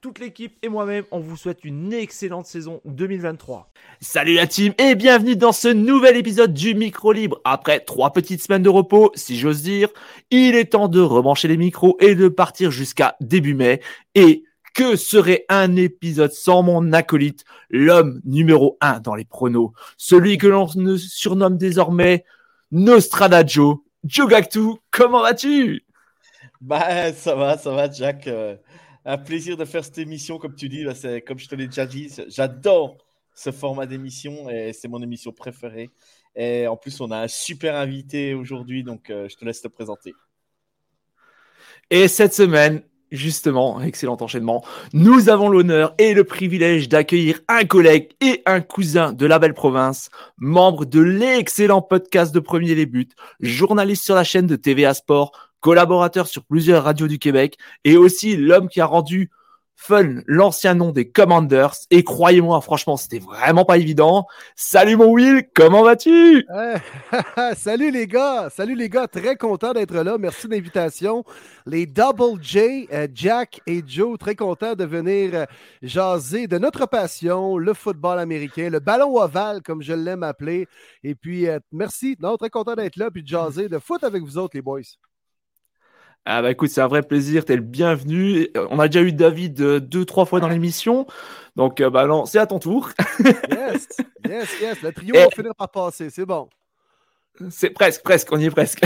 toute l'équipe et moi-même, on vous souhaite une excellente saison 2023. Salut la team et bienvenue dans ce nouvel épisode du Micro Libre. Après trois petites semaines de repos, si j'ose dire, il est temps de rebrancher les micros et de partir jusqu'à début mai. Et que serait un épisode sans mon acolyte, l'homme numéro un dans les pronos, celui que l'on surnomme désormais Nostradjo, Joe Gactu, comment vas-tu? Bah ça va, ça va Jack. Euh, un plaisir de faire cette émission, comme tu dis. comme je te l'ai déjà dit, j'adore ce format d'émission et c'est mon émission préférée. Et en plus, on a un super invité aujourd'hui, donc euh, je te laisse te présenter. Et cette semaine, justement, excellent enchaînement, nous avons l'honneur et le privilège d'accueillir un collègue et un cousin de la belle province, membre de l'excellent podcast de Premier les Buts, journaliste sur la chaîne de TVA Sport, collaborateur sur plusieurs radios du Québec et aussi l'homme qui a rendu fun l'ancien nom des Commanders. Et croyez-moi, franchement, c'était vraiment pas évident. Salut mon Will, comment vas-tu? salut les gars, salut les gars, très content d'être là. Merci de l'invitation. Les Double J, euh, Jack et Joe, très contents de venir euh, jaser de notre passion, le football américain, le ballon ovale, comme je l'aime appeler. Et puis, euh, merci, non, très content d'être là, puis de jaser de foot avec vous autres, les boys. Ah bah écoute, c'est un vrai plaisir, t'es le bienvenu. Euh, on a déjà eu David euh, deux, trois fois dans l'émission. Donc euh, bah non, c'est à ton tour. yes, yes, yes. Le trio va finir par passer, c'est bon. C'est presque, presque, on y est presque.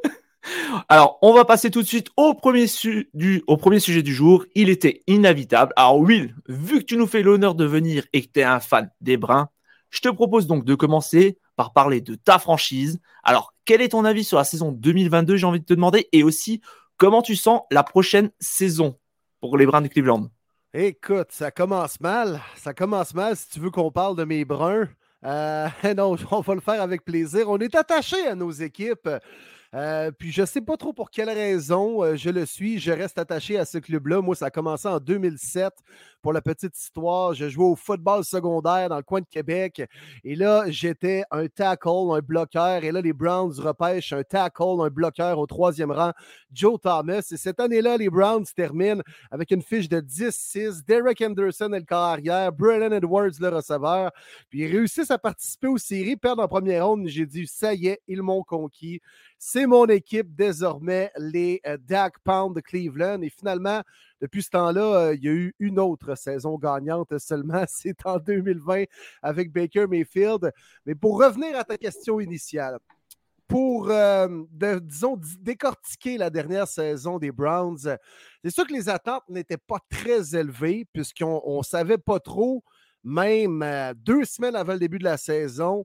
Alors, on va passer tout de suite au premier, du, au premier sujet du jour. Il était inévitable. Alors, Will, vu que tu nous fais l'honneur de venir et que tu es un fan des Bruns, je te propose donc de commencer par parler de ta franchise. Alors, quel est ton avis sur la saison 2022, j'ai envie de te demander, et aussi comment tu sens la prochaine saison pour les Browns de Cleveland? Écoute, ça commence mal. Ça commence mal si tu veux qu'on parle de mes Bruns. Euh, non, on va le faire avec plaisir. On est attaché à nos équipes. Euh, puis je ne sais pas trop pour quelle raison euh, je le suis. Je reste attaché à ce club-là. Moi, ça a commencé en 2007. Pour la petite histoire, je jouais au football secondaire dans le coin de Québec. Et là, j'étais un tackle, un bloqueur. Et là, les Browns repêchent un tackle, un bloqueur au troisième rang, Joe Thomas. Et cette année-là, les Browns terminent avec une fiche de 10-6. Derek Anderson est le carrière, Brennan Edwards le receveur. Puis ils réussissent à participer aux séries, perdent en première ronde. J'ai dit, ça y est, ils m'ont conquis. C'est mon équipe désormais, les euh, Dak Pound de Cleveland. Et finalement, depuis ce temps-là, euh, il y a eu une autre saison gagnante seulement. C'est en 2020 avec Baker Mayfield. Mais pour revenir à ta question initiale, pour, euh, disons, décortiquer la dernière saison des Browns, c'est sûr que les attentes n'étaient pas très élevées puisqu'on ne savait pas trop, même deux semaines avant le début de la saison,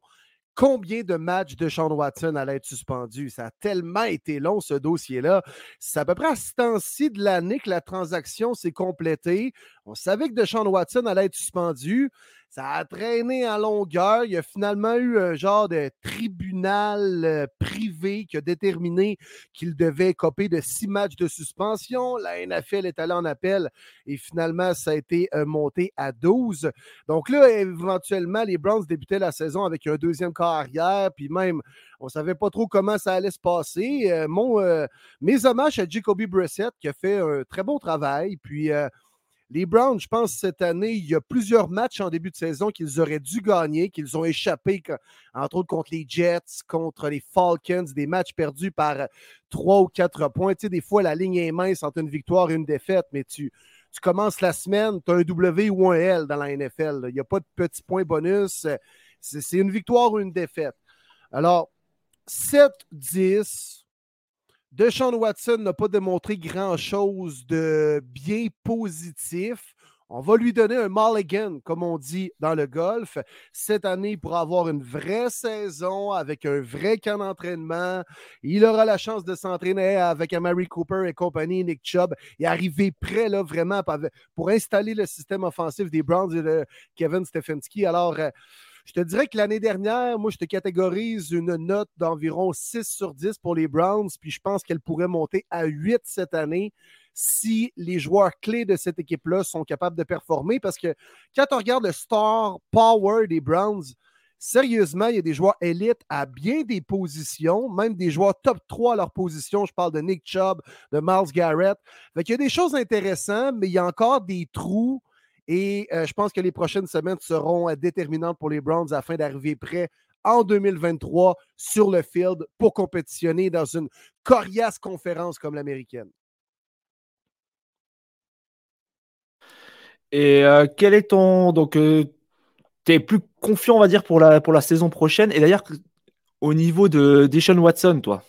combien de matchs de Sean Watson allait être suspendu. Ça a tellement été long, ce dossier-là. C'est à peu près à ce temps-ci de l'année que la transaction s'est complétée. On savait que Deshaun Watson allait être suspendu. Ça a traîné en longueur. Il y a finalement eu un genre de tribunal euh, privé qui a déterminé qu'il devait copier de six matchs de suspension. La NFL est allée en appel et finalement, ça a été euh, monté à 12. Donc là, éventuellement, les Browns débutaient la saison avec un deuxième carrière, puis même, on ne savait pas trop comment ça allait se passer. Euh, mon, mes hommages à Jacoby Brissett qui a fait un très bon travail. Puis les Browns, je pense, cette année, il y a plusieurs matchs en début de saison qu'ils auraient dû gagner, qu'ils ont échappé, entre autres contre les Jets, contre les Falcons, des matchs perdus par trois ou quatre points. Tu sais, des fois, la ligne est mince entre une victoire et une défaite, mais tu, tu commences la semaine, tu as un W ou un L dans la NFL. Il n'y a pas de petits points bonus. C'est une victoire ou une défaite. Alors, 7-10, Deshaun Watson n'a pas démontré grand-chose de bien positif. On va lui donner un mulligan, comme on dit dans le golf. Cette année, il pourra avoir une vraie saison avec un vrai camp d'entraînement. Il aura la chance de s'entraîner avec Amari Cooper et compagnie, Nick Chubb, et arriver prêt là, vraiment pour installer le système offensif des Browns et de Kevin Stefanski. Alors, euh, je te dirais que l'année dernière, moi, je te catégorise une note d'environ 6 sur 10 pour les Browns, puis je pense qu'elle pourrait monter à 8 cette année si les joueurs clés de cette équipe-là sont capables de performer. Parce que quand on regarde le star power des Browns, sérieusement, il y a des joueurs élites à bien des positions, même des joueurs top 3 à leur position. Je parle de Nick Chubb, de Miles Garrett. il y a des choses intéressantes, mais il y a encore des trous. Et euh, je pense que les prochaines semaines seront euh, déterminantes pour les Browns afin d'arriver prêts en 2023 sur le field pour compétitionner dans une coriace conférence comme l'américaine. Et euh, quel est ton. Donc, tu es plus confiant, on va dire, pour la, pour la saison prochaine? Et d'ailleurs, au niveau de Deshaun Watson, toi,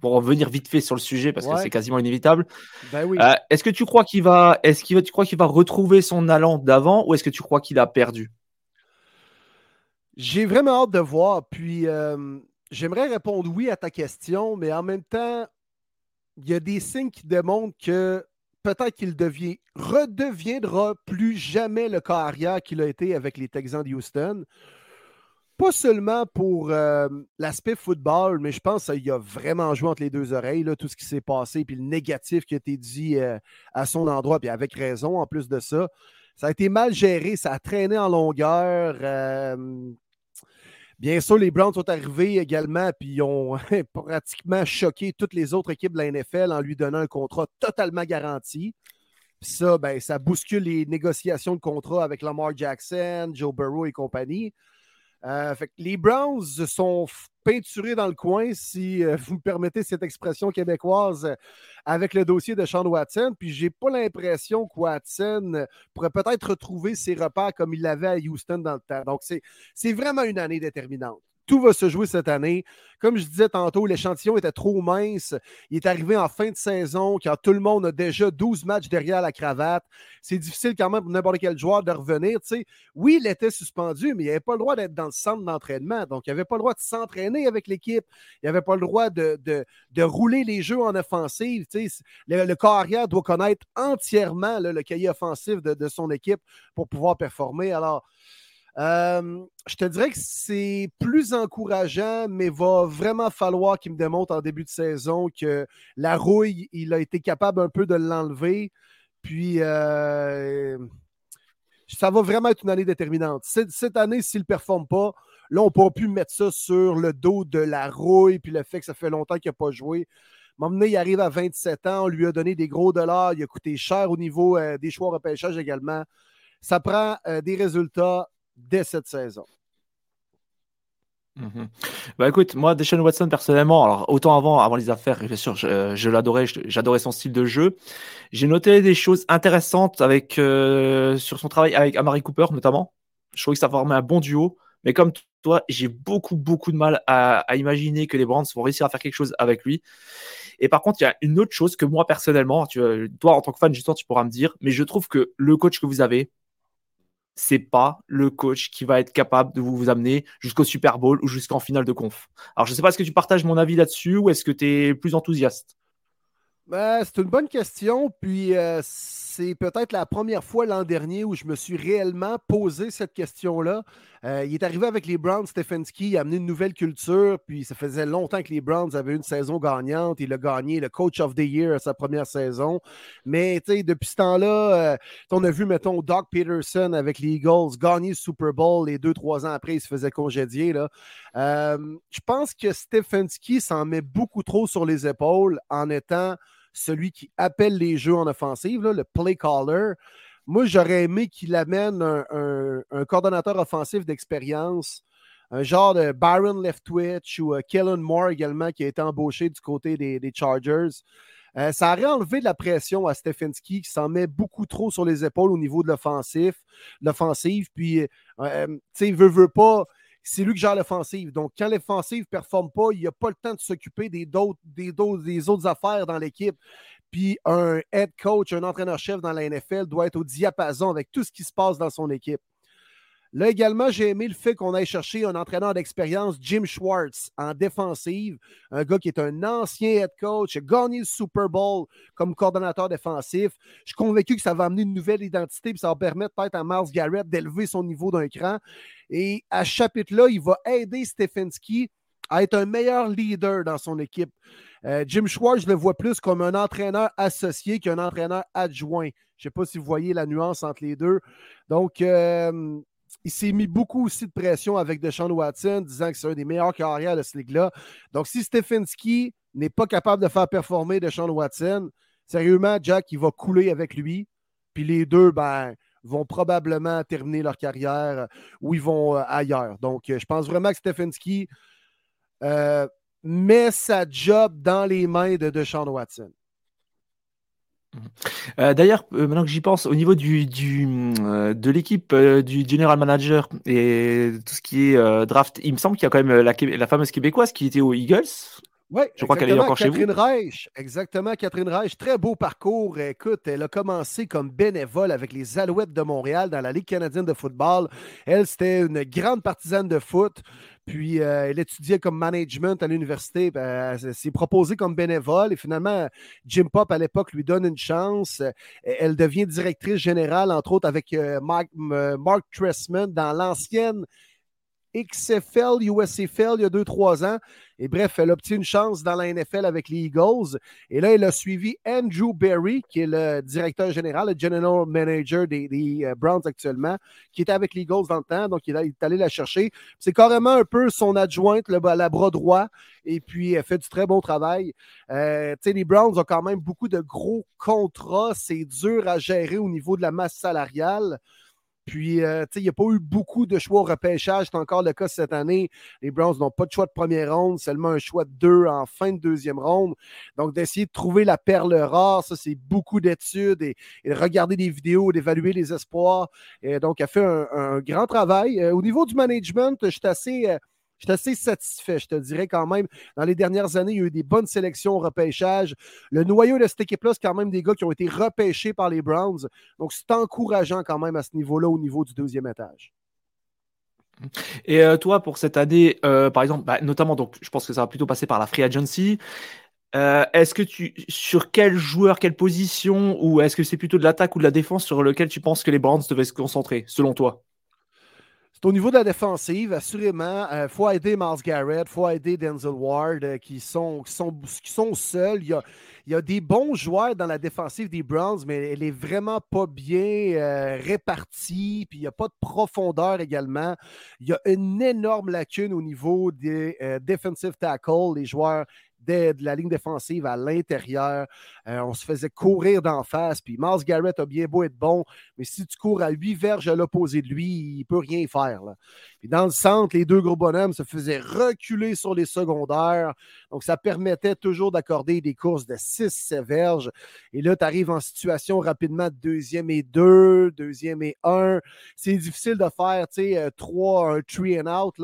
pour revenir vite fait sur le sujet, parce que c'est quasiment inévitable. Ben oui. Euh, est-ce que tu crois qu'il va, est-ce qu'il va, tu crois qu'il va retrouver son allant d'avant ou est-ce que tu crois qu'il a perdu? J'ai vraiment hâte de voir. Puis, j'aimerais répondre oui à ta question, mais en même temps, il y a des signes qui démontrent que peut-être qu'il devient, redeviendra plus jamais le cas arrière qu'il a été avec les Texans de Houston. Pas seulement pour euh, l'aspect football, mais je pense qu'il a vraiment joué entre les deux oreilles, là, tout ce qui s'est passé, puis le négatif qui a été dit euh, à son endroit, puis avec raison en plus de ça. Ça a été mal géré, ça a traîné en longueur. Euh, Bien sûr, les Browns sont arrivés également, puis ils ont pratiquement choqué toutes les autres équipes de la NFL en lui donnant un contrat totalement garanti. Ça, ben, ça bouscule les négociations de contrat avec Lamar Jackson, Joe Burrow et compagnie. Euh, les Browns sont peinturés dans le coin, si euh, vous me permettez cette expression québécoise, euh, avec le dossier de Sean Watson. Puis j'ai pas l'impression que Watson pourrait peut-être retrouver ses repères comme il l'avait à Houston dans le temps. Donc c'est vraiment une année déterminante. Tout va se jouer cette année. Comme je disais tantôt, l'échantillon était trop mince. Il est arrivé en fin de saison quand tout le monde a déjà 12 matchs derrière la cravate. C'est difficile quand même pour n'importe quel joueur de revenir. Oui, il était suspendu, mais il n'avait pas le droit d'être dans le centre d'entraînement. Donc, il n'avait pas le droit de s'entraîner avec l'équipe. Il n'avait pas le droit de, rouler les jeux en offensive. Le, le carrière doit connaître entièrement le cahier offensif de, de son équipe pour pouvoir performer. Alors, euh, je te dirais que c'est plus encourageant, mais va vraiment falloir qu'il me démontre en début de saison que la rouille, il a été capable un peu de l'enlever. Puis, euh, ça va vraiment être une année déterminante. Cette, année, s'il ne performe pas, là, on ne pourra plus mettre ça sur le dos de la rouille, puis le fait que ça fait longtemps qu'il n'a pas joué. M'emmener, il arrive à 27 ans, on lui a donné des gros dollars, il a coûté cher au niveau euh, des choix repêchage également. Ça prend des résultats dès cette saison. Mhm. Bah écoute, moi, Deshaun Watson, personnellement, alors autant avant, avant les affaires, bien sûr, je, l'adorais, j'adorais son style de jeu. J'ai noté des choses intéressantes avec, euh, sur son travail avec Amari Cooper, notamment. Je trouvais que ça formait un bon duo. Mais comme toi, j'ai beaucoup, beaucoup de mal à, imaginer que les Browns vont réussir à faire quelque chose avec lui. Et par contre, il y a une autre chose que moi, personnellement, tu, toi, en tant que fan, justement, tu pourras me dire, mais je trouve que le coach que vous avez, c'est pas le coach qui va être capable de vous, amener jusqu'au Super Bowl ou jusqu'en finale de conf. Alors, je ne sais pas, est-ce que tu partages mon avis là-dessus ou est-ce que tu es plus enthousiaste? Ben, C'est une bonne question. Puis, euh, c'est peut-être la première fois l'an dernier où je me suis réellement posé cette question-là. Euh, il est arrivé avec les Browns, Stefanski, il a amené une nouvelle culture, puis ça faisait longtemps que les Browns avaient une saison gagnante. Il a gagné le Coach of the Year à sa première saison. Mais depuis ce temps-là, euh, on a vu, mettons, Doc Peterson avec les Eagles gagner le Super Bowl et deux, trois ans après, il se faisait congédier. Là. Je pense que Stefanski s'en met beaucoup trop sur les épaules en étant celui qui appelle les jeux en offensive, le play caller. Moi, j'aurais aimé qu'il amène un, coordonnateur offensif d'expérience, un genre de Byron Leftwich ou euh, Kellen Moore également, qui a été embauché du côté des, Chargers. Euh, ça aurait enlevé de la pression à Stefanski qui s'en met beaucoup trop sur les épaules au niveau de l'offensif, l'offensive. Puis, euh, tu sais, veut, veut pas c'est lui qui gère l'offensive. Donc, quand l'offensive ne performe pas, il n'a pas le temps de s'occuper des, des, des, autres affaires dans l'équipe. Puis un head coach, un entraîneur-chef dans la NFL doit être au diapason avec tout ce qui se passe dans son équipe. Là également, j'ai aimé le fait qu'on aille chercher un entraîneur d'expérience, Jim Schwartz, en défensive, un gars qui est un ancien head coach, a gagné le Super Bowl comme coordonnateur défensif. Je suis convaincu que ça va amener une nouvelle identité, puis ça va permettre peut-être à Miles Garrett d'élever son niveau d'un cran. Et à ce chapitre-là, il va aider Stefanski à être un meilleur leader dans son équipe. Euh, Jim Schwartz, je le vois plus comme un entraîneur associé qu'un entraîneur adjoint. Je ne sais pas si vous voyez la nuance entre les deux. Donc, euh, il s'est mis beaucoup aussi de pression avec Deshaun Watson, disant que c'est un des meilleurs carrières de ce ligue-là. Donc, si Stefanski n'est pas capable de faire performer Deshaun Watson, sérieusement, Jack, il va couler avec lui. Puis les deux, ben, vont probablement terminer leur carrière ou ils vont euh, ailleurs. Donc, je pense vraiment que Stefanski euh, met sa job dans les mains de Deshaun Watson. Euh, d'ailleurs, euh, maintenant que j'y pense, au niveau euh, de l'équipe du general manager et tout ce qui est draft, il me semble qu'il y a quand même la, fameuse québécoise qui était aux Eagles. Oui, je crois qu'elle est encore chez vous. Reich, exactement, Catherine Reich. Très beau parcours. Écoute, elle a commencé comme bénévole avec les Alouettes de Montréal dans la Ligue canadienne de football. Elle, c'était une grande partisane de foot. Puis, euh, elle étudiait comme management à l'université. Ben, elle s'est proposée comme bénévole. Et finalement, Jim Pop, à l'époque, lui donne une chance. Elle devient directrice générale, entre autres, avec euh, Mark, Mark Tressman dans l'ancienne XFL, USFL il y a deux, trois ans. Et bref, elle obtient une chance dans la NFL avec les Eagles. Et là, elle a suivi Andrew Berry, qui est le directeur général, le general manager des, euh, Browns actuellement, qui était avec les Eagles dans le temps. Donc, il est allé la chercher. C'est carrément un peu son adjointe, le, la bras droit. Et puis, elle fait du très bon travail. Euh, les Browns ont quand même beaucoup de gros contrats. C'est dur à gérer au niveau de la masse salariale. Puis, euh, il n'y a pas eu beaucoup de choix au repêchage. C'est encore le cas cette année. Les Browns n'ont pas de choix de première ronde, seulement un choix de deux en fin de deuxième ronde. Donc, d'essayer de trouver la perle rare, ça, c'est beaucoup d'études et, de regarder des vidéos, d'évaluer les espoirs. Et donc, elle fait un, grand travail. Euh, au niveau du management, je suis assez. Euh, je suis assez satisfait, je te dirais quand même. Dans les dernières années, il y a eu des bonnes sélections au repêchage. Le noyau de cette équipe-là, c'est quand même des gars qui ont été repêchés par les Browns. Donc, c'est encourageant quand même à ce niveau-là, au niveau du deuxième étage. Et euh, toi, pour cette année, euh, par exemple, bah, notamment, donc, je pense que ça va plutôt passer par la free agency. Euh, est-ce que tu, sur quel joueur, quelle position, ou est-ce que c'est plutôt de l'attaque ou de la défense sur lequel tu penses que les Browns devaient se concentrer, selon toi? Au niveau de la défensive, assurément, il euh, faut aider Miles Garrett, il faut aider Denzel Ward, euh, qui, sont, qui, sont, qui sont seuls. Il y, a, il y, a, des bons joueurs dans la défensive des Browns, mais elle est vraiment pas bien euh, répartie. Puis il n'y a pas de profondeur également. Il y a une énorme lacune au niveau des defensive tackles. Les joueurs de la ligne défensive à l'intérieur. Euh, on se faisait courir d'en face. Puis Miles Garrett a bien beau être bon, mais si tu cours à huit verges à l'opposé de lui, il ne peut rien faire. Puis dans le centre, les deux gros bonhommes se faisaient reculer sur les secondaires. Donc, ça permettait toujours d'accorder des courses de 6-7 verges. Et là, tu arrives en situation rapidement deuxième et deux, deuxième et un. C'est difficile de faire, euh, trois, un three and out.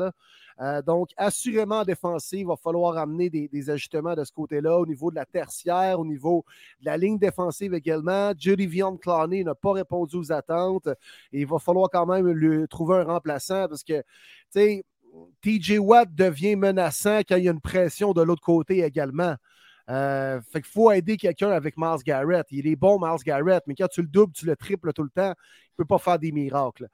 Euh, donc, assurément, défensif, il va falloir amener des, ajustements de ce côté-là au niveau de la tertiaire, au niveau de la ligne défensive également. Judy Vion Clowney n'a pas répondu aux attentes il va falloir quand même lui trouver un remplaçant parce que, tu sais, TJ Watt devient menaçant quand il y a une pression de l'autre côté également. Euh, fait qu'il faut aider quelqu'un avec Miles Garrett. Il est bon, Miles Garrett, mais quand tu le doubles, tu le triples tout le temps, il ne peut pas faire des miracles.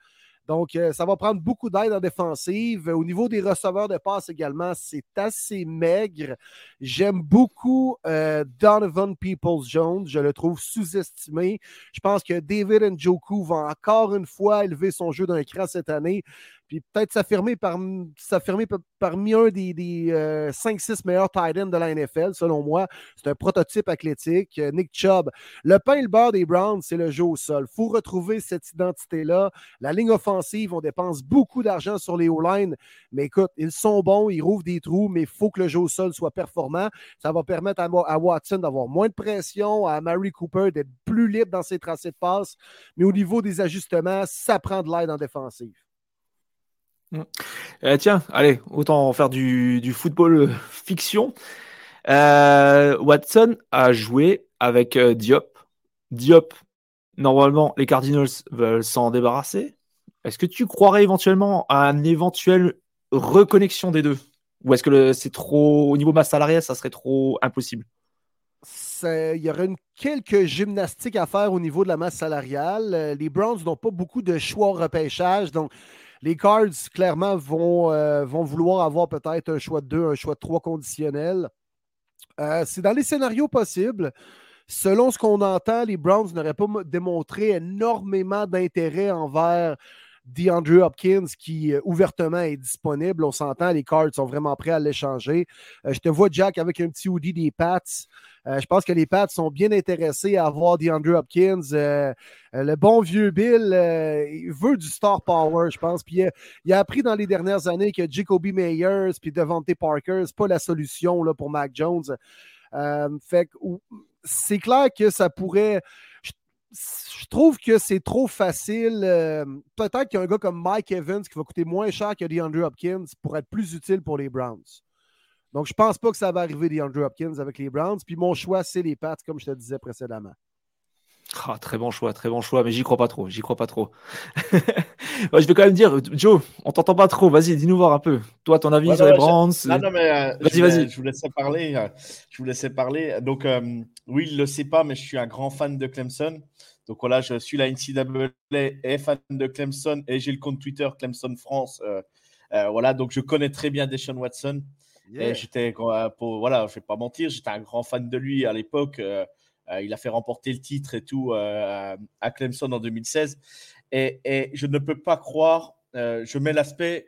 Donc, euh, ça va prendre beaucoup d'aide en défensive. Au niveau des receveurs de passe également, c'est assez maigre. J'aime beaucoup euh, Donovan Peoples-Jones. Je le trouve sous-estimé. Je pense que David Njoku va encore une fois élever son jeu d'un cran cette année puis peut-être s'affirmer par, parmi un des, des 5-6 euh, meilleurs tight ends de la NFL, selon moi. C'est un prototype athlétique. Euh, Nick Chubb. Le pain et le beurre des Browns, c'est le jeu au sol. Il faut retrouver cette identité-là. La ligne offensive, on dépense beaucoup d'argent sur les O-line, mais écoute, ils sont bons, ils rouvrent des trous, mais il faut que le jeu au sol soit performant. Ça va permettre à, à Watson d'avoir moins de pression, à Mary Cooper d'être plus libre dans ses tracés de passe, mais au niveau des ajustements, ça prend de l'aide en défensive. Euh, tiens, allez, autant faire du, football euh, fiction. Euh, Watson a joué avec Diop. Diop, normalement, les Cardinals veulent s'en débarrasser. Est-ce que tu croirais éventuellement à une éventuelle reconnexion des deux? Ou est-ce que c'est trop, au niveau masse salariale, ça serait trop impossible? Il y aurait une, quelques gymnastiques à faire au niveau de la masse salariale. Les Browns n'ont pas beaucoup de choix au repêchage, donc les Cards, clairement, vont, euh, vont vouloir avoir peut-être un choix de deux, un choix de trois conditionnel. Euh, c'est dans les scénarios possibles. Selon ce qu'on entend, les Browns n'auraient pas démontré énormément d'intérêt envers DeAndre Hopkins qui ouvertement est disponible. On s'entend, les Cards sont vraiment prêts à l'échanger. je te vois, Jack, avec un petit hoodie des Pats. Euh, je pense que les Pats sont bien intéressés à avoir DeAndre Hopkins. Euh, euh, le bon vieux Bill, il veut du star power, je pense. Puis il a appris dans les dernières années que Jacoby Meyers puis Devontae Parker, c'est pas la solution là, pour Mac Jones. fait c'est clair que ça pourrait. Je, trouve que c'est trop facile. Peut-être qu'un gars comme Mike Evans, qui va coûter moins cher que DeAndre Hopkins, pourrait être plus utile pour les Browns. Donc, je pense pas que ça va arriver DeAndre Hopkins avec les Browns. Puis mon choix, c'est les Pats, comme je te disais précédemment. Ah, très bon choix, très bon choix, mais j'y crois pas trop, j'y crois pas trop. je vais quand même dire, Joe, on t'entend pas trop, vas-y, dis-nous voir un peu. Toi, ton avis sur les Browns Non, non, mais euh, vas-y, vas-y. Je vous laissais parler, euh, je vous laissais parler. Donc, euh, oui, il le sait pas, mais je suis un grand fan de Clemson. Donc voilà, je suis la NCAA et fan de Clemson et j'ai le compte Twitter Clemson France. voilà, donc je connais très bien Deshaun Watson. J'étais, pour, voilà, je vais pas mentir, j'étais un grand fan de lui à l'époque. Euh, euh, il a fait remporter le titre et tout euh, à Clemson en 2016. Et, je ne peux pas croire, je mets l'aspect,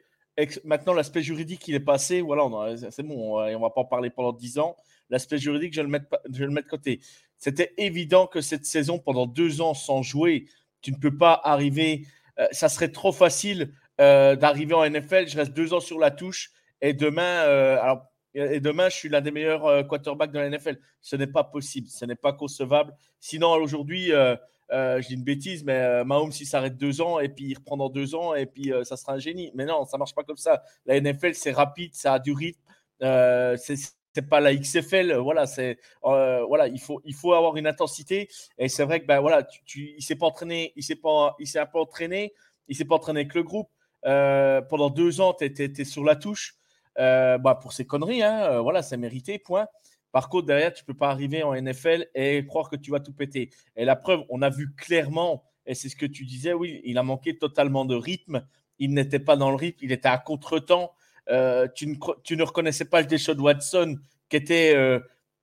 maintenant l'aspect juridique, il est passé, voilà, c'est bon, on, ne va pas en parler pendant 10 ans. L'aspect juridique, je le mets, je le de côté. C'était évident que cette saison, pendant deux ans sans jouer, tu ne peux pas arriver, ça serait trop facile d'arriver en NFL, je reste deux ans sur la touche et demain, euh, alors, et demain, je suis l'un des meilleurs euh, quarterbacks de la NFL. Ce n'est pas possible, ce n'est pas concevable. Sinon, aujourd'hui, euh, je dis une bêtise, mais Mahomes, il s'arrête deux ans et puis il reprend dans deux ans et puis ça sera un génie. Mais non, ça marche pas comme ça. La NFL, c'est rapide, ça a du rythme. c'est pas la XFL, voilà, c'est voilà, il faut il faut avoir une intensité et c'est vrai que ben voilà, il s'est pas entraîné, il s'est pas il s'est peu entraîné, il s'est pas entraîné avec le groupe pendant deux ans, tu étais sur la touche. Euh, bah, pour ces conneries, hein, euh, voilà, c'est mérité, point. Par contre, derrière, tu ne peux pas arriver en NFL et croire que tu vas tout péter. Et la preuve, on a vu clairement, et c'est ce que tu disais, oui, il a manqué totalement de rythme. Il n'était pas dans le rythme, il était à contre-temps. Euh, tu, ne, tu, ne, reconnaissais pas le de Watson qui était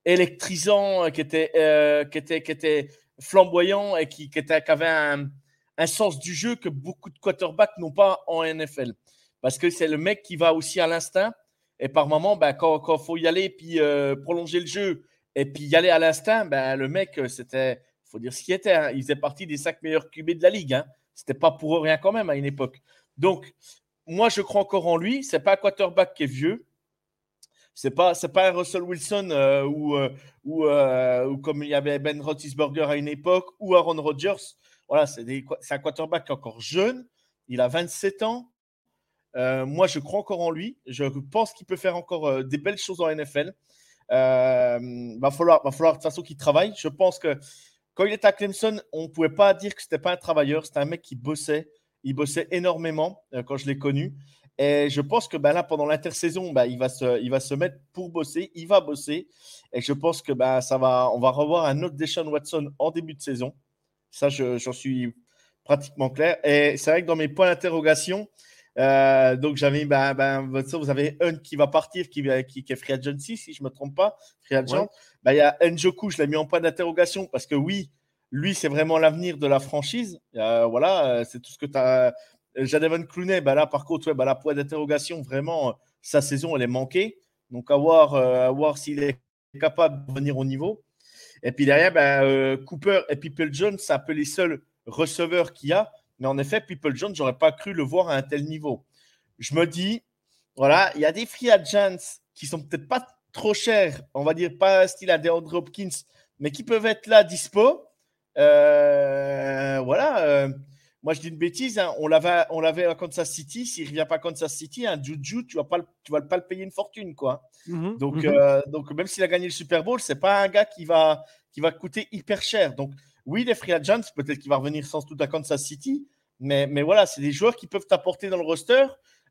électrisant, qui était, qui, était, qui était flamboyant et qui, qui avait un, un, sens du jeu que beaucoup de quarterbacks n'ont pas en NFL. Parce que c'est le mec qui va aussi à l'instinct et par moment, ben, quand il faut y aller puis euh, prolonger le jeu et puis y aller à l'instinct, ben, le mec, euh, c'était, faut dire ce qu'il était. Hein. Il faisait partie des cinq meilleurs QB de la ligue. Hein. C'était pas pour rien quand même à une époque. Donc, moi, je crois encore en lui. C'est pas un quarterback qui est vieux. C'est pas, c'est pas un Russell Wilson euh, ou, ou, ou, comme il y avait Ben Roethlisberger à une époque ou Aaron Rodgers. Voilà, c'est, c'est un quarterback encore jeune. Il a 27 ans. Euh, moi, je crois encore en lui. Je pense qu'il peut faire encore euh, des belles choses en NFL. Euh, va falloir, va falloir de toute façon qu'il travaille. Je pense que quand il était à Clemson, on ne pouvait pas dire que c'était pas un travailleur. C'était un mec qui bossait. Il bossait énormément quand je l'ai connu. Et je pense que ben là, pendant l'intersaison, ben, il, va se, il va se mettre pour bosser. Il va bosser. Et je pense que ben, ça va, on va revoir un autre Deshaun Watson en début de saison. Ça, j'en suis pratiquement clair. Et c'est vrai que dans mes points d'interrogation, euh, donc j'avais, ben, ben, vous avez un qui va partir, qui, qui, qui est free agency, si je ne me trompe pas, free agent. Ben, il y a Njoku, je l'ai mis en point d'interrogation parce que oui, lui, c'est vraiment l'avenir de la franchise. Euh, voilà, euh, c'est tout ce que tu as. Jadevon Clooney, ben là, par contre, ouais, ben, la point d'interrogation, vraiment, sa saison, elle est manquée. Donc, à voir, à voir s'il est capable de venir au niveau. Et puis derrière, ben, Cooper et People Jones, c'est un peu les seuls receveurs qu'il y a. Mais en effet, People Jones, j'aurais pas cru le voir à un tel niveau. Je me dis, voilà, il y a des free agents qui sont peut-être pas trop chers, on va dire pas style à DeAndre Hopkins, mais qui peuvent être là dispo. Euh, voilà. Euh, moi, je dis une bêtise. Hein, on l'avait, on l'avait à Kansas City. S'il ne revient pas à Kansas City, un Juju, tu vas pas, tu vas pas le payer une fortune, quoi. Mhm, donc, mhm. Euh, donc, même s'il a gagné le Super Bowl, c'est pas un gars qui va, qui va coûter hyper cher. Donc, oui, les free agents, peut-être qu'il va revenir sans doute à Kansas City, mais, voilà, c'est des joueurs qui peuvent t'apporter dans le roster.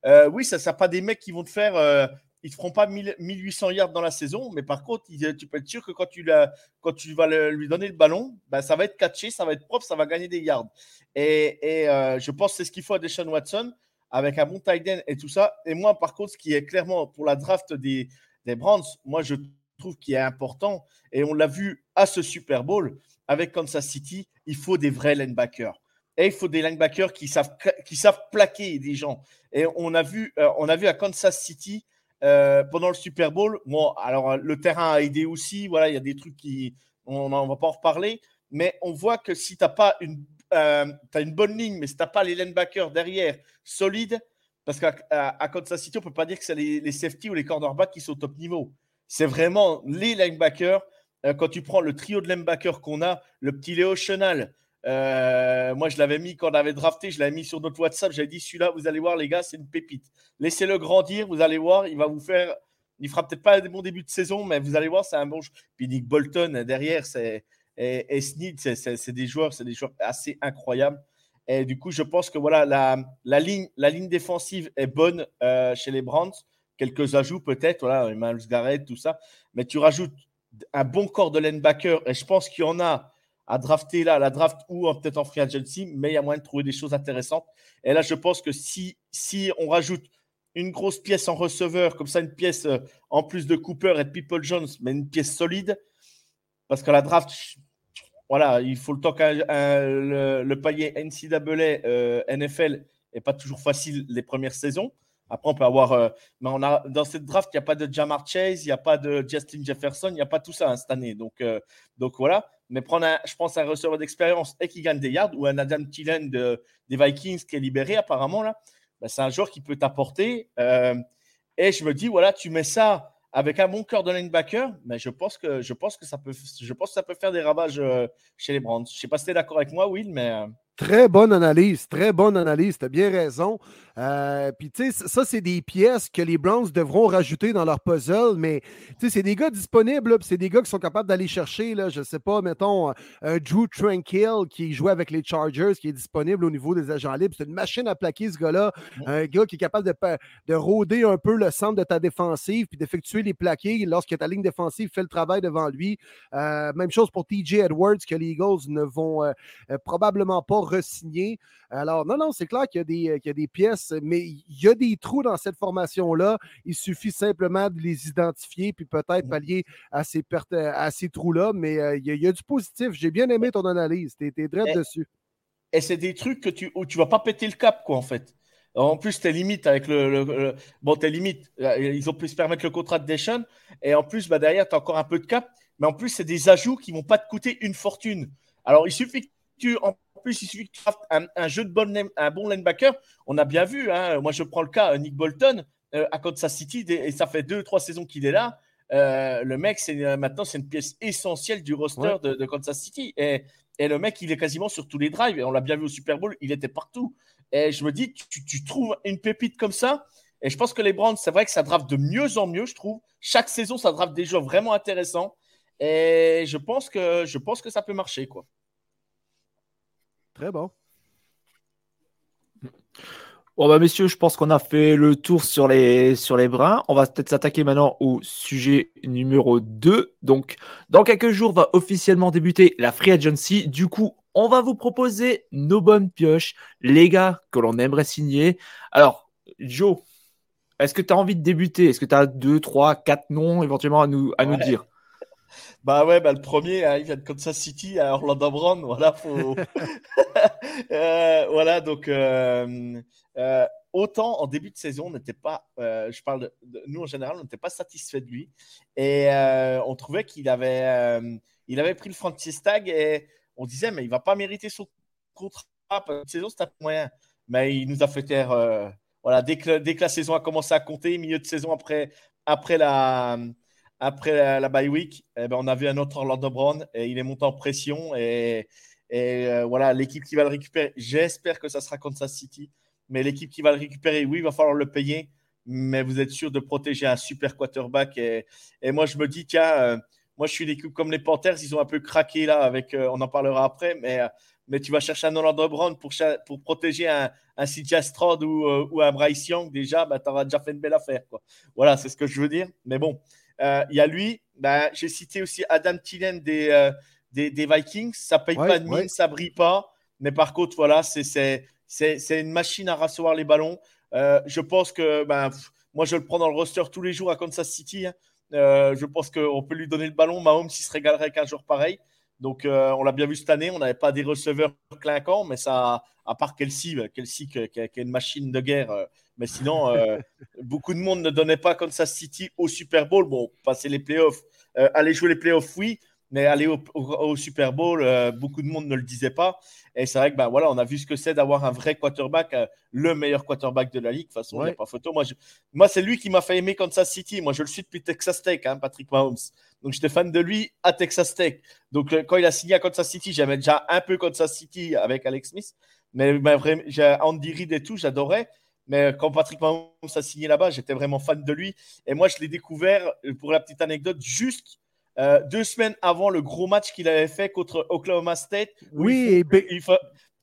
Euh, oui, ça ne pas des mecs qui vont te faire. Euh, ils ne feront pas 1800 yards dans la saison, mais par contre, tu peux être sûr que quand tu, vas lui donner le ballon, ben, ça va être catché, ça va être propre, ça va gagner des yards. Et, euh, je pense que c'est ce qu'il faut à Deshaun Watson avec un bon tight end et tout ça. Et moi, par contre, ce qui est clairement pour la draft des, des Browns, moi, je trouve qu'il est important, et on l'a vu à ce Super Bowl avec Kansas City, il faut des vrais linebackers. Et il faut des linebackers qui savent, qui savent plaquer des gens. Et on a vu, euh, on a vu à Kansas City euh, pendant le Super Bowl. Bon, alors le terrain a aidé aussi. Voilà, il y a des trucs qui, on ne va pas en reparler. Mais on voit que si tu n'as pas une, euh, as une bonne ligne, mais si tu n'as pas les linebackers derrière solides, parce qu'à Kansas City, on ne peut pas dire que c'est les, les safety ou les cornerbacks qui sont au top niveau. C'est vraiment les linebackers. Euh, quand tu prends le trio de linebackers qu'on a, le petit Léo Chenal, euh, moi, je l'avais mis quand on avait drafté, je l'avais mis sur notre WhatsApp. J'avais dit celui-là, vous allez voir, les gars, c'est une pépite. Laissez-le grandir, vous allez voir, il va vous faire. Il fera peut-être pas un bon début de saison, mais vous allez voir, c'est un bon. Puis Nick Bolton derrière, c'est et, Sneed, c'est des joueurs, c'est des joueurs assez incroyables. Et du coup, je pense que voilà, la, la ligne, la ligne défensive est bonne euh, chez les Browns. Quelques ajouts peut-être, voilà, Emmanuel Garrett, tout ça. Mais tu rajoutes un bon corps de linebacker, et je pense qu'il y en a à drafter là, la draft ou peut-être en free agency, mais il y a moyen de trouver des choses intéressantes. Et là, je pense que si, si on rajoute une grosse pièce en receveur, comme ça, une pièce euh, en plus de Cooper et de People Jones, mais une pièce solide, parce qu'à la draft, voilà, il faut le temps qu'un le, le, palier NCAA euh, NFL n'est pas toujours facile les premières saisons. Après, on peut avoir. Euh, mais on a, dans cette draft, il n'y a pas de Jamar Chase, il n'y a pas de Justin Jefferson, il n'y a pas tout ça hein, cette année. Donc, euh, donc voilà. Mais prendre, un, je pense, un receveur d'expérience et qui gagne des yards ou un Adam Thielen de, des Vikings qui est libéré apparemment, là, ben, c'est un joueur qui peut t'apporter. Euh, et je me dis, voilà, tu mets ça avec un bon cœur de linebacker, mais je pense que, je pense que, ça, peut, je pense ça peut faire des ravages chez les Browns. Je ne sais pas si tu es d'accord avec moi, Will, mais. Très bonne analyse, très bonne analyse. Tu as bien raison. Euh, puis, tu sais, ça, c'est des pièces que les Browns devront rajouter dans leur puzzle, mais, tu sais, c'est des gars disponibles, c'est des gars qui sont capables d'aller chercher, là, je sais pas, mettons, euh, un Drew Tranquil qui joue avec les Chargers, qui est disponible au niveau des agents libres. C'est une machine à plaquer, ce gars-là. Un gars qui est capable de, de rôder un peu le centre de ta défensive, puis d'effectuer les plaqués lorsque ta ligne défensive fait le travail devant lui. Euh, même chose pour TJ Edwards, que les Eagles ne vont probablement pas re-signer. Alors, non, non, c'est clair qu'il y, y, a des pièces, mais il y a des trous dans cette formation-là. Il suffit simplement de les identifier puis peut-être mmh. pallier à ces, à ces trous-là. Mais euh, il, y a, du positif. J'ai bien aimé ton analyse. Tu es, direct dessus. Et c'est des trucs que tu, où tu vas pas péter le cap, quoi, en fait. En plus, tes limites avec le, Bon, tes limites, euh, ils ont pu se permettre le contrat de Deschamps. Et en plus, bah, derrière, tu as encore un peu de cap. Mais en plus, c'est des ajouts qui vont pas te coûter une fortune. Alors, il suffit que tu en plus, il suffit que tu un, un jeu de bon, un bon linebacker. On a bien vu, hein, moi je prends le cas Nick Bolton euh, à Kansas City, et ça fait deux, trois saisons qu'il est là. Euh, le mec, c'est euh, maintenant, c'est une pièce essentielle du roster de, Kansas City. Et, et, le mec, il est quasiment sur tous les drives. Et on l'a bien vu au Super Bowl, il était partout. Et je me dis, tu, tu trouves une pépite comme ça? Et je pense que les Browns, c'est vrai que ça draft de mieux en mieux, je trouve. Chaque saison, ça draft des joueurs vraiment intéressants. Et je pense que, je pense que ça peut marcher, quoi. Très bon. Bon bah messieurs, je pense qu'on a fait le tour sur les, sur les brins. On va peut-être s'attaquer maintenant au sujet numéro 2. Donc, dans quelques jours va officiellement débuter la Free Agency. Du coup, on va vous proposer nos bonnes pioches, les gars que l'on aimerait signer. Alors, Joe, est-ce que tu as envie de débuter? Est-ce que tu as 2, 3, 4 noms éventuellement à nous, à nous dire? Bah ouais, bah le premier, il vient de Kansas City à Orlando Brown. Voilà, faut... euh, voilà donc euh, euh, autant en début de saison, on n'était pas, je parle de, nous en général, on n'était pas satisfait de lui et on trouvait qu'il avait, il avait pris le franchise tag et on disait mais il va pas mériter son contrat. Une saison, c'est un moyen, mais il nous a fait taire. voilà, dès que, dès que la saison a commencé à compter, milieu de saison après, après la après la, bye week, eh ben, on a vu un autre Orlando Brown et il est monté en pression. Et, euh, voilà, l'équipe qui va le récupérer, j'espère que ça sera Kansas City. Mais l'équipe qui va le récupérer, oui, il va falloir le payer. Mais vous êtes sûr de protéger un super quarterback. Et, moi, je me dis, tiens, euh, Moi, je suis l'équipe comme les Panthers, ils ont un peu craqué là, avec, on en parlera après, mais, mais tu vas chercher un Orlando Brown pour, pour protéger un, un CJ ou, ou, un Bryce Young, déjà, bah, tu auras déjà fait une belle affaire. Quoi. Voilà, c'est ce que je veux dire. Mais bon, il y a lui, bah, j'ai cité aussi Adam Tillen des, des, des, Vikings. Ça paye pas de mine, ça brille pas. Mais par contre, voilà, c'est une machine à recevoir les ballons. Euh, je pense que ben, moi, je le prends dans le roster tous les jours à Kansas City. Hein. Euh, je pense qu'on peut lui donner le ballon. Mahomes, s'il se régalerait avec un joueur pareil. Donc, euh, on l'a bien vu cette année. On n'avait pas des receveurs clinquants, mais ça, à part Kelsey, Kelsey qui, qui, est une machine de guerre. mais sinon, beaucoup de monde ne donnait pas Kansas City au Super Bowl. Bon, passer les playoffs, aller jouer les playoffs, oui. Mais aller au, Super Bowl, euh, beaucoup de monde ne le disait pas. Et c'est vrai que ben, voilà, on a vu ce que c'est d'avoir un vrai quarterback, euh, le meilleur quarterback de la ligue. De toute façon, il n'y a pas photo. Moi, Moi c'est lui qui m'a fait aimer Kansas City. Moi, je le suis depuis Texas Tech, hein, Patrick Mahomes. Donc, j'étais fan de lui à Texas Tech. Donc, euh, quand il a signé à Kansas City, j'aimais déjà un peu Kansas City avec Alex Smith. Mais ben, vraiment, Andy Reid et tout, j'adorais. Mais quand Patrick Mahomes a signé là-bas, j'étais vraiment fan de lui. Et moi, je l'ai découvert, pour la petite anecdote, juste euh, deux semaines avant le gros match qu'il avait fait contre Oklahoma State. Oui,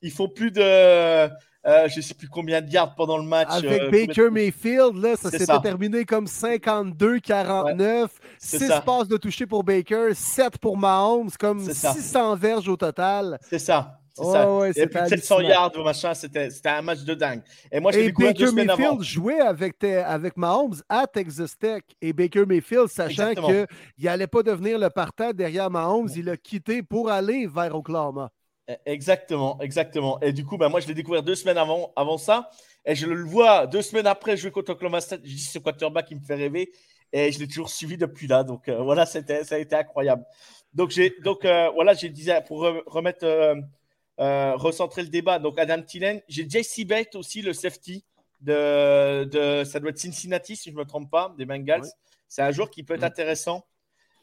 il faut, plus de. Euh, je ne sais plus combien de yards pendant le match. Avec euh, Baker Mayfield, là, ça s'était terminé comme 52-49. 6 passes de toucher pour Baker, 7 pour Mahomes, comme 600 verges au total. C'est ça. C'est ça. Ouais, et puis 700 yards ou machin, c'était un match de dingue. Et moi, je Baker Mayfield jouait avec, avec Mahomes à Texas Tech. Et Baker Mayfield, sachant qu'il n'allait pas devenir le partant derrière Mahomes, il a quitté pour aller vers Oklahoma. E, exactement, exactement. Et du coup, ben, moi, je l'ai découvert deux semaines avant, avant ça. Et je le vois deux semaines après jouer contre Oklahoma State. Je dis, ce quarterback qui me fait rêver. Et je l'ai toujours suivi depuis là. Donc euh, voilà, ça a été incroyable. Donc, donc euh, voilà, j'ai dit pour remettre. Euh, euh, recentrer le débat. Donc, Adam Tillen. J'ai Jesse Bate aussi, le safety de, de, Ça doit être Cincinnati, si je ne me trompe pas, des Bengals. C'est un joueur qui peut être intéressant.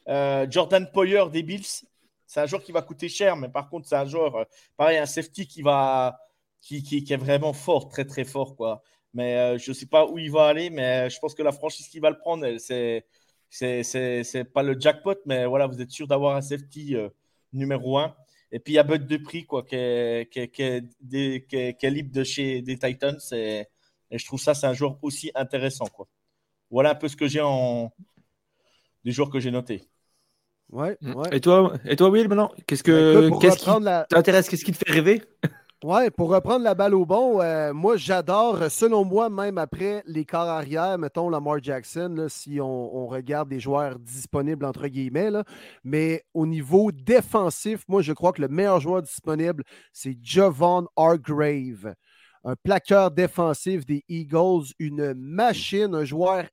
Euh, Jordan Poyer des Bills. C'est un joueur qui va coûter cher, mais par contre, c'est un joueur, euh, pareil, un safety qui va. Qui, qui, est vraiment fort, très très fort. Quoi. Mais je ne sais pas où il va aller, mais je pense que la franchise qui va le prendre, c'est c'est pas le jackpot, mais voilà, vous êtes sûr d'avoir un safety numéro un. Et puis il y a Bud Dupree quoi, qui, est, qui, est, libre de chez des Titans. Et, je trouve ça, c'est un joueur aussi intéressant. Quoi. Voilà un peu ce que j'ai en des joueurs que j'ai notés. Ouais, mm. ouais. Et toi, et toi, Will, maintenant, qu'est-ce que ben, qu'est-ce qui t'intéresse, qu'est-ce qui te fait rêver? Ouais, pour reprendre la balle au bon, euh, moi j'adore, selon moi, même après les corps arrière, mettons Lamar Jackson, si on, regarde des joueurs disponibles entre guillemets, mais au niveau défensif, moi je crois que le meilleur joueur disponible, c'est Javon Hargrave, un plaqueur défensif des Eagles, une machine, un joueur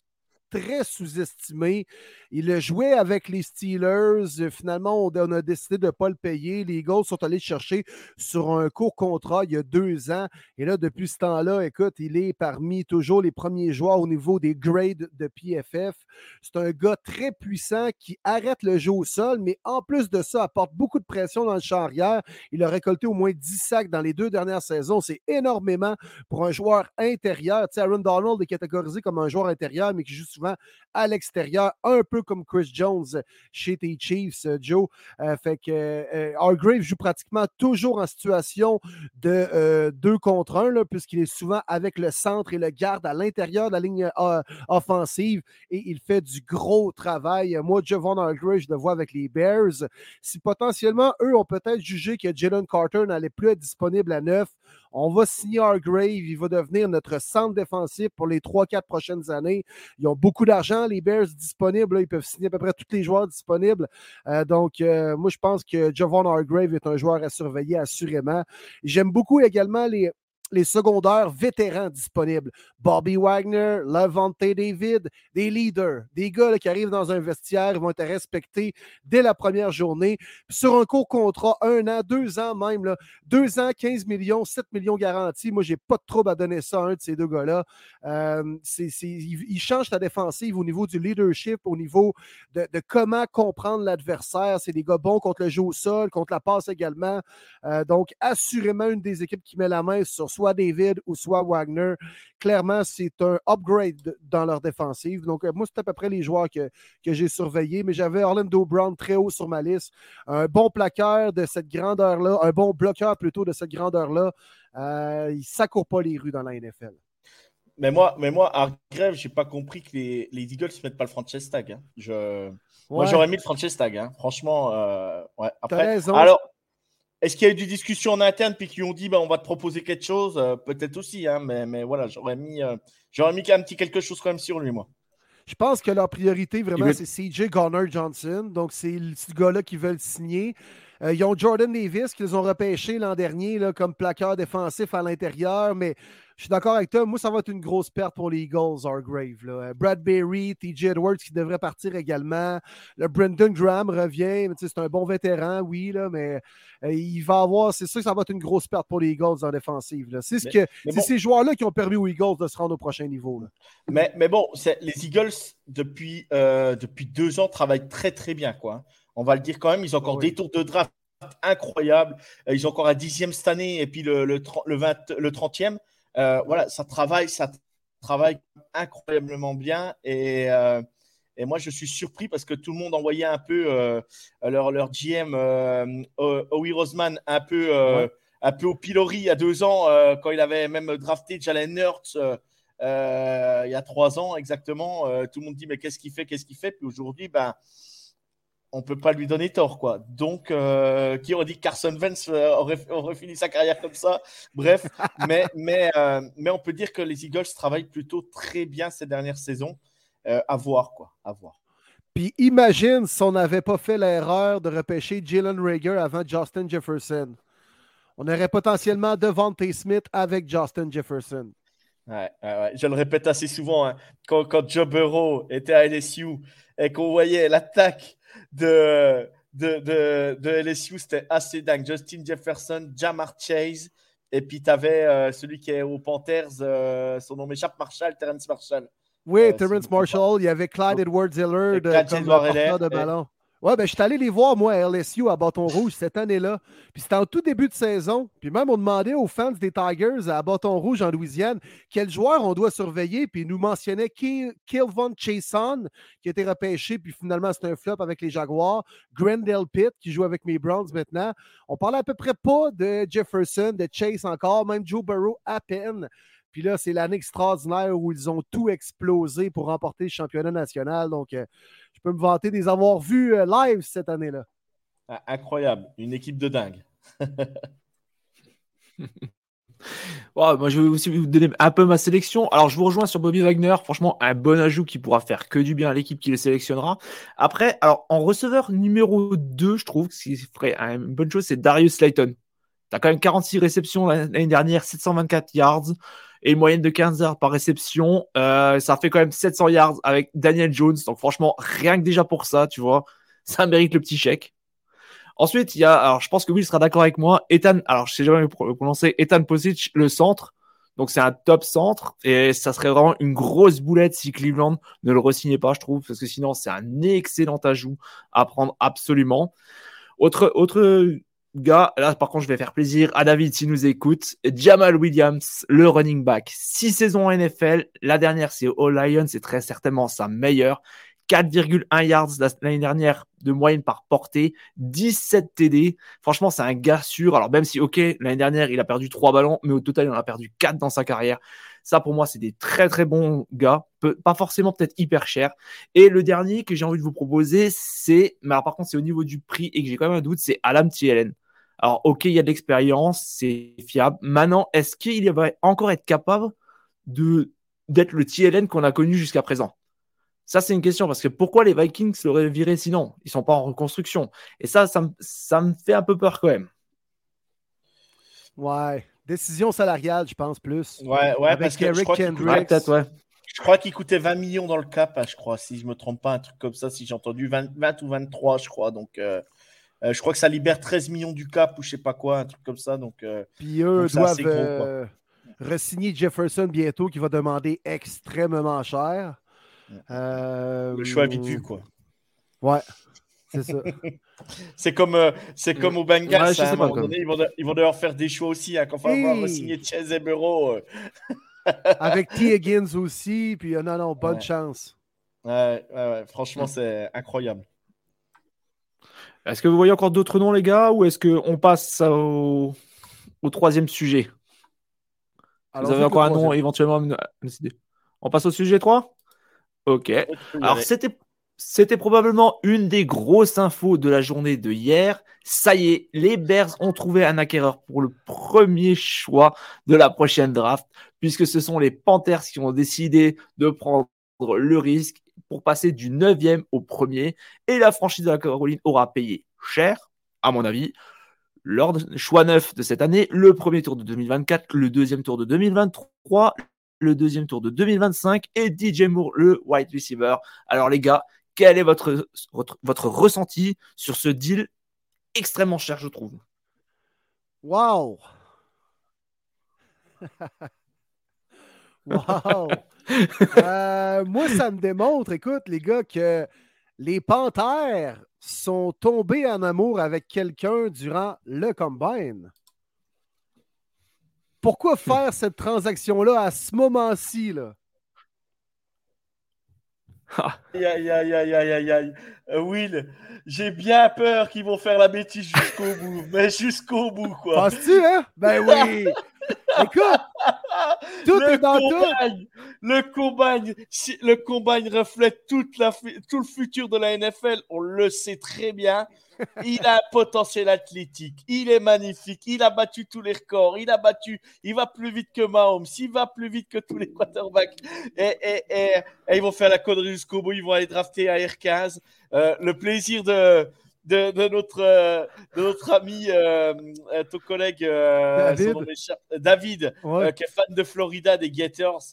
très sous-estimé. Il a joué avec les Steelers. Finalement, on, a décidé de ne pas le payer. Les Eagles sont allés chercher sur un court contrat il y a deux ans. Et là, depuis ce temps-là, écoute, il est parmi toujours les premiers joueurs au niveau des grades de PFF. C'est un gars très puissant qui arrête le jeu au sol, mais en plus de ça, apporte beaucoup de pression dans le champ arrière. Il a récolté au moins 10 sacs dans les deux dernières saisons. C'est énormément pour un joueur intérieur. Tu Aaron Donald est catégorisé comme un joueur intérieur, mais qui joue souvent à l'extérieur, un peu comme Chris Jones chez tes Chiefs, euh, Joe. Euh, fait que euh, Hargrave joue pratiquement toujours en situation de 2 contre 1, puisqu'il est souvent avec le centre et le garde à l'intérieur de la ligne offensive et il fait du gros travail. Moi, Javon Hargrave, je le vois avec les Bears. Si potentiellement, eux ont peut-être jugé que Jalen Carter n'allait plus être disponible à 9, on va signer Hargrave, il va devenir notre centre défensif pour les 3-4 prochaines années. Ils ont beaucoup d'argent, les Bears disponibles, ils peuvent signer à peu près tous les joueurs disponibles. Euh, donc, euh, moi, je pense que Javon Hargrave est un joueur à surveiller assurément. J'aime beaucoup également les, les secondaires vétérans disponibles. Bobby Wagner, Levante David, des leaders, des gars qui arrivent dans un vestiaire, vont être respectés dès la première journée. sur un court contrat, un an, deux ans même, deux ans, 15 millions, 7 millions garantis. Moi, j'ai pas de trouble à donner ça à un de ces deux gars-là. Euh, ils, changent ta défensive au niveau du leadership, au niveau de, comment comprendre l'adversaire. C'est des gars bons contre le jeu au sol, contre la passe également. Euh, donc, assurément, une des équipes qui met la main sur soit David ou soit Wagner. Clairement, c'est un upgrade dans leur défensive. Donc, euh, moi, c'est à peu près les joueurs que, que j'ai surveillés, mais j'avais Orlando Brown très haut sur ma liste. Un bon plaqueur de cette grandeur-là, un bon bloqueur plutôt de cette grandeur-là. Euh, il ne s'accourt pas les rues dans la NFL. Mais moi, mais moi à grève, j'ai pas compris que les, les Eagles ne mettent pas le franchise tag. Hein. Je... Moi, j'aurais mis le franchise tag. Hein. Franchement, euh, ouais. Après, alors, est-ce qu'il y a eu des discussions en interne puis qui ont dit bah, on va te proposer quelque chose? Euh, Peut-être aussi, hein, mais, mais voilà, j'aurais mis, euh, j'aurais mis un petit quelque chose quand même sur lui, moi. Je pense que leur priorité, vraiment, c'est CJ Garner Johnson. Donc, c'est ce gars-là qui veulent signer. Euh, ils ont Jordan Davis qu'ils ont repêché l'an dernier là, comme plaqueur défensif à l'intérieur, mais je suis d'accord avec toi. Moi, ça va être une grosse perte pour les Eagles, Hargrave. Là. Euh, Bradbury, TJ Edwards qui devrait partir également. Le Brendan Graham revient. C'est un bon vétéran, oui, là, mais euh, il va avoir. C'est sûr que ça va être une grosse perte pour les Eagles en défensive. C'est ce que, ces joueurs-là qui ont permis aux Eagles de se rendre au prochain niveau. Mais, mais bon, les Eagles, depuis, depuis deux ans, travaillent très, très bien. Quoi. On va le dire quand même. Ils ont encore des tours de draft incroyables. Ils ont encore un dixième cette année et puis le, le, le, 20, le 30e. Euh, voilà, ça travaille, ça travaille incroyablement bien. Et, euh, et, moi, je suis surpris parce que tout le monde envoyait un peu euh, leur, leur GM, Owie Roseman, un peu, un peu au pilori il y a deux ans, quand il avait même drafté Jalen Hurts. il y a trois ans exactement, tout le monde dit mais qu'est-ce qu'il fait, qu'est-ce qu'il fait? Puis aujourd'hui, ben, on peut pas lui donner tort, quoi. Donc, euh, qui aurait dit que Carson Wentz euh, aurait, fini sa carrière comme ça? Bref, mais, mais, euh, mais on peut dire que les Eagles travaillent plutôt très bien ces dernières saisons. à voir, quoi. À voir. Puis imagine si on n'avait pas fait l'erreur de repêcher Jalen Rager avant Justin Jefferson. On aurait potentiellement Devontae Smith avec Justin Jefferson. Ouais, Je le répète assez souvent. Hein. Quand, quand Joe Burrow était à LSU et qu'on voyait l'attaque de, de, de, de LSU, c'était assez dingue. Justin Jefferson, Jamar Chase, et puis tu avais euh, celui qui est aux Panthers, euh, son nom m'échappe, Marshall, Terrence Marshall. Oui, euh, Terrence Marshall, il y avait Clyde Edwards-Hiller comme porteur de ballon. Ouais, ben, je suis allé les voir, moi, à LSU, à Bâton Rouge, cette année-là. Puis c'était en tout début de saison. Puis même, on demandait aux fans des Tigers à Bâton Rouge en Louisiane quel joueur on doit surveiller. Puis ils nous mentionnaient Kilvon Chason, qui a été repêché, puis finalement, c'était un flop avec les Jaguars. Grendel Pitt, qui joue avec mes Browns maintenant. On parlait à peu près pas de Jefferson, de Chase encore, même Joe Burrow à peine. Puis là, c'est l'année extraordinaire où ils ont tout explosé pour remporter le championnat national. Donc, euh, peux me vanter des avoir vus euh, live cette année-là. Ah, incroyable. Une équipe de dingue. moi, je vais aussi vous donner un peu ma sélection. Alors, je vous rejoins sur Bobby Wagner. Franchement, un bon ajout qui pourra faire que du bien à l'équipe qui le sélectionnera. Après, alors, en receveur numéro 2, je trouve, ce qui ferait une bonne chose, c'est Darius Slayton. Tu as quand même 46 réceptions l'année dernière, 724 yards et une moyenne de 15 yards par réception. Euh, ça fait quand même 700 yards avec Daniel Jones. Donc franchement, rien que déjà pour ça, tu vois, ça mérite le petit chèque. Ensuite, il y a, alors je pense que Will sera d'accord avec moi, Ethan, alors je sais jamais prononcer, Ethan Posic, le centre. Donc c'est un top centre et ça serait vraiment une grosse boulette si Cleveland ne le re pas, je trouve, parce que sinon c'est un excellent ajout à prendre absolument. Autre, autre gars, là par contre je vais faire plaisir à David s'il nous écoute. Jamal Williams, le running back. Six saisons en NFL. La dernière c'est All Lions, c'est très certainement sa meilleure. 4,1 yards l'année dernière de moyenne par portée, 17 TD. Franchement, c'est un gars sûr. Alors, même si, ok, l'année dernière, il a perdu 3 ballons, mais au total, il en a perdu 4 dans sa carrière. Ça, pour moi, c'est des très, très bons gars. pas forcément peut-être hyper cher. Et le dernier que j'ai envie de vous proposer, c'est, mais alors, par contre, c'est au niveau du prix et que j'ai quand même un doute, c'est Alam TLN. Alors, ok, il y a de l'expérience, c'est fiable. Maintenant, est-ce qu'il va encore être capable de d'être le TLN qu'on a connu jusqu'à présent? Ça, c'est une question parce que pourquoi les Vikings l'auraient viré sinon? Ils sont pas en reconstruction. Et ça, ça, me fait un peu peur quand même. Ouais. Décision salariale, je pense plus. Ouais, ouais, parce que je crois, je crois qu'il coûtait 20 millions dans le cap, hein, je crois, si je me trompe pas, un truc comme ça, si j'ai entendu 20, ou 23, je crois. Donc, euh, euh, je crois que ça libère 13 millions du cap ou je sais pas quoi, un truc comme ça. Donc, euh, Puis eux doivent euh, re-signer Jefferson bientôt qui va demander extrêmement cher. Le choix vite vu, quoi. Ouais, c'est ça. C'est comme, euh, c'est comme au Bengals. Ouais, hein, donné, ils, vont ils, vont devoir faire des choix aussi. Hein, quand on va signer Chase et Bureau. Avec T. Higgins aussi. Puis non, non, bonne chance. Ouais, ouais, franchement, c'est incroyable. Est-ce que vous voyez encore d'autres noms, les gars, ou est-ce qu'on passe au... au, troisième sujet? Vous avez encore un nom éventuellement à On passe au sujet 3 Ok. Alors, c'était c'était probablement une des grosses infos de la journée de hier. Ça y est, les Bears ont trouvé un acquéreur pour le premier choix de la prochaine draft, puisque ce sont les Panthers qui ont décidé de prendre le risque pour passer du 9e au premier. Et la franchise de la Caroline aura payé cher, à mon avis, lors choix neuf de cette année, le premier tour de 2024, le deuxième tour de 2023, le deuxième tour de 2025 et DJ Moore, le wide receiver. Alors les gars, quel est votre, votre, ressenti sur ce deal extrêmement cher, je trouve? Wow Wow euh, Moi, ça me démontre, écoute, les gars, que les Panthères sont tombés en amour avec quelqu'un durant le combine. Pourquoi faire cette transaction-là à ce moment-ci? Là? Aïe, aïe, aïe, aïe, aïe, aïe, euh, Will, j'ai bien peur qu'ils vont faire la bêtise jusqu'au bout, mais jusqu'au bout, quoi. Penses-tu, hein? Ben oui! Écoute, tout le est dans tout. Le combine, le combine reflète toute la, tout le futur de la NFL. On le sait très bien. Il a un potentiel athlétique. Il est magnifique. Il a battu tous les records. Il a battu. Il va plus vite que Mahomes. Il va plus vite que tous les quarterbacks. Et, et, et, ils vont faire la connerie jusqu'au bout. Ils vont aller drafter à R15. Euh, le plaisir de, de, notre, euh, de notre ami, euh, ton collègue David, qui est fan de Florida des Gators.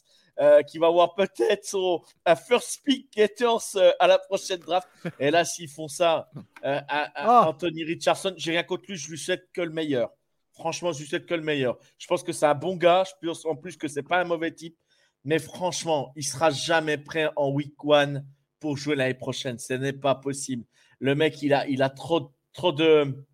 Qui va avoir peut-être son un first pick Gators à la prochaine draft. Et là, s'ils font ça à, ah. Anthony Richardson, j'ai rien contre lui, je lui souhaite que le meilleur. Franchement, je lui souhaite que le meilleur. Je pense que c'est un bon gars. Je pense en plus que c'est pas un mauvais type. Mais franchement, il sera jamais prêt en week one pour jouer l'année prochaine. Ce n'est pas possible. Le mec, il a, il a trop, trop de.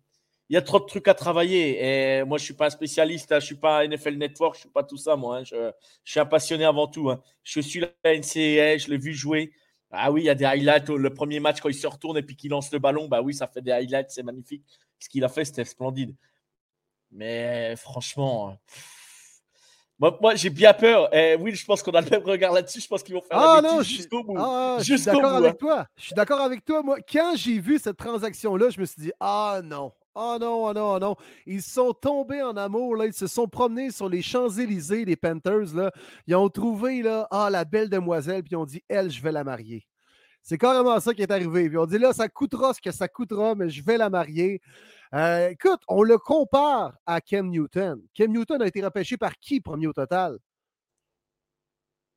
Il y a trop de trucs à travailler. Et moi, je ne suis pas un spécialiste. Hein. Je ne suis pas NFL Network. Je ne suis pas tout ça, moi. Hein. Je, suis un passionné avant tout. Hein. Je suis la NCAA. Je l'ai vu jouer. Ah oui, il y a des highlights. Le premier match, quand il se retourne et puis qu'il lance le ballon, bah oui, ça fait des highlights. C'est magnifique. Ce qu'il a fait, c'était splendide. Mais franchement. Moi, j'ai bien peur. Et oui, je pense qu'on a le même regard là-dessus. Je pense qu'ils vont faire ah, non, jusqu'au bout. Ah, je suis d'accord avec toi. Je suis d'accord avec toi. Moi, quand j'ai vu cette transaction-là, je me suis dit Ah non. Oh non, oh non, oh non. Ils sont tombés en amour. Ils se sont promenés sur les Champs-Élysées, les Panthers. Là. Ils ont trouvé là, ah, la belle demoiselle, puis ils ont dit Elle, je vais la marier. C'est carrément ça qui est arrivé. Puis on dit là, ça coûtera ce que ça coûtera, mais je vais la marier. Euh, écoute, on le compare à Ken Newton. Ken Newton a été repêché par qui premier au total?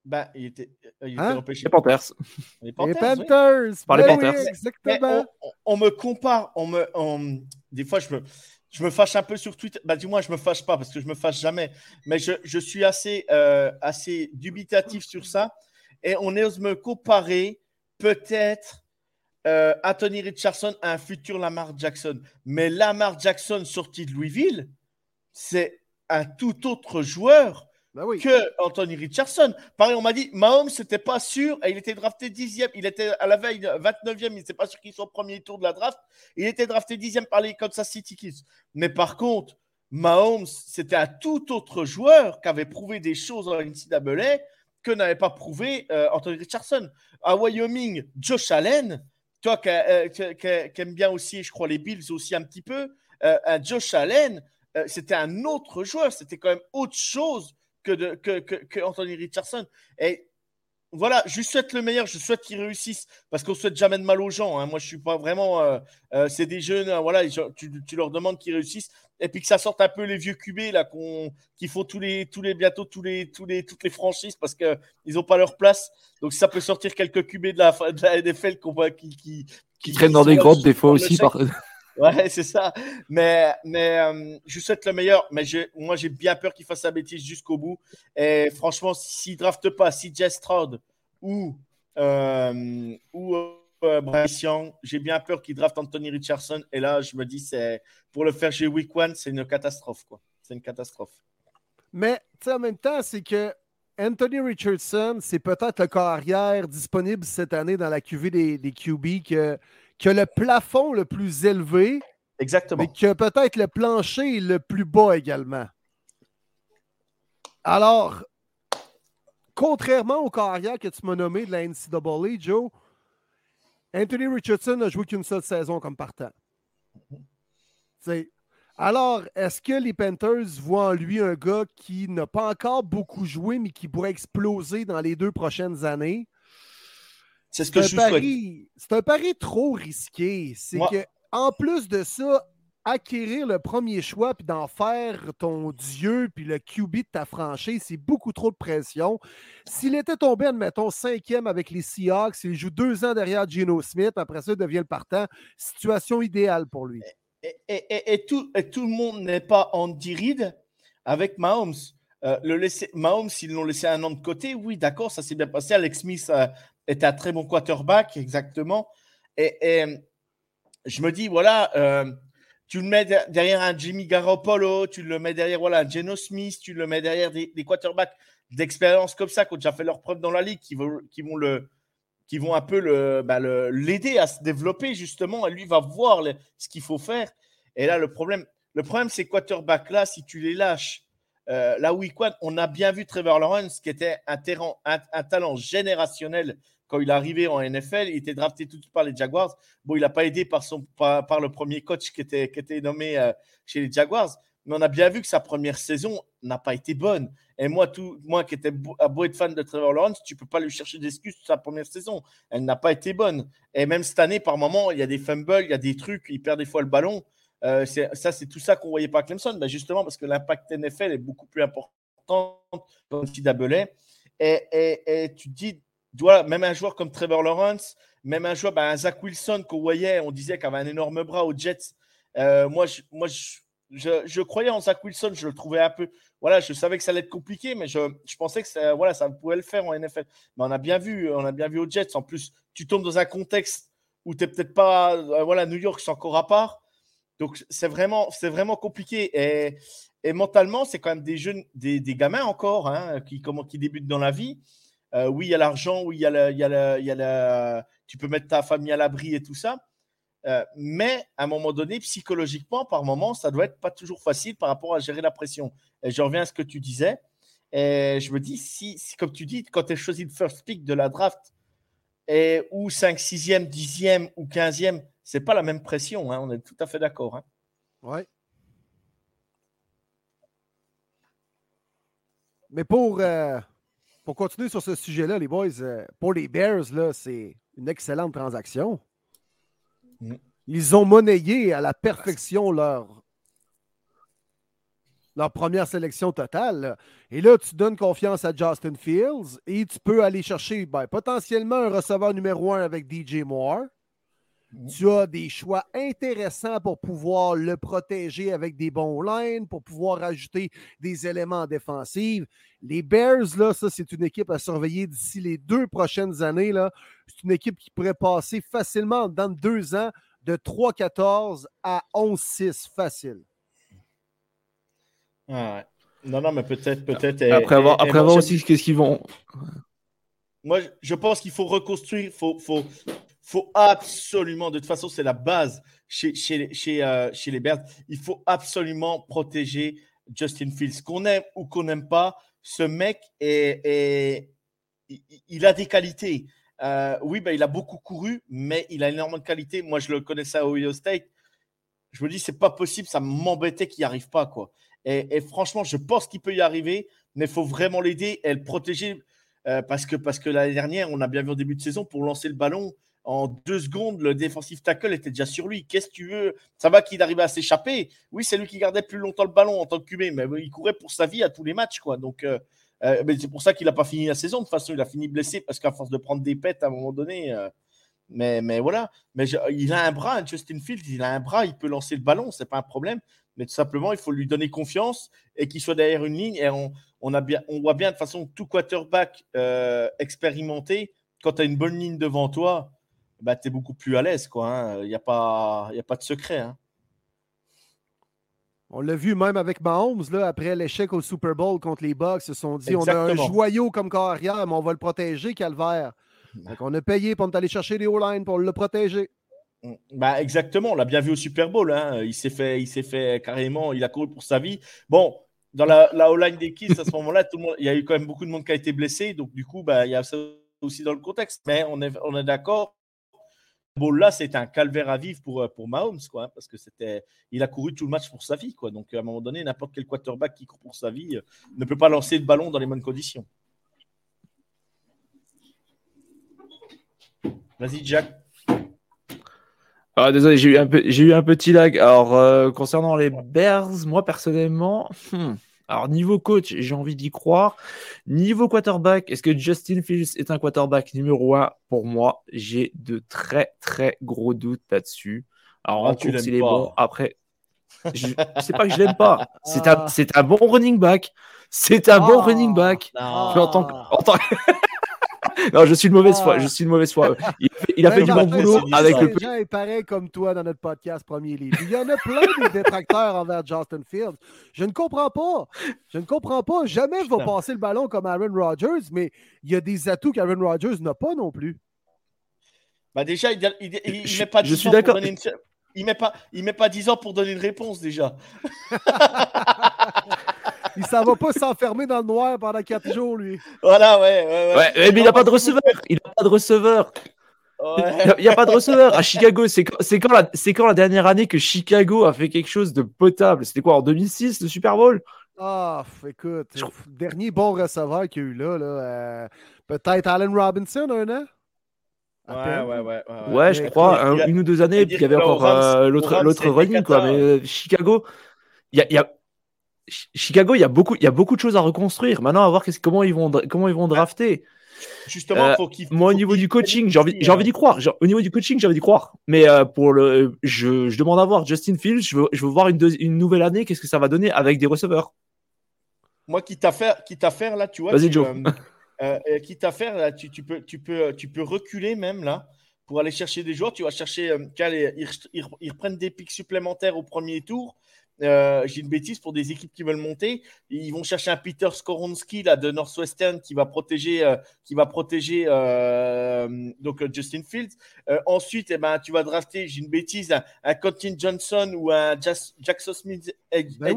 Ben, il était, euh, il hein? repêché. Les Panthers. Les Panthers. Par les ben Panthers. exactement. On, me compare. On me, des fois, je me, je me fâche un peu sur Twitter. Ben, du moins, je me fâche pas parce que je me fâche jamais. Mais je, je suis assez, euh, assez dubitatif sur ça. Et on ose me comparer peut-être euh, Anthony Richardson a un futur Lamar Jackson. Mais Lamar Jackson sorti de Louisville, c'est un tout autre joueur bah que Anthony Richardson. Pareil, on m'a dit, Mahomes, c'était pas sûr, il était drafté dixième. Il était à la veille 29e, il n'était pas sûr qu'il soit au premier tour de la draft. Il était drafté dixième par les Kansas City Kids. Mais par contre, Mahomes, c'était un tout autre joueur qui avait prouvé des choses en NCAA que n'avait pas prouvé euh, Anthony Richardson. À Wyoming, Josh Allen, toi euh, qui, aime bien aussi, je crois, les Bills aussi un petit peu, euh, Josh Allen, euh, c'était un autre joueur, c'était quand même autre chose que, de, que, que, Anthony Richardson. Et voilà, je souhaite le meilleur, je souhaite qu'ils réussissent parce qu'on souhaite jamais de mal aux gens. Hein. Moi, je suis pas vraiment. c'est des jeunes, voilà, tu, tu leur demandes qu'ils réussissent et puis que ça sorte un peu les vieux QB là qui font tous les tous les bientôt tous les tous les toutes les franchises parce que ils ont pas leur place. Donc ça peut sortir quelques QB de la, de la NFL qui, qui, qui, traînent dans des grottes des fois aussi. Par... Ouais, c'est ça. Mais, mais euh, je souhaite le meilleur. Mais moi, j'ai bien peur qu'il fasse sa bêtise jusqu'au bout. Et franchement, s'il ne drafte pas, si Jess Stroud ou, euh, ou euh. J'ai bien peur qu'il draft Anthony Richardson. Et là, je me dis, c'est pour le faire chez Week One, c'est une catastrophe. quoi. C'est une catastrophe. Mais en même temps, c'est que Anthony Richardson, c'est peut-être le carrière disponible cette année dans la QV des, des QB que, que le plafond le plus élevé. Exactement. Mais que peut-être le plancher le plus bas également. Alors, contrairement au carrière que tu m'as nommé de la NCAA, Joe, Anthony Richardson n'a joué qu'une seule saison comme partant. alors, est-ce que les Panthers voient en lui un gars qui n'a pas encore beaucoup joué, mais qui pourrait exploser dans les deux prochaines années? C'est ce que je pari, C'est un pari trop risqué. C'est que, en plus de ça, acquérir le premier choix puis d'en faire ton dieu puis le QB de ta franchise, c'est beaucoup trop de pression. S'il était tombé, admettons, cinquième avec les Seahawks, il joue deux ans derrière Geno Smith, après ça, il devient le partant. Situation idéale pour lui. Et, tout, tout, le monde n'est pas en Reid avec Mahomes. Euh, le laisser, Mahomes, ils l'ont laissé un an de côté, oui, d'accord, ça s'est bien passé. Alex Smith euh, est un très bon quarterback, exactement. Et, je me dis, voilà, euh, tu le mets derrière un Jimmy Garoppolo, tu le mets derrière voilà, un Geno Smith, tu le mets derrière des, quarterbacks d'expérience comme ça qui ont déjà fait leur preuve dans la ligue, qui vont, qui vont, le, qui vont un peu bah, l'aider le, à se développer justement. Et lui va voir ce qu'il faut faire. Et là, le problème, le problème c'est quarterback là, si tu les lâches, euh, là week one, on a bien vu Trevor Lawrence qui était un, un talent générationnel quand il est arrivé en NFL, il était drafté tout de suite par les Jaguars. Bon, il n'a pas aidé par, son, par, le premier coach qui était, qui était nommé euh, chez les Jaguars, mais on a bien vu que sa première saison n'a pas été bonne. Et moi, tout, moi qui étais beau, beau être fan de Trevor Lawrence, tu peux pas lui chercher d'excuses sur sa première saison. Elle n'a pas été bonne. Et même cette année, par moment, il y a des fumbles, il y a des trucs, il perd des fois le ballon. Euh, ça, c'est tout ça qu'on voyait pas à Clemson. Ben justement, parce que l'impact NFL est beaucoup plus important dans le Et, et, et tu dis, même un joueur comme Trevor Lawrence, même un joueur, ben, Zach Wilson qu'on voyait, on disait qu'il avait un énorme bras aux Jets. Euh, moi, je, moi je, croyais en Zach Wilson, je le trouvais un peu. Voilà, je savais que ça allait être compliqué, mais je, pensais que ça, voilà, ça pouvait le faire en NFL. Mais on a bien vu, on a bien vu aux Jets. En plus, tu tombes dans un contexte où tu n'es peut-être pas. Euh, voilà, New York, c'est encore à part. Donc, c'est vraiment, c'est vraiment compliqué. Et, et mentalement, c'est quand même des jeunes, des, des gamins encore, hein, qui, comment, qui débutent dans la vie. Euh, oui, il y a l'argent, oui, il y a, il y a, il y a tu peux mettre ta famille à l'abri et tout ça. Euh, mais à un moment donné, psychologiquement, par moment, ça doit être pas toujours facile par rapport à gérer la pression. Et je reviens à ce que tu disais. Et je me dis, si, comme tu dis, quand tu as choisi le first pick de la draft, et, ou 5, 6e, 10e ou 15e, c'est pas la même pression. Hein, on est tout à fait d'accord. Hein. Oui. Mais pour, euh, pour continuer sur ce sujet-là, les boys, euh, pour les Bears, c'est une excellente transaction. Mm. Ils ont monnayé à la perfection leur, leur première sélection totale. Et là, tu donnes confiance à Justin Fields et tu peux aller chercher ben, potentiellement un receveur numéro un avec DJ Moore. Tu as des choix intéressants pour pouvoir le protéger avec des bons lines, pour pouvoir ajouter des éléments défensifs. Les Bears, là, ça, c'est une équipe à surveiller d'ici les deux prochaines années. Là. C'est une équipe qui pourrait passer facilement dans deux ans de 3-14 à 11-6 facile. Ah non, non, mais peut-être, peut-être. Après avoir, après avoir aussi qu'est-ce qu'ils vont. Moi, je pense qu'il faut reconstruire, faut, faut, faut absolument, de toute façon, c'est la base chez, chez, chez, euh, chez les Bears. Il faut absolument protéger Justin Fields. Qu'on aime ou qu'on n'aime pas, ce mec, est, il a des qualités. Euh, oui, ben, il a beaucoup couru, mais il a énormément de qualités. Moi, je le connaissais à Ohio State. Je me dis, c'est pas possible, ça m'embêtait qu'il n'y arrive pas. quoi. Et, franchement, je pense qu'il peut y arriver, mais il faut vraiment l'aider et le protéger. Euh, parce que, parce que l'année dernière, on a bien vu au début de saison, pour lancer le ballon, en deux secondes, le défensif tackle était déjà sur lui. Qu'est-ce que tu veux? Ça va qu'il arrivait à s'échapper? Oui, c'est lui qui gardait plus longtemps le ballon en tant que QB, mais il courait pour sa vie à tous les matchs. quoi. Donc, euh, euh, c'est pour ça qu'il n'a pas fini la saison. De toute façon, il a fini blessé parce qu'à force de prendre des pètes à un moment donné. Euh, mais, mais voilà. Mais il a un bras, Justin Fields, il a un bras, il peut lancer le ballon, c'est pas un problème. Mais tout simplement, il faut lui donner confiance et qu'il soit derrière une ligne. Et on, a bien, on voit bien de façon tout quarterback expérimenté, quand tu as une bonne ligne devant toi, bah, tu es beaucoup plus à l'aise. Il n'y hein. a, pas, a pas de secret. Hein. On l'a vu même avec Mahomes, là, après l'échec au Super Bowl contre les Bucks, ils se sont dit on a un joyau comme carrière, mais on va le protéger, Calvaire. Donc, on a payé pour aller chercher des O-line pour le protéger. Mm. Bah exactement, on l'a bien vu au Super Bowl. Hein. Il s'est fait, il s'est fait carrément, il a couru pour sa vie. Bon, dans la, la O-line des Kiss à ce moment-là, il y a eu quand même beaucoup de monde qui a été blessé, donc du coup, bah, il y a ça aussi dans le contexte. Mais on est, on est d'accord Bon, là, c'est un calvaire à vivre pour, euh, Mahomes, quoi, hein, parce que c'était, il a couru tout le match pour sa vie, quoi. Donc, à un moment donné, n'importe quel quarterback qui court pour sa vie euh, ne peut pas lancer le ballon dans les bonnes conditions. Vas-y, Jack. Ah, désolé, j'ai eu, un j'ai eu un petit lag. Alors, euh, concernant les Bears, moi, personnellement, hmm, alors, niveau coach, j'ai envie d'y croire. Niveau quarterback, est-ce que Justin Fields est un quarterback numéro 1 Pour moi, j'ai de très, très gros doutes là-dessus. Alors, ah, en course, il est bon. Après, je sais pas que je l'aime pas. C'est un, ah. un, bon running back. C'est un bon running back. en tant que, non, je suis de mauvaise foi. Je suis de mauvaise foi. Il, a fait, du bon boulot avec le. gens est pareil comme toi dans notre podcast Premier Livre. Il y en a plein de détracteurs envers Justin Fields. Je ne comprends pas. Je ne comprends pas. Jamais il va passer le ballon comme Aaron Rodgers, mais il y a des atouts qu'Aaron Rodgers n'a pas non plus. Bah déjà, il, il, met pas. Je suis d'accord. Il met pas, il met pas 10 ans pour donner une réponse déjà. il s'en va pas s'enfermer dans le noir pendant 4 jours, lui. Voilà, ouais. ouais, ouais. mais il n'a pas de receveur. Il n'a pas de receveur. Il n'y a, pas de receveur. À Chicago, c'est quand, quand, la, quand la dernière année que Chicago a fait quelque chose de potable? C'était quoi, en 2006, le Super Bowl? Ah, écoute, le dernier bon receveur qu'il y a eu là, là euh, peut-être Allen Robinson, un an? Ouais, ouais, ouais, ouais, je crois, une ou deux années, puis il y avait encore euh, l'autre running, quoi. Mais euh, Chicago, il y a, Chicago, il y a beaucoup, il y a beaucoup de choses à reconstruire. Maintenant, à voir comment ils vont, comment ils vont drafter. Justement, euh, faut moi au niveau du coaching, j'ai envie, j'ai envie d'y croire. au niveau du coaching, j'ai envie d'y croire. Mais euh, pour le, je, je, demande à voir Justin Fields. Je veux, je veux voir une, une nouvelle année. Qu'est-ce que ça va donner avec des receveurs? Moi, qui t'a fait, qui t'a fait là, tu vois. Vas-y, Joe. Euh, qui t'a fait là, tu, tu, peux, tu peux, tu peux reculer même là pour aller chercher des joueurs. Tu vas chercher, ils, reprennent des pics supplémentaires au premier tour. Euh, j'ai une bêtise pour des équipes qui veulent monter. Ils vont chercher un Peter Skoronski là, de Northwestern qui va protéger, euh, qui va protéger euh, donc Justin Fields. ensuite, eh ben, tu vas drafter, j'ai une bêtise, un, un Johnson ou un Jackson Smith ben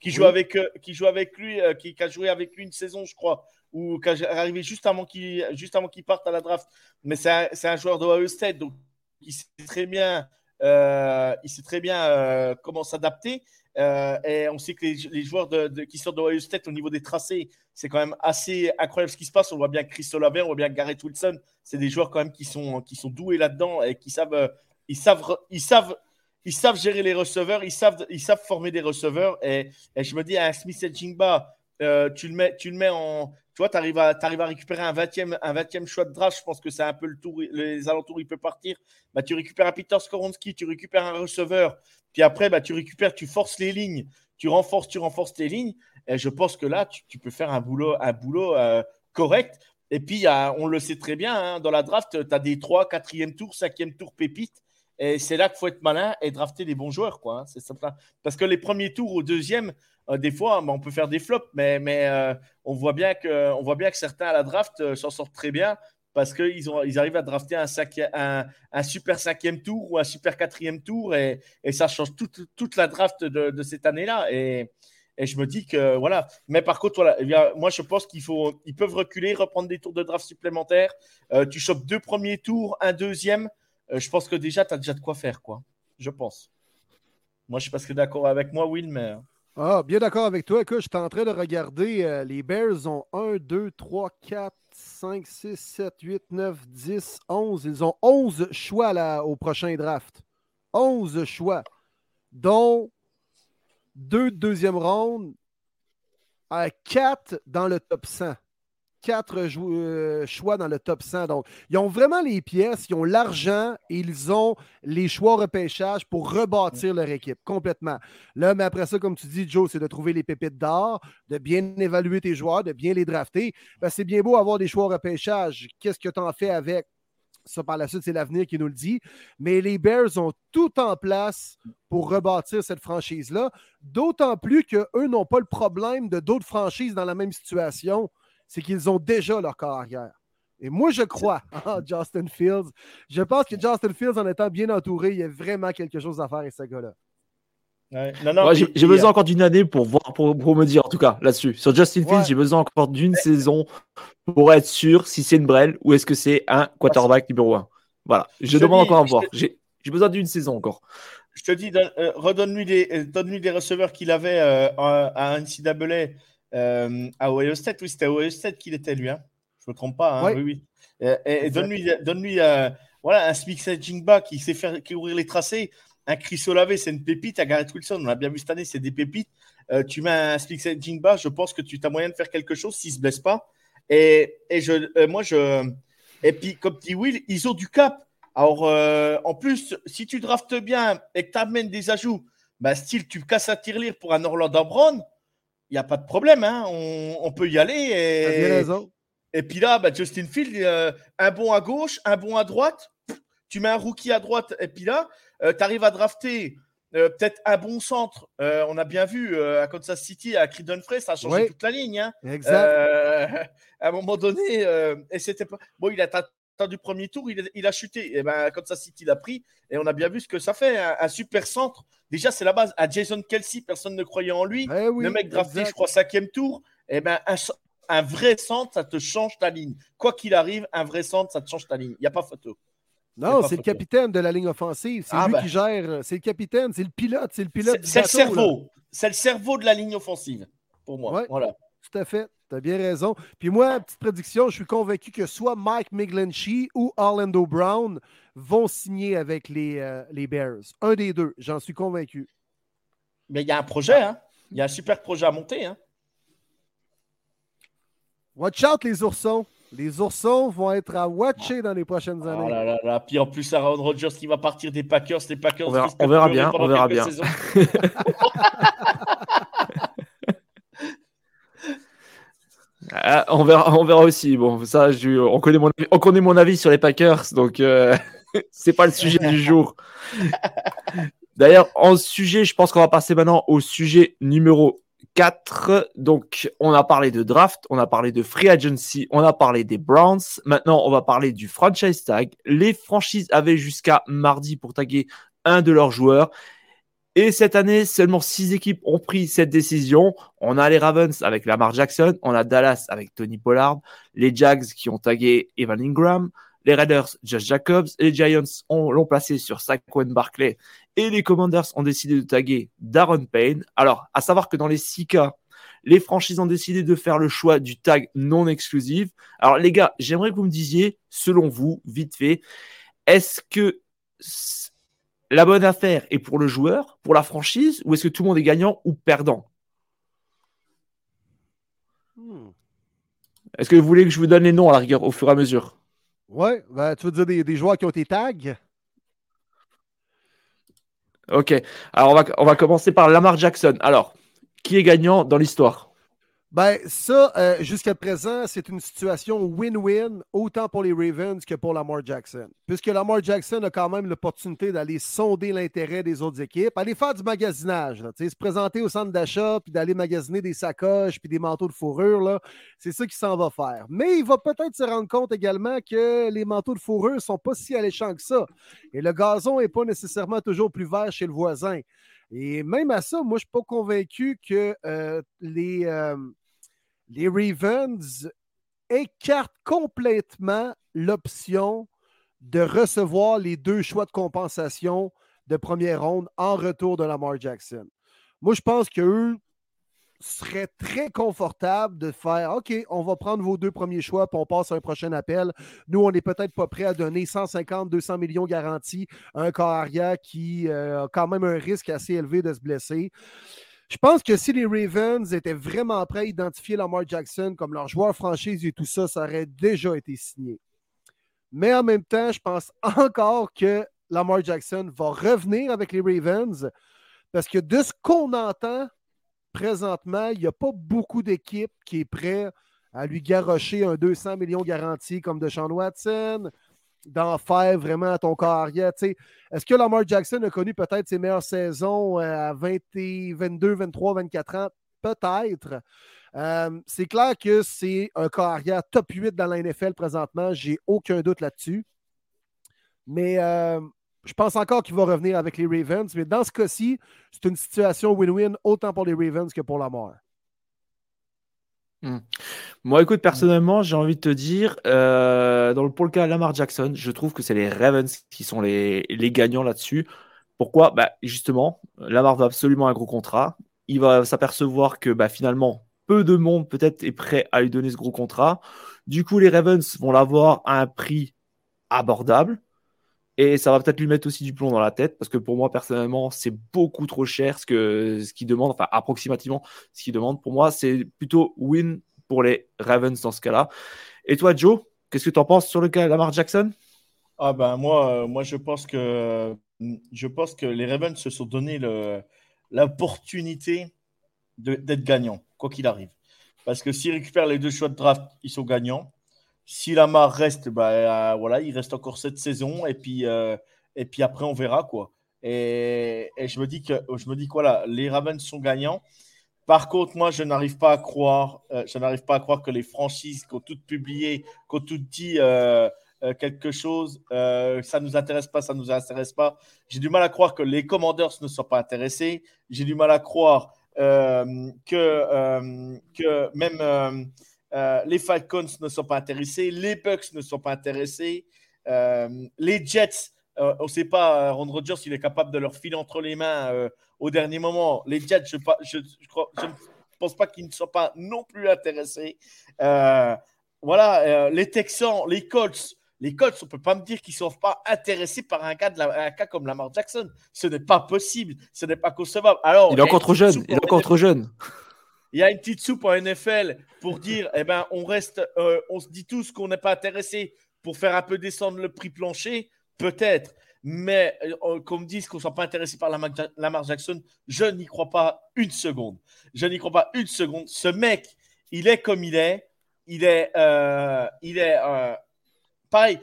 qui, joue avec, qui joue avec lui, qui, a joué avec lui une saison, je crois, ou qui est arrivé juste avant qu'il qu parte à la draft. Mais c'est un, un, joueur de Ohio State, donc il sait très bien euh, il sait très bien euh, comment s'adapter. Euh, et on sait que les, joueurs qui sortent de Ohio State au niveau des tracés, c'est quand même assez incroyable ce qui se passe. On voit bien Chris Olave, on voit bien Garrett Wilson. C'est des joueurs quand même qui sont, qui sont doués là-dedans et qui savent, ils savent, ils savent, ils savent gérer les receveurs, ils savent, ils savent former des receveurs. Et, je me dis à Smith et Jingba, tu le mets, tu le mets en, tu vois, tu arrives, à, à récupérer un 20e, un 20e choix de draft. Je pense que c'est un peu le tour, les alentours, il peut partir. Bah, tu récupères un Peter Skoronski, tu récupères un receveur. Puis après, bah, tu récupères, tu forces les lignes, tu renforces, tu renforces tes lignes. Et je pense que là, tu, peux faire un boulot, un boulot euh, correct. Et puis, on le sait très bien, hein, dans la draft, tu as des 3, 4e tour, 5e tour pépites. Et c'est là qu'il faut être malin et drafter des bons joueurs. Quoi, hein. c'est Parce que les premiers tours au deuxième, euh, des fois, on peut faire des flops, mais, euh, on, voit bien que, certains à la draft euh, s'en sortent très bien parce qu'ils ils arrivent à drafter un, super cinquième tour ou un super quatrième tour et, ça change toute, la draft de, cette année-là. Et, je me dis que voilà. Mais par contre, eh moi je pense qu'ils ils peuvent reculer, reprendre des tours de draft supplémentaires. tu chopes deux premiers tours, un deuxième. je pense que déjà, tu as déjà de quoi faire, quoi. Je pense. Moi, je ne sais pas si tu es d'accord avec moi, Will, mais. Ah, bien d'accord avec toi. Écoute, je suis en train de regarder. Euh, les Bears ont 1, 2, 3, 4, 5, 6, 7, 8, 9, 10, 11. Ils ont 11 choix là, au prochain draft. 11 choix, dont 2 deuxième round, à 4 dans le top 100 quatre euh, choix dans le top 100. Donc, ils ont vraiment les pièces, ils ont l'argent et ils ont les choix repêchage pour rebâtir leur équipe complètement. Là, mais après ça, comme tu dis, Joe, c'est de trouver les pépites d'or, de bien évaluer tes joueurs, de bien les drafter. Ben, c'est bien beau avoir des choix repêchage. Qu'est-ce que tu en fais avec? Ça, par la suite, c'est l'avenir qui nous le dit. Mais les Bears ont tout en place pour rebâtir cette franchise-là. D'autant plus qu'eux n'ont pas le problème de d'autres franchises dans la même situation. C'est qu'ils ont déjà leur carrière. Et moi, je crois en Justin Fields. Je pense que Justin Fields, en étant bien entouré, il y a vraiment quelque chose à faire avec ce gars-là. j'ai besoin encore d'une année pour voir, pour, me dire en tout cas là-dessus. Sur Justin Fields, j'ai besoin encore d'une saison pour être sûr si c'est une brelle ou est-ce que c'est un quarterback numéro 1. Voilà, je, demande encore à voir. J'ai besoin d'une saison encore. Je te dis, euh, redonne-lui des, euh, donne des receveurs qu'il avait euh, à NCAA à Ohio State. Oui, c'était à Ohio State qu'il était lui. Hein me trompe pas. Hein, oui, oui. Et, donne-lui, donne-lui euh, voilà, un Smith Jingba qui sait faire qui ouvrir les tracés. Un Chris Olave, c'est une pépite. À Garrett Wilson, on a bien vu cette année, c'est des pépites. Euh, tu mets un Smith Jingba, je pense que tu as moyen de faire quelque chose s'il ne se blesse pas. Et, et je, euh, moi, je. Et puis, comme dit Will, ils ont du cap. Alors, en plus, si tu draftes bien et que tu amènes des ajouts, bah, style, tu casses un tirelire pour un Orlando Brown, il n'y a pas de problème. Hein. On, on, peut y aller. Et, raison. Et puis là, bah, Justin Field, euh, un bon à gauche, un bon à droite. Tu mets un rookie à droite, et puis là, euh, tu arrives à drafter euh, peut-être un bon centre. on a bien vu à Kansas City, à Creedon Frey, ça a changé toute la ligne. Hein. Exact. à un moment donné, et c'était pas. Bon, il a du premier tour, il, a chuté. Et ben, Kansas City l'a pris, et on a bien vu ce que ça fait. Un, super centre. Déjà, c'est la base. À Jason Kelsey, personne ne croyait en lui. Eh le mec drafté, je crois, cinquième tour. Et ben, un, un vrai centre, ça te change ta ligne. Quoi qu'il arrive, un vrai centre, ça te change ta ligne. Il n'y a pas photo. Non, c'est le capitaine de la ligne offensive. C'est ah lui ben. qui gère. C'est le capitaine, c'est le pilote. C'est le pilote. C'est le cerveau. C'est le cerveau de la ligne offensive, pour moi. voilà. Tout à fait. Tu as bien raison. Puis moi, petite prédiction, je suis convaincu que soit Mike McGlinchey ou Orlando Brown vont signer avec les, euh, les Bears. Un des deux, j'en suis convaincu. Mais il y a un projet, hein? Il y a un super projet à monter, hein? Watch out les oursons. Les oursons vont être à watcher dans les prochaines années. Oh là là là. Puis en plus, Aaron Rodgers qui va partir des Packers. Les Packers, on verra, on verra bien. On verra bien. Ah, on, verra, on verra aussi. Bon, ça, on, connaît mon, on connaît mon avis sur les Packers, donc euh, c'est pas le sujet du jour. D'ailleurs, en sujet, je pense qu'on va passer maintenant au sujet numéro 4. Donc, on a parlé de draft, on a parlé de free agency, on a parlé des Browns. Maintenant, on va parler du franchise tag. Les franchises avaient jusqu'à mardi pour taguer un de leurs joueurs. Et cette année, seulement six équipes ont pris cette décision. On a les Ravens avec Lamar Jackson, on a Dallas avec Tony Pollard, les Jags qui ont tagué Evan Ingram, les Raiders, Josh Jacobs, les Giants l'ont placé sur Saquon Barkley et les Commanders ont décidé de taguer Darren Payne. Alors, à savoir que dans les six cas, les franchises ont décidé de faire le choix du tag non exclusif. Alors, les gars, j'aimerais que vous me disiez, selon vous, vite fait, est-ce que la bonne affaire est pour le joueur, pour la franchise, ou est-ce que tout le monde est gagnant ou perdant? Hmm. Est-ce que vous voulez que je vous donne les noms à la rigueur au fur et à mesure? Ouais, ben, tu veux dire des, des joueurs qui ont été tags? Ok. Alors, on va, on va commencer par Lamar Jackson. Alors, qui est gagnant dans l'histoire? Ben, ça, euh, jusqu'à présent, c'est une situation win-win, autant pour les Ravens que pour Lamar Jackson. Puisque Lamar Jackson a quand même l'opportunité d'aller sonder l'intérêt des autres équipes, aller faire du magasinage, se présenter au centre d'achat, puis d'aller magasiner des sacoches, puis des manteaux de fourrure. C'est ça qu'il s'en va faire. Mais il va peut-être se rendre compte également que les manteaux de fourrure ne sont pas si alléchants que ça. Et le gazon n'est pas nécessairement toujours plus vert chez le voisin. Et même à ça, moi, je ne suis pas convaincu que euh, les, euh, les Ravens écartent complètement l'option de recevoir les deux choix de compensation de première ronde en retour de Lamar Jackson. Moi, je pense qu'eux seraient très confortables de faire OK, on va prendre vos deux premiers choix puis on passe à un prochain appel. Nous, on n'est peut-être pas prêt à donner 150, 200 millions garantis à un corps arrière qui euh, a quand même un risque assez élevé de se blesser. Je pense que si les Ravens étaient vraiment prêts à identifier Lamar Jackson comme leur joueur franchise et tout ça, ça aurait déjà été signé. Mais en même temps, je pense encore que Lamar Jackson va revenir avec les Ravens parce que de ce qu'on entend présentement, il n'y a pas beaucoup d'équipes qui est prêt à lui garrocher un 200 millions garanti comme de Sean Watson, d'en faire vraiment à ton carrière. Est-ce que Lamar Jackson a connu peut-être ses meilleures saisons à 20, 22, 23, 24 ans? Peut-être. Euh, c'est clair que c'est un carrière top 8 dans la NFL présentement. J'ai aucun doute là-dessus. Mais euh, je pense encore qu'il va revenir avec les Ravens. Mais dans ce cas-ci, c'est une situation win-win autant pour les Ravens que pour Lamar. Hmm. Moi, écoute, personnellement, j'ai envie de te dire, euh, dans le, pour le cas Lamar Jackson, je trouve que c'est les Ravens qui sont les, gagnants là-dessus. Pourquoi? Bah, Justement, Lamar va absolument un gros contrat. Il va s'apercevoir que bah, finalement, peu de monde peut-être est prêt à lui donner ce gros contrat. Du coup, les Ravens vont l'avoir à un prix abordable. Et ça va peut-être lui mettre aussi du plomb dans la tête, parce que pour moi, personnellement, c'est beaucoup trop cher ce qu'il ce demande, enfin approximativement ce qu'il demande. Pour moi, c'est plutôt win pour les Ravens dans ce cas-là. Et toi, Joe, qu'est-ce que tu en penses sur le cas Lamar Jackson? Ah ben moi, euh, moi je pense que je pense que les Ravens se sont donné l'opportunité d'être gagnants, quoi qu'il arrive. Parce que s'ils récupèrent les deux choix de draft, ils sont gagnants. Si Lamar reste, bah, euh, voilà, il reste encore cette saison et puis, euh, et puis après on verra quoi. Et, je me dis que je me dis voilà, les Ravens sont gagnants. Par contre, moi, je n'arrive pas à croire, euh, je n'arrive pas à croire que les franchises qui ont toutes publié, qui ont toutes dit quelque chose, ça nous intéresse pas, ça nous intéresse pas. J'ai du mal à croire que les Commanders ne soient pas intéressés. J'ai du mal à croire que même euh, les Falcons ne sont pas intéressés, les Bucks ne sont pas intéressés, euh, les Jets, euh, on ne sait pas, Ron Rodgers, il est capable de leur filer entre les mains au dernier moment. Les Jets, je, ne pense pas qu'ils ne soient pas non plus intéressés. voilà, les Texans, les Colts, les Colts, on ne peut pas me dire qu'ils ne sont pas intéressés par un cas, de un cas comme Lamar Jackson. Ce n'est pas possible. Ce n'est pas concevable. Alors, il est encore trop jeune. Il est encore trop jeune il y a une petite soupe en NFL pour dire, eh ben, on reste, euh, on se dit tous qu'on n'est pas intéressé pour faire un peu descendre le prix plancher, peut-être. Mais euh, qu'on me dise qu'on ne soit pas intéressé par Lamar Jackson, je n'y crois pas une seconde. Je n'y crois pas une seconde. Ce mec, il est comme il est. Il est, euh, il est pareil.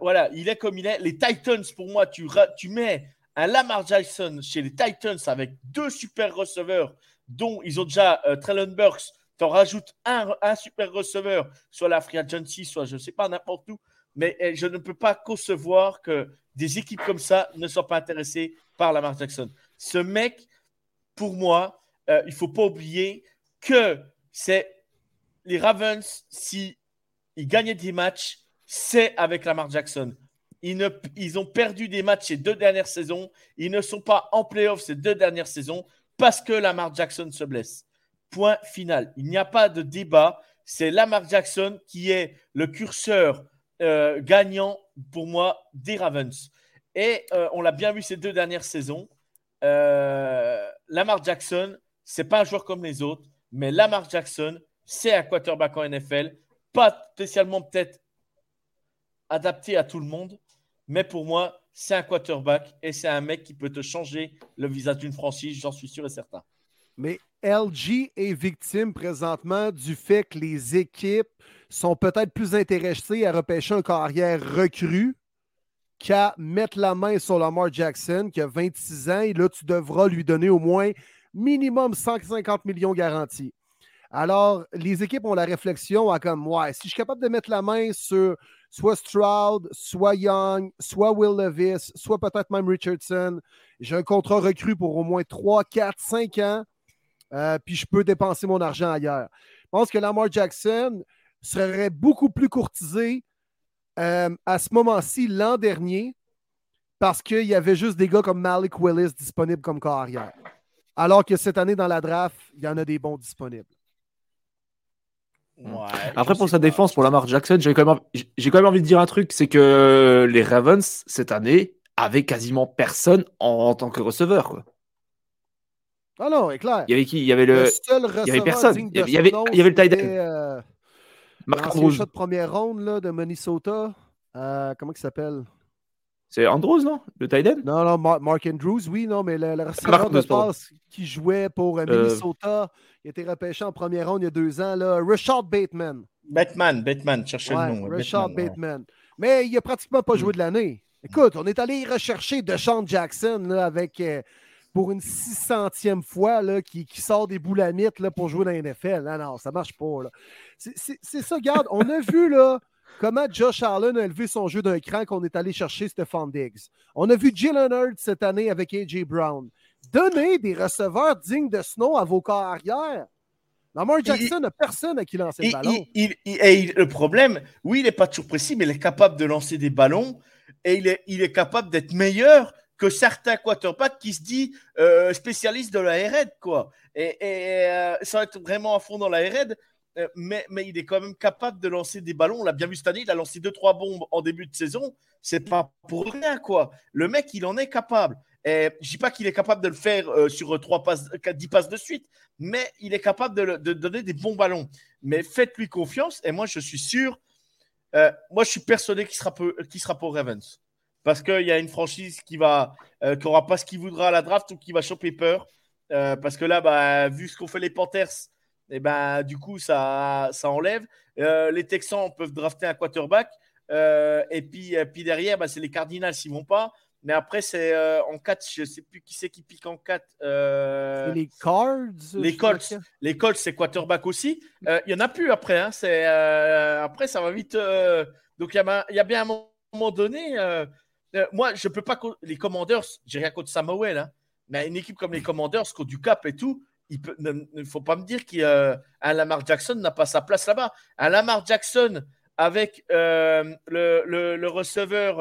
voilà, il est comme il est. Les Titans, pour moi, tu, tu mets un Lamar Jackson chez les Titans avec deux super receveurs dont ils ont déjà euh, Burks, tu en rajoutes un, super receveur, soit la Free soit je ne sais pas, n'importe où. Mais eh, je ne peux pas concevoir que des équipes comme ça ne soient pas intéressées par Lamar Jackson. Ce mec, pour moi, euh, il ne faut pas oublier que c'est les Ravens, si ils gagnaient des matchs, c'est avec Lamar Jackson. Ils, ils, ont perdu des matchs ces deux dernières saisons. Ils ne sont pas en playoff ces deux dernières saisons parce que Lamar Jackson se blesse. Point final. Il n'y a pas de débat. C'est Lamar Jackson qui est le curseur euh, gagnant pour moi des Ravens. Et euh, on l'a bien vu ces deux dernières saisons. Euh, Lamar Jackson, c'est pas un joueur comme les autres, mais Lamar Jackson, c'est un quarterback en NFL, pas spécialement peut-être adapté à tout le monde, mais pour moi, c'est un quarterback et c'est un mec qui peut te changer le visage d'une franchise, j'en suis sûr et certain. Mais LG est victime présentement du fait que les équipes sont peut-être plus intéressées à repêcher un carrière recru qu'à mettre la main sur Lamar Jackson, qui a 26 ans, et là, tu devras lui donner au moins minimum 150 millions garantis. Alors, les équipes ont la réflexion à comme, ouais, si je suis capable de mettre la main sur soit Stroud, soit Young, soit Will Levis, soit peut-être même Richardson. J'ai un contrat recru pour au moins 3, 4, 5 ans, euh, puis je peux dépenser mon argent ailleurs. Je pense que Lamar Jackson serait beaucoup plus courtisé euh, à ce moment-ci l'an dernier parce qu'il y avait juste des gars comme Malik Willis disponibles comme carrière. Alors que cette année, dans la draft, il y en a des bons disponibles. Après, pour sa défense, pour Lamar Jackson, j'ai quand, même, quand même envie de dire un truc c'est que les Ravens, cette année, avaient quasiment personne en, tant que receveur. Quoi. Ah non, est clair. Il y avait qui? Il y avait le. il y avait personne. Il y avait, il y avait, il y avait le tight end. Euh, Marc Andrews. de première ronde là, de Minnesota. Euh, comment il s'appelle? C'est Andrews, non? Le tight end? Non, non, Mark Andrews, oui, non, mais le, le receveur de passe qui jouait pour euh, Minnesota. Il a été repêché en première ronde il y a deux ans. Là. Richard Bateman. Bateman, Bateman, cherchez le nom. Richard Bateman. mais il n'a pratiquement pas joué de l'année. Écoute, on est allé rechercher DeShaun Jackson avec, euh, pour une 600e fois là, qui, sort des boulamites là, pour jouer dans la NFL. Non, non, ça marche pas. C'est ça, regarde, on a vu là, comment Josh Allen a élevé son jeu d'un cran qu'on est allé chercher Stephon Diggs? On a vu Jill Leonard cette année avec A.J. Brown. Donnez des receveurs dignes de Snow à vos corps arrière. Lamar Jackson n'a personne à qui lancer le ballon. et le problème, oui, il n'est pas toujours précis, mais il est capable de lancer des ballons et il est, il est capable d'être meilleur que certains quarterbacks qui se disent euh, spécialistes de la RD, quoi. Et, et ça euh, va être vraiment à fond dans la euh, mais, mais, il est quand même capable de lancer des ballons. On l'a bien vu cette année, il a lancé 2-3 bombes en début de saison. C'est pas pour rien, quoi. Le mec, il en est capable. Je dis pas qu'il est capable de le faire euh, sur 3 passes, 10 passes de suite, mais il est capable de, donner des bons ballons. Mais faites-lui confiance et moi je suis sûr, euh, moi je suis persuadé qu'il sera, sera pour Ravens. Parce qu'il y a une franchise qui euh, qui pas ce qu'il voudra à la draft ou qui va choper peur. parce que là, bah, vu ce qu'ont fait les Panthers, et eh ben, du coup, ça, ça enlève. les Texans peuvent drafter un quarterback. et, puis, puis derrière, bah, c'est les Cardinals s'ils vont pas. Mais après, c'est euh, en 4, je ne sais plus qui c'est qui pique en 4. Euh, les Cards Les Colts. Les Colts, c'est quarterback aussi. Euh, il y n'y en a plus après. Hein, c'est, après, ça va vite. donc, il y, y, a bien un moment donné. moi, je ne peux pas. Les Commanders, j'ai rien contre Samuel. Hein, mais une équipe comme les Commanders, qui du cap et tout, il ne faut pas me dire qu'un Lamar Jackson n'a pas sa place là-bas. Un Lamar Jackson avec le, le, le, receveur.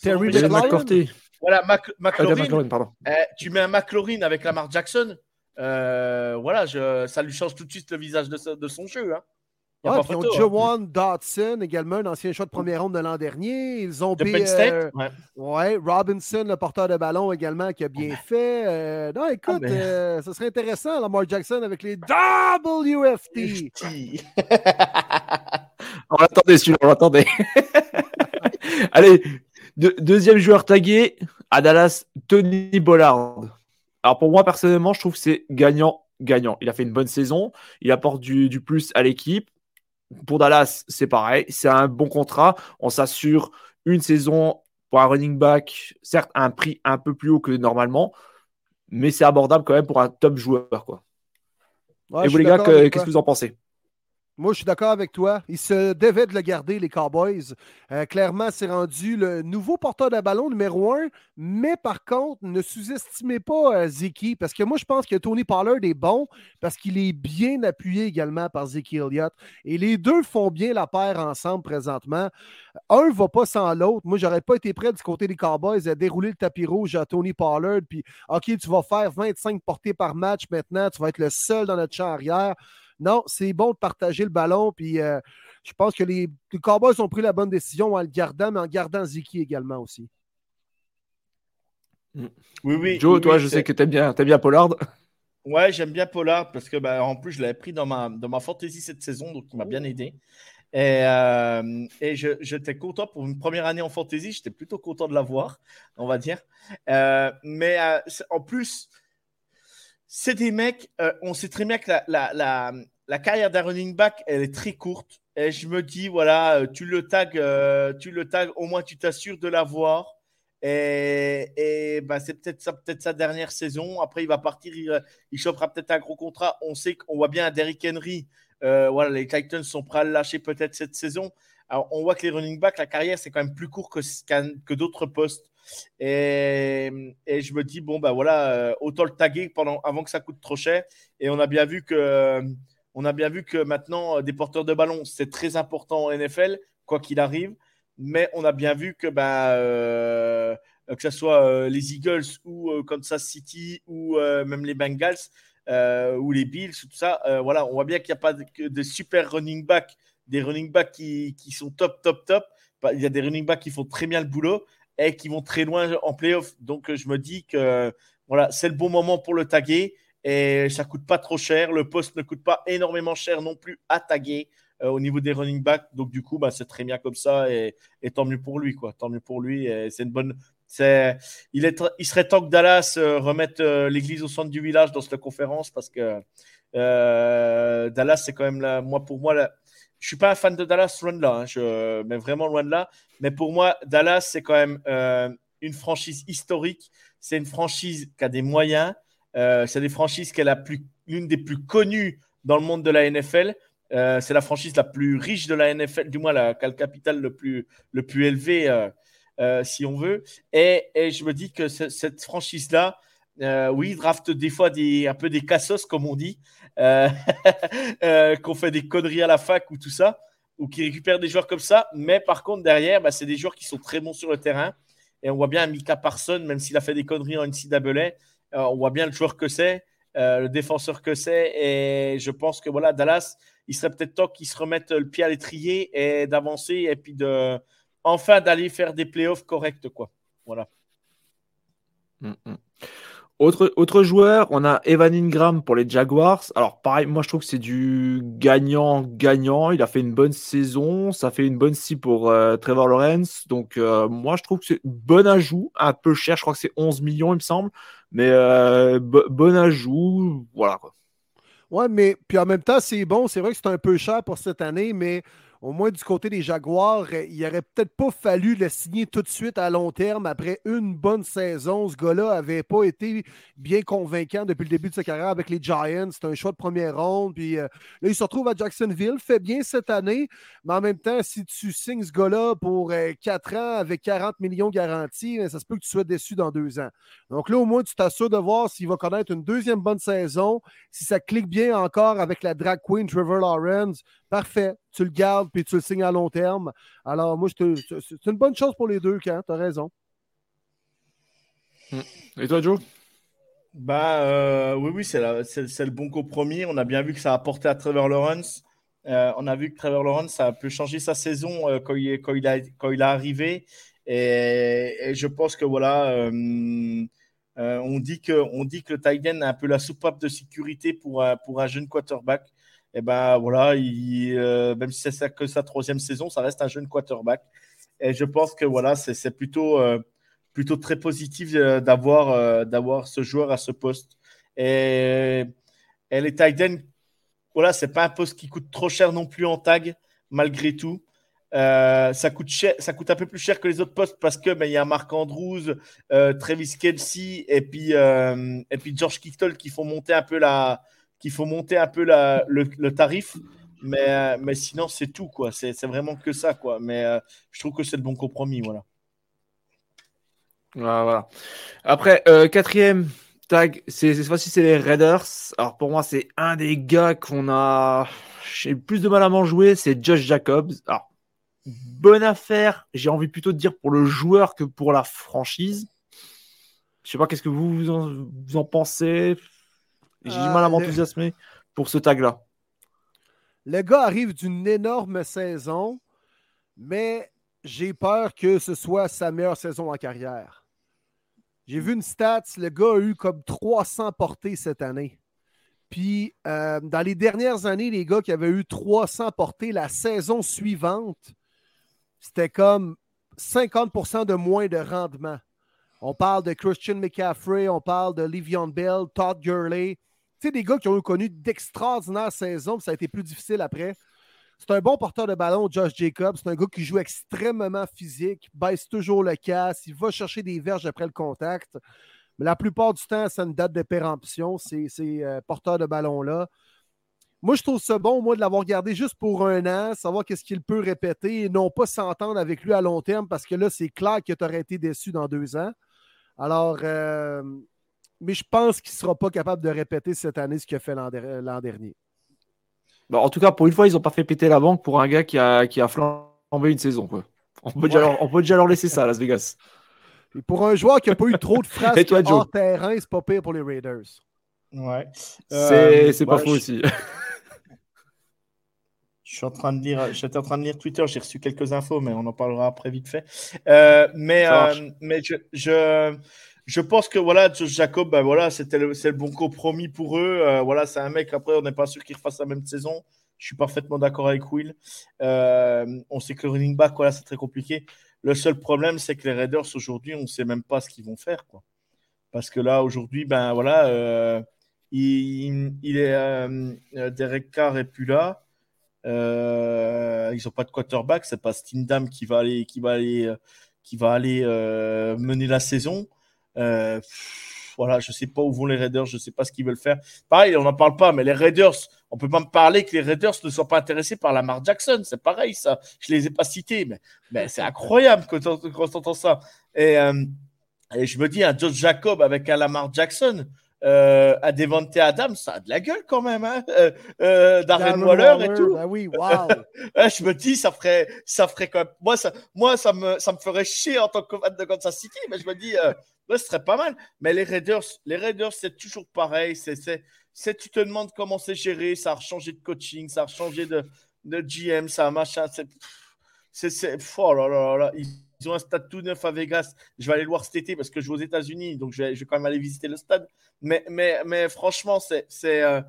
Terry McCourty. Voilà, Mac McLaurin. pardon. Eh, tu mets un McLaurin avec Lamar Jackson, euh, voilà, je, ça lui change tout de suite le visage de, de son jeu. Hein. Ils ont hein. Jawan Dodson, également un ancien choix de première ronde de l'an dernier. Ils ont de euh, ouais. Robinson, le porteur de ballon également, qui a bien fait. Euh, non, écoute, ah, euh, ce serait intéressant, Lamar Jackson avec les WFT. on l'attendait celui-là, on l'attendait. Allez, deuxième joueur tagué à Dallas, Tony Bollard. Alors pour moi, personnellement, je trouve que c'est gagnant-gagnant. Il a fait une bonne saison, il apporte du, plus à l'équipe. Pour Dallas, c'est pareil, c'est un bon contrat. On s'assure une saison pour un running back, certes à un prix un peu plus haut que normalement, mais c'est abordable quand même pour un top joueur. Quoi. Et vous les gars, qu'est-ce que vous en pensez? Moi, je suis d'accord avec toi. Il se devait de le garder, les Cowboys. Euh, clairement, c'est rendu le nouveau porteur de ballon numéro un. Mais par contre, ne sous-estimez pas euh, parce que moi, je pense que Tony Pollard est bon parce qu'il est bien appuyé également par Ziki Elliott. Et les deux font bien la paire ensemble présentement. Un ne va pas sans l'autre. Moi, j'aurais pas été prêt du côté des Cowboys à dérouler le tapis rouge à Tony Pollard. Puis, OK, tu vas faire 25 portées par match maintenant. Tu vas être le seul dans notre champ arrière. Non, c'est bon de partager le ballon. Puis euh, je pense que les, Cowboys ont pris la bonne décision en le gardant, mais en gardant Ziki également aussi. Oui, oui. Joe, toi, je sais que tu aimes bien, bien Pollard. Ouais, j'aime bien Pollard parce que bah, en plus, je l'avais pris dans ma, dans ma fantasy cette saison, donc il m'a bien aidé. Et, euh, et j'étais content pour une première année en fantasy, j'étais plutôt content de l'avoir, on va dire. Euh, mais en plus, c'est des mecs, euh, on sait très bien que la, la, carrière d'un running back, elle est très courte. Et je me dis, voilà, euh, tu le tags, euh, tu le au moins tu t'assures de l'avoir. Et, et bah, c'est peut-être sa, peut sa dernière saison. Après, il va partir, il, il chopera peut-être un gros contrat. On sait qu'on voit bien Derrick Henry. voilà, les Titans sont prêts à le lâcher peut-être cette saison. On voit que les running backs, la carrière, c'est quand même plus court que, d'autres postes. Et, je me dis, bon, ben voilà, euh, autant le taguer pendant, avant que ça coûte trop cher. Et on a bien vu que, on a bien vu que maintenant, des porteurs de ballon, c'est très important en NFL, quoi qu'il arrive. Mais on a bien vu que, ben, euh, que ce soit euh, les Eagles ou Kansas City ou même les Bengals ou les Bills, tout ça, voilà, on voit bien qu'il n'y a pas de, de, super running back, des running backs qui, sont top, top, top. Il y a des running backs qui font très bien le boulot et qui vont très loin en playoff. Donc, je me dis que voilà, c'est le bon moment pour le taguer et ça coûte pas trop cher. Le poste ne coûte pas énormément cher non plus à taguer euh, au niveau des running backs. Donc, du coup, bah, c'est très bien comme ça et, tant mieux pour lui. Quoi. Tant mieux pour lui. C'est une bonne. C'est, il, est, il serait temps que Dallas euh, remette euh, l'église au centre du village dans cette conférence parce que Dallas, c'est quand même, moi, pour moi, je suis pas un fan de Dallas, loin de là, hein, je, mais vraiment loin de là. Mais pour moi, Dallas, c'est quand même euh, une franchise historique. C'est une franchise qui a des moyens. Euh, c'est des franchises qui est l'une des plus connues dans le monde de la NFL. Euh, c'est la franchise la plus riche de la NFL, du moins la, le capital le plus, le plus élevé, si on veut. Et, je me dis que cette franchise-là, oui, draft des fois un peu des cassos, comme on dit. Euh, euh, qu'on fait des conneries à la fac ou tout ça, ou qui récupèrent des joueurs comme ça. Mais par contre, derrière, bah, c'est des joueurs qui sont très bons sur le terrain. Et on voit bien Mika Parson, même s'il a fait des conneries en NCAA, euh, on voit bien le joueur que c'est, le défenseur que c'est. Et je pense que voilà, Dallas, il serait peut-être temps qu'ils se remettent le pied à l'étrier et d'avancer et puis de enfin d'aller faire des playoffs corrects. Quoi. Voilà. Mm, mm. Autre, autre joueur, on a Evan Ingram pour les Jaguars. Alors pareil, moi je trouve que c'est du gagnant-gagnant. Il a fait une bonne saison, ça fait une bonne scie pour euh, Trevor Lawrence. Donc euh, moi je trouve que c'est bon ajout, un peu cher, je crois que c'est 11 millions il me semble. Mais euh, bon ajout, voilà. Ouais, mais puis en même temps c'est bon, c'est vrai que c'est un peu cher pour cette année, mais au moins du côté des Jaguars, euh, il n'aurait peut-être pas fallu le signer tout de suite à long terme après une bonne saison. Ce gars-là n'avait pas été bien convaincant depuis le début de sa carrière avec les Giants. C'était un choix de première ronde. Puis euh, là, il se retrouve à Jacksonville, fait bien cette année, mais en même temps, si tu signes ce gars-là pour 4 euh, ans avec 40 millions garantis, ben, ça se peut que tu sois déçu dans deux ans. Donc là, au moins, tu t'assures de voir s'il va connaître une deuxième bonne saison, si ça clique bien encore avec la drag queen Trevor Lawrence. Parfait tu le gardes puis tu le signes à long terme. Alors, moi, c'est une bonne chose pour les deux, Quand tu as raison. Hmm. Et toi, Joe? Bah, euh, oui, oui, c'est le bon compromis. On a bien vu que ça a apporté à Trevor Lawrence. Euh, on a vu que Trevor Lawrence ça a pu changer sa saison euh, quand, il, quand, il a, quand il est arrivé. Et, je pense que voilà, on, dit que, on dit que le Titan a un peu la soupape de sécurité pour, pour un jeune quarterback et eh ben voilà, il, euh, même si c'est que sa troisième saison, ça reste un jeune quarterback. Et je pense que voilà, c'est plutôt, euh, plutôt très positif euh, d'avoir ce joueur à ce poste. Et, les Titans, voilà, c'est pas un poste qui coûte trop cher non plus en tag, malgré tout. ça, coûte cher, ça coûte un peu plus cher que les autres postes parce que ben, il y a Marc Andrews, Travis Kelsey et puis, et puis George Kittle qui font monter un peu la, qu'il faut monter un peu le, tarif. Mais, sinon, c'est tout, quoi. C'est vraiment que ça, quoi. Mais euh, je trouve que c'est le bon compromis, voilà. Voilà. Après, euh, quatrième tag, cette fois-ci, c'est les Raiders. Alors, pour moi, c'est un des gars qu'on a. J'ai plus de mal à m'en jouer, c'est Josh Jacobs. Alors, bonne affaire, j'ai envie plutôt de dire pour le joueur que pour la franchise. Je sais pas, qu'est-ce que vous en pensez? J'ai du mal à euh, m'enthousiasmer pour ce tag-là. Le gars arrive d'une énorme saison, mais j'ai peur que ce soit sa meilleure saison en carrière. J'ai vu une stat, le gars a eu comme 300 portées cette année. Puis, euh, dans les dernières années, les gars qui avaient eu 300 portées la saison suivante, c'était comme 50% de moins de rendement. On parle de Christian McCaffrey, on parle de Livion Bell, Todd Gurley. Des gars qui ont connu d'extraordinaires saisons, ça a été plus difficile après. C'est un bon porteur de ballon, Josh Jacobs. C'est un gars qui joue extrêmement physique, baisse toujours le casse, il va chercher des verges après le contact. Mais la plupart du temps, ça une date de péremption, ces, ces euh, porteurs de ballon-là. Moi, je trouve ça bon, moi, de l'avoir gardé juste pour un an, savoir qu'est-ce qu'il peut répéter et non pas s'entendre avec lui à long terme parce que là, c'est clair que tu aurais été déçu dans deux ans. Alors, euh, mais je pense qu'il ne sera pas capable de répéter cette année ce qu'il a fait l'an dernier. en tout cas, pour une fois, ils n'ont pas fait péter la banque pour un gars qui a, qui a flambé une saison. On, peut déjà leur, on peut déjà leur laisser ça à Las Vegas. Et pour un joueur qui n'a pas eu trop de phrases hors terrain, c'est pas pire pour les Raiders. Ouais. C'est euh, pas faux aussi. Je suis en train de lire, j'étais en train de lire Twitter, j'ai reçu quelques infos, mais on en parlera après vite fait. Euh, mais, euh, mais je, je, je pense que voilà, Jacob, ben voilà, c'était le, c'est le bon compromis pour eux. Euh, voilà, c'est un mec, après, on n'est pas sûr qu'il refasse la même saison. Je suis parfaitement d'accord avec Will. Euh, on sait que le running back, voilà, c'est très compliqué. Le seul problème, c'est que les Raiders, aujourd'hui, on ne sait même pas ce qu'ils vont faire. Quoi. Parce que là, aujourd'hui, ben voilà, euh, il, est, Derek Carr est plus là. Ils n'ont pas de quarterback. C'est pas Stindam qui va aller, qui va aller, qui va aller mener la saison. Voilà, je sais pas où vont les Raiders, je sais pas ce qu'ils veulent faire. Pareil, on n'en parle pas, mais les Raiders, on peut pas me parler que les Raiders ne soient pas intéressés par Lamar Jackson. C'est pareil, ça. Je les ai pas cités, mais, c'est incroyable quand on, entend ça. Et, et, je me dis, un Josh Jacob avec un Lamar Jackson, euh, à Devante Adams, ça a de la gueule quand même, hein euh, euh Darren, Waller, et tout. Bah oui, wow. je me dis, ça ferait, ça ferait quand même. Moi, ça, moi, ça me, ça me ferait chier en tant que fan de Kansas City, mais je me dis, euh, ce serait pas mal. Mais les Raiders, les Raiders, c'est toujours pareil. C'est, c'est, tu te demandes comment c'est géré. Ça a changé de coaching, ça a changé de, de GM, ça a machin. C'est, c'est, oh là là là. Ils ont un stade tout neuf à Vegas. Je vais aller le voir cet été parce que je vais aux États-Unis, donc je vais, quand même aller visiter le stade. Mais, mais, mais franchement, c'est euh,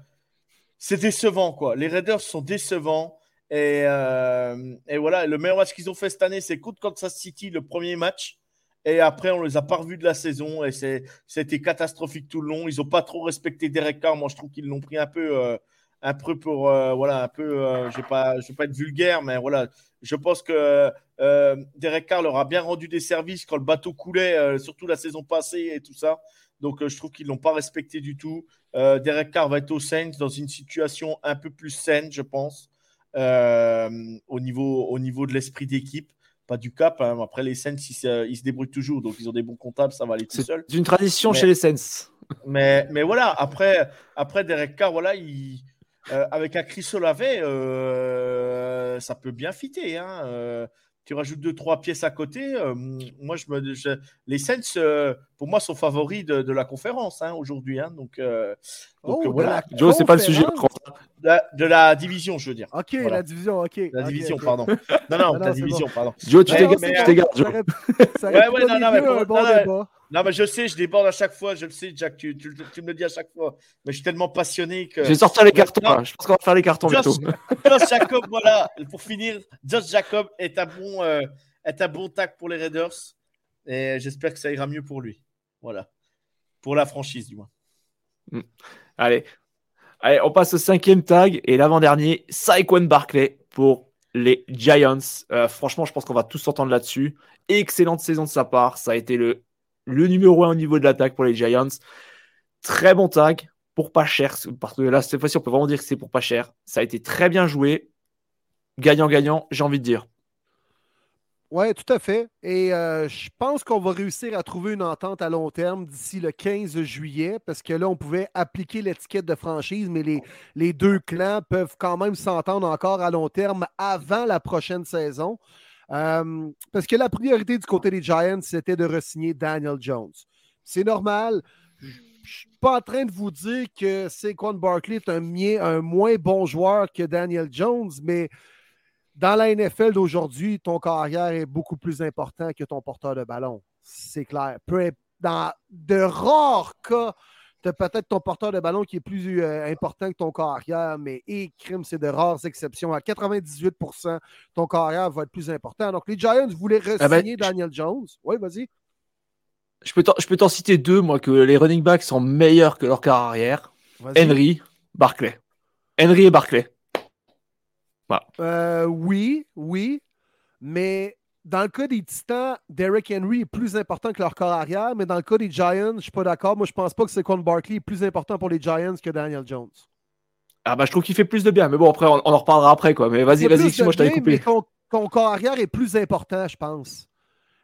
décevant. quoi. Les Raiders sont décevants. Et, euh, et voilà, le meilleur match qu'ils ont fait cette année, c'est contre Kansas City, le premier match. Et après, on les a pas revus de la saison. Et c'était catastrophique tout le long. Ils n'ont pas trop respecté Derek Carr. Moi, je trouve qu'ils l'ont pris un peu. Euh, un peu pour voilà un peu je vais pas je vais pas être vulgaire mais voilà je pense que euh, Derek Carr leur a bien rendu des services quand le bateau coulait, euh, surtout la saison passée et tout ça. Donc, euh, je trouve qu'ils ne l'ont pas respecté du tout. Derek Carr va être au Saints dans une situation un peu plus saine, je pense, au, niveau, au niveau de l'esprit d'équipe. Pas du cap. Hein. Après, les Saints, ils se, débrouillent toujours. Donc, ils ont des bons comptables, ça va aller tout seul. C'est une tradition chez les Saints. Mais, mais voilà, après, après Derek Carr, voilà, il euh, avec un Chris Olave, euh, ça peut bien fitter. Hein. Euh, tu rajoutes deux, trois pièces à côté. moi, je me, les Saints, pour moi, sont favoris de, la conférence hein, aujourd'hui. Hein. donc, donc oh, voilà. Joe, c'est pas le sujet. De la, division, je veux dire. Ok, la division, ok. La division, pardon. Non, non, la division, pardon. Joe, tu t'égares, Joe. Ouais, ouais, non, non, mais non, mais je sais, je déborde à chaque fois. Je le sais, Jack, tu, me le dis à chaque fois. Mais je suis tellement passionné que. Je vais sortir les cartons. Je pense qu'on va faire les cartons Josh, bientôt. Josh Jacob, voilà. Pour finir, Josh Jacob est un bon, euh, est un bon tag pour les Raiders. Et j'espère que ça ira mieux pour lui. Voilà. Pour la franchise, du moins. Hmm. Allez. Allez, on passe au cinquième tag et l'avant-dernier, Saquon Barclay pour les Giants. Euh, franchement, je pense qu'on va tous s'entendre là-dessus. Excellente saison de sa part. Ça a été le le numéro 1 au niveau de l'attaque pour les Giants. Très bon tag pour pas cher, parce que là, cette fois-ci, on peut vraiment dire que c'est pour pas cher. Ça a été très bien joué. Gagnant-gagnant, j'ai envie de dire. Oui, tout à fait. Et euh, je pense qu'on va réussir à trouver une entente à long terme d'ici le 15 juillet, parce que là, on pouvait appliquer l'étiquette de franchise, mais les deux clans peuvent quand même s'entendre encore à long terme avant la prochaine saison. Euh, parce que la priorité du côté des Giants, c'était de re-signer Daniel Jones. C'est normal. Je ne suis pas en train de vous dire que Saquon Barkley est un, un moins bon joueur que Daniel Jones, mais dans la NFL d'aujourd'hui, ton carrière est beaucoup plus important que ton porteur de ballon. C'est clair. dans de rares cas, tu as peut-être ton porteur de ballon qui est plus euh, important que ton carrière, mais et crime, c'est de rares exceptions. À 98% ton carrière va être plus important. Donc, les Giants voulaient ah ben, re Daniel Jones. Oui, vas-y. Je peux t'en citer deux, moi, que les running backs sont meilleurs que leur carrière. Henry, Barclay. Henry et Barclay. Euh, oui, oui, mais dans le cas des Titans, Derrick Henry est plus important que leur corps arrière, mais dans le cas des Giants, je ne suis pas d'accord. Moi, je pense pas que Saquon Barkley est plus important pour les Giants que Daniel Jones. Ah bah je trouve qu'il fait plus de bien, mais bon après on, en reparlera après quoi. Mais vas-y, vas-y, moi je t'avais coupé. ton, ton corps arrière est plus important, je pense.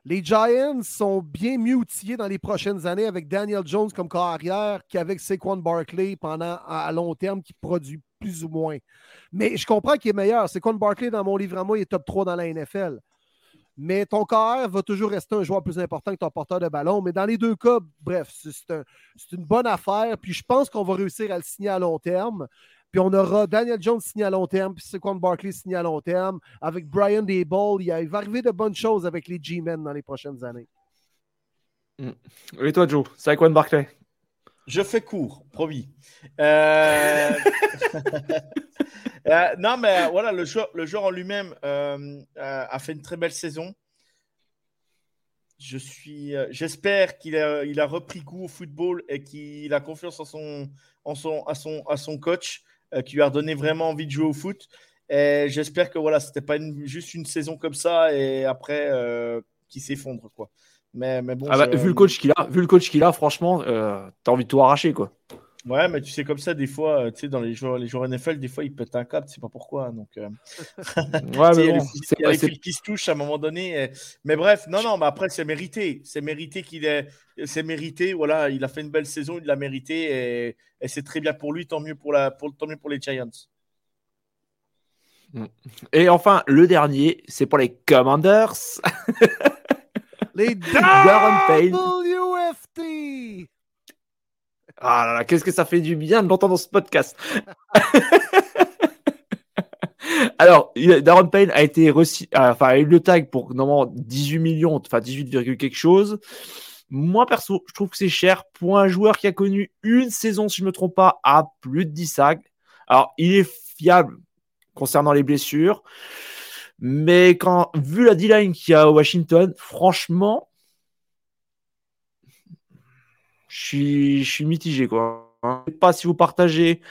Les Giants sont bien mieux outillés dans les prochaines années avec Daniel Jones comme corps arrière qu'avec Saquon Barkley pendant à, long terme qui produit plus ou moins. Mais je comprends qu'il est meilleur. Saquon Barkley dans mon livre à moi, il est top 3 dans la NFL. Mais ton corps va toujours rester un joueur plus important que ton porteur de ballon. Mais dans les deux cas, bref, c'est une bonne affaire. Puis je pense qu'on va réussir à le signer à long terme. Puis on aura Daniel Jones signé à long terme, puis Saquon Barkley signé à long terme. Avec Brian Dayball, il, va arriver de bonnes choses avec les G-Men dans les prochaines années. Mm. Et toi, Joe, Saquon Barkley? Je fais court, promis. Euh... Euh, non, mais voilà, le joueur, le joueur en lui-même euh, euh, a fait une très belle saison. Je suis, j'espère qu'il a, il a repris goût au football et qu'il a confiance en son, en son, à, son, à son coach, qui lui a donné vraiment envie de jouer au foot. Et j'espère que voilà, c'était pas juste une saison comme ça et après qui s'effondre quoi. Mais, mais bon. Ah bah, vu le coach qu'il a, vu le coach qu'il a, franchement, t'as envie de tout arracher quoi. Ouais, mais tu sais, comme ça, des fois, tu sais, dans les joueurs, les joueurs NFL, des fois, ils pètent un câble, tu sais pas pourquoi. Donc, euh... ouais, mais bon, il y a les fils qui se touchent à un moment donné. Mais bref, non, non, mais après, c'est mérité. C'est mérité qu'il ait. C'est mérité, voilà, il a fait une belle saison, il l'a mérité et, et c'est très bien pour lui, tant mieux pour, la... pour... Tant mieux pour les Giants. Mm. Et enfin, le dernier, c'est pour les Commanders. les WFT. Ah là là, qu'est-ce que ça fait du bien de l'entendre dans ce podcast. Alors, Darren Payne a été reçu, euh, enfin, a eu le tag pour normalement 18 millions, enfin 18, quelque chose. Moi, perso, je trouve que c'est cher pour un joueur qui a connu une saison, si je ne me trompe pas, à plus de 10 sacs. Alors, il est fiable concernant les blessures. Mais quand, vu la D-line qu'il y a à Washington, franchement, je suis, mitigé. Quoi. Je sais pas si vous partagez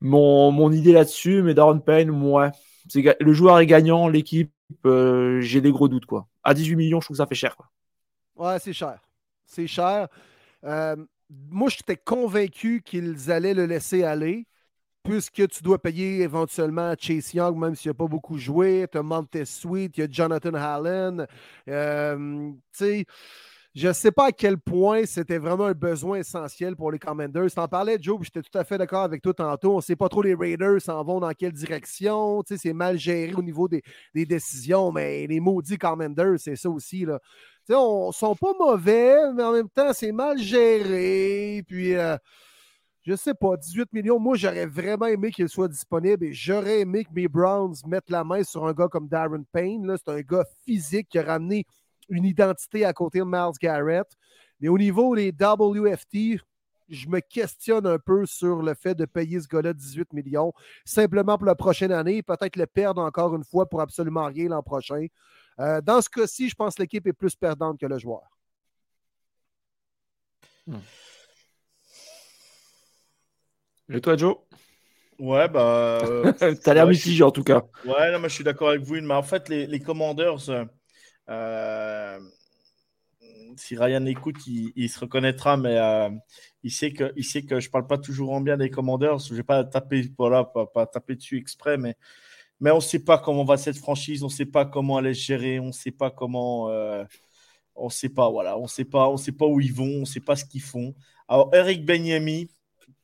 mon, mon idée là-dessus, mais Darren Payne, moi, le joueur est gagnant, l'équipe, euh, j'ai des gros doutes. Quoi. À 18 millions, je trouve que ça fait cher. Quoi. Ouais, c'est cher. C'est cher. Euh, moi, j'étais convaincu qu'ils allaient le laisser aller, puisque tu dois payer éventuellement Chase Young, même s'il n'a pas beaucoup joué. Tu as Montez Sweet, il y a Jonathan Allen. Euh, tu sais je ne sais pas à quel point c'était vraiment un besoin essentiel pour les Commanders. Tu en parlais, Joe, j'étais tout à fait d'accord avec toi tantôt. On ne sait pas trop les Raiders s'en vont dans quelle direction. C'est mal géré au niveau des, décisions, mais les maudits Commanders, c'est ça aussi. Là. Tu sais, on ne sont pas mauvais, mais en même temps, c'est mal géré. Puis, euh, je ne sais pas, 18 millions, moi, j'aurais vraiment aimé qu'il soit disponible et j'aurais aimé que mes Browns mettent la main sur un gars comme Darren Payne. C'est un gars physique qui a ramené une identité à côté de Miles Garrett. Mais au niveau des WFT, je me questionne un peu sur le fait de payer ce gars-là 18 millions, simplement pour la prochaine année, peut-être le perdre encore une fois pour absolument rien l'an prochain. Euh, dans ce cas-ci, je pense que l'équipe est plus perdante que le joueur. Hmm. Et toi, Joe? Ouais, bah. Euh, T'as l'air mitigé en tout cas. Ouais, non, mais je suis d'accord avec vous. Mais en fait, les, les Commanders, euh, euh, si Ryan écoute, il, se reconnaîtra, mais euh, il, sait que, je parle pas toujours en bien des commandeurs. Je vais pas taper, taper dessus exprès, mais, on ne sait pas comment va cette franchise, on ne sait pas comment elle est gérée, on ne sait pas comment. Euh, on sait pas, voilà, on sait pas, on sait pas où ils vont, on ne sait pas ce qu'ils font. Alors, Eric Benyami,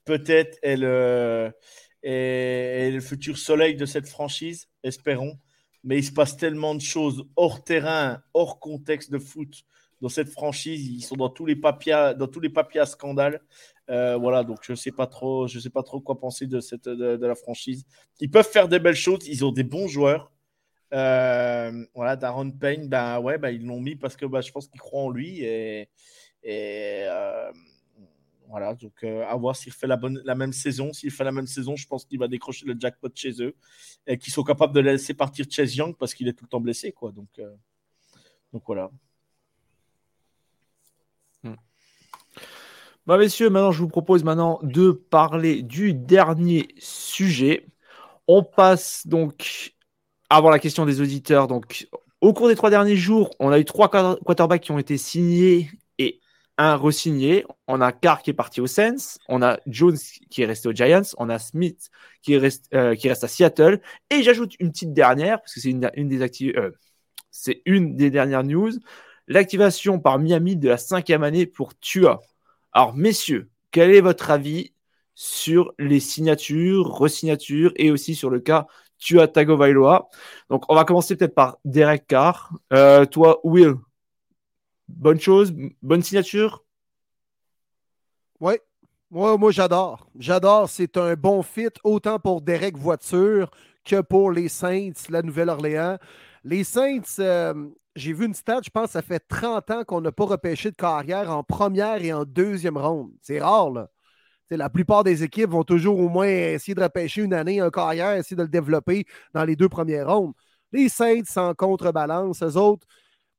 peut-être, est le futur soleil de cette franchise, espérons mais il se passe tellement de choses hors terrain, hors contexte de foot dans cette franchise. Ils sont dans tous les papiers, dans tous les papiers à scandale. Euh, voilà, donc je sais pas trop, je sais pas trop quoi penser de cette de, la franchise. Ils peuvent faire des belles choses. Ils ont des bons joueurs. Euh, voilà, Darren Payne, ben ouais, ben, ils l'ont mis parce que ben, je pense qu'ils croient en lui et, et euh, voilà, donc euh, à voir s'il fait la, bonne, la même saison. S'il fait la même saison, je pense qu'il va décrocher le jackpot chez eux et qu'ils sont capables de laisser partir Chase Young parce qu'il est tout le temps blessé. Quoi. Donc, euh, donc voilà. Hmm. Bah, messieurs, maintenant je vous propose maintenant de parler du dernier sujet. On passe donc avant la question des auditeurs. Donc, au cours des trois derniers jours, on a eu trois quarterbacks qui ont été signés un re-signé. On a Carr qui est parti au Sens. On a Jones qui est resté aux Giants. On a Smith qui reste, euh, qui reste à Seattle. Et j'ajoute une petite dernière, parce que c'est une, des euh, c'est une des dernières news. L'activation par Miami de la cinquième année pour Tua. Alors, messieurs, quel est votre avis sur les signatures, re-signatures et aussi sur le cas Tua Tagovailoa? Donc, on va commencer peut-être par Derek Carr. Euh, toi, Will, bonne chose, bonne signature. Oui, moi, j'adore. J'adore. C'est un bon fit autant pour Derek Voiture que pour les Saints, la Nouvelle-Orléans. Les Saints, euh, j'ai vu une stat, je pense que ça fait 30 ans qu'on n'a pas repêché de carrière en première et en deuxième ronde. C'est rare, là. la plupart des équipes vont toujours au moins essayer de repêcher une année en carrière, essayer de le développer dans les deux premières rondes. Les Saints, sans contrebalance, eux autres,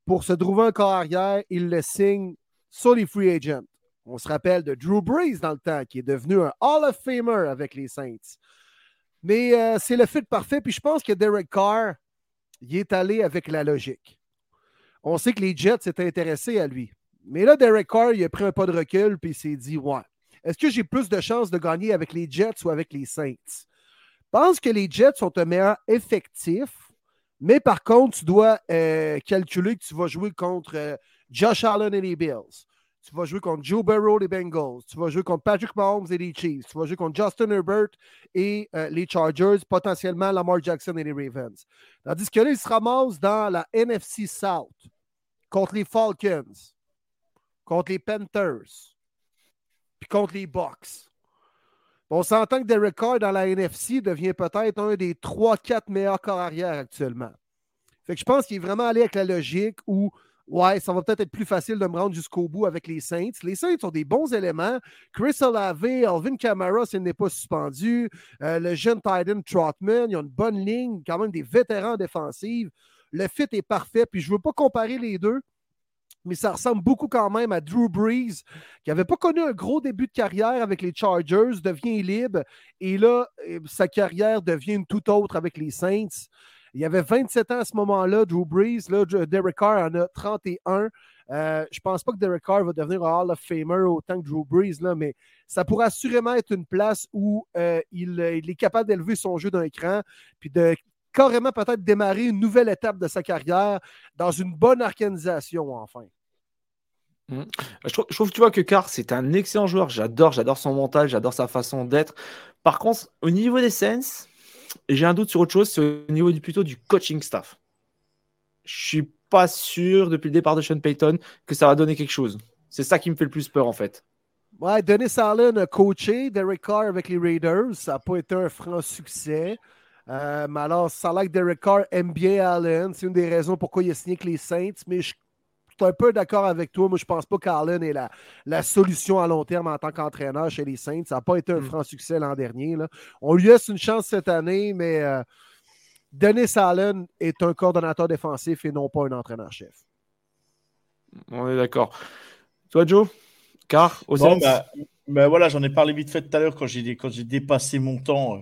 pour se trouver un carrière, il le signe sur les free agents. On se rappelle de Drew Brees dans le temps, qui est devenu un Hall of Famer avec les Saints. Mais euh, c'est le fit parfait. Puis je pense que Derek Carr, il est allé avec la logique. On sait que les Jets étaient intéressés à lui. Mais là, Derek Carr, il a pris un pas de recul puis il s'est dit Ouais, est-ce que j'ai plus de chances de gagner avec les Jets ou avec les Saints? Je pense que les Jets sont un meilleur effectif, mais par contre, tu dois euh, calculer que tu vas jouer contre euh, Josh Allen et les Bills. Tu vas jouer contre Joe Burrow et les Bengals. Tu vas jouer contre Patrick Mahomes et les Chiefs. Tu vas jouer contre Justin Herbert et euh, les Chargers, potentiellement Lamar Jackson et les Ravens. Tandis que là, ils se ramassent dans la NFC South contre les Falcons, contre les Panthers, puis contre les Bucks. On s'entend que Derek Carr dans la NFC devient peut-être un des 3-4 meilleurs corps arrière actuellement. Fait que je pense qu'il est vraiment allé avec la logique où Ouais, ça va peut-être être plus facile de me rendre jusqu'au bout avec les Saints. Les Saints ont des bons éléments. Chris Olave, Alvin Kamara, s'il n'est pas suspendu. Euh, le jeune Titan Trotman, ils ont une bonne ligne, quand même des vétérans défensifs. Le fit est parfait. Puis je ne veux pas comparer les deux, mais ça ressemble beaucoup quand même à Drew Brees, qui n'avait pas connu un gros début de carrière avec les Chargers, devient libre, et là, euh, sa carrière devient une toute autre avec les Saints. Il avait 27 ans à ce moment-là, Drew Brees. Là, Derek Carr en a 31. Euh, je ne pense pas que Derek Carr va devenir un Hall of Famer autant que Drew Brees, là, mais ça pourrait assurément être une place où euh, il, est capable d'élever son jeu d'un cran, puis de carrément peut-être démarrer une nouvelle étape de sa carrière dans une bonne organisation, enfin. Mmh. Je, trouve, je, trouve, tu vois, que Carr, c'est un excellent joueur. J'adore, j'adore son mental, j'adore sa façon d'être. Par contre, au niveau des Sens, j'ai un doute sur autre chose, c'est au niveau du, plutôt du coaching staff. Je suis pas sûr, depuis le départ de Sean Payton, que ça va donner quelque chose. C'est ça qui me fait le plus peur, en fait. Ouais, Dennis Allen a coaché Derek Carr avec les Raiders. Ça n'a pas été un franc succès. Euh, mais alors, ça a l'air que Derek Carr aime bien Allen. C'est une des raisons pourquoi il a signé avec les Saints. Mais je suis un peu d'accord avec toi. Moi, je pense pas qu'Allen est la, la, solution à long terme en tant qu'entraîneur chez les Saints. Ça n'a pas été un mm. franc succès l'an dernier. Là. On lui laisse une chance cette année, mais euh, Dennis Allen est un coordonnateur défensif et non pas un entraîneur-chef. On est d'accord. Toi, Joe? Car aux bon, bah, bah, voilà, j'en ai parlé vite fait tout à l'heure quand j'ai dépassé mon temps. Euh,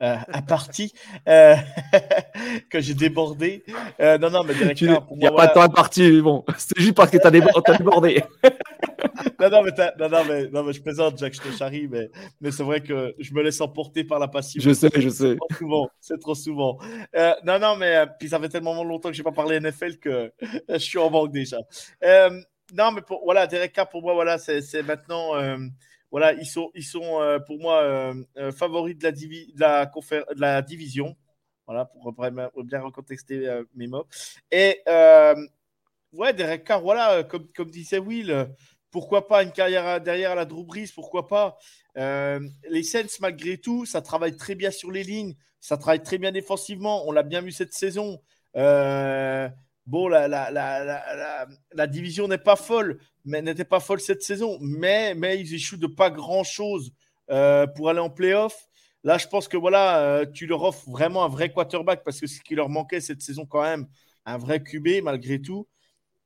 euh, à partie euh, que j'ai débordé. Euh, non, non, mais Il n'y a pas de temps à partie, bon. C'est juste parce que tu as, débordé. non, non, mais non, non, mais, non, mais je plaisante, Jack, je te charrie, mais, mais c'est vrai que je me laisse emporter par la passion. Je sais, je sais. C'est trop souvent. C'est trop souvent. Euh, non, non, mais puis ça fait tellement longtemps que je n'ai pas parlé NFL que je suis en manque déjà. non, mais pour, voilà, Derek Carr, pour moi, voilà, c'est maintenant voilà, ils sont, euh, pour moi euh, euh, favoris de la, division. Voilà, pour bien recontexter mes mots. Et ouais, Derek Carr, voilà, comme, comme disait Will, pourquoi pas une carrière derrière la Drew Brees, pourquoi pas? les Saints, malgré tout, ça travaille très bien sur les lignes, ça travaille très bien défensivement. On l'a bien vu cette saison. Bon, la, la, la, la division n'est pas folle, mais n'était pas folle cette saison. Mais, mais ils échouent de pas grand-chose euh, pour aller en playoff. Là, je pense que voilà, euh, tu leur offres vraiment un vrai quarterback parce que ce qui leur manquait cette saison quand même, un vrai QB malgré tout.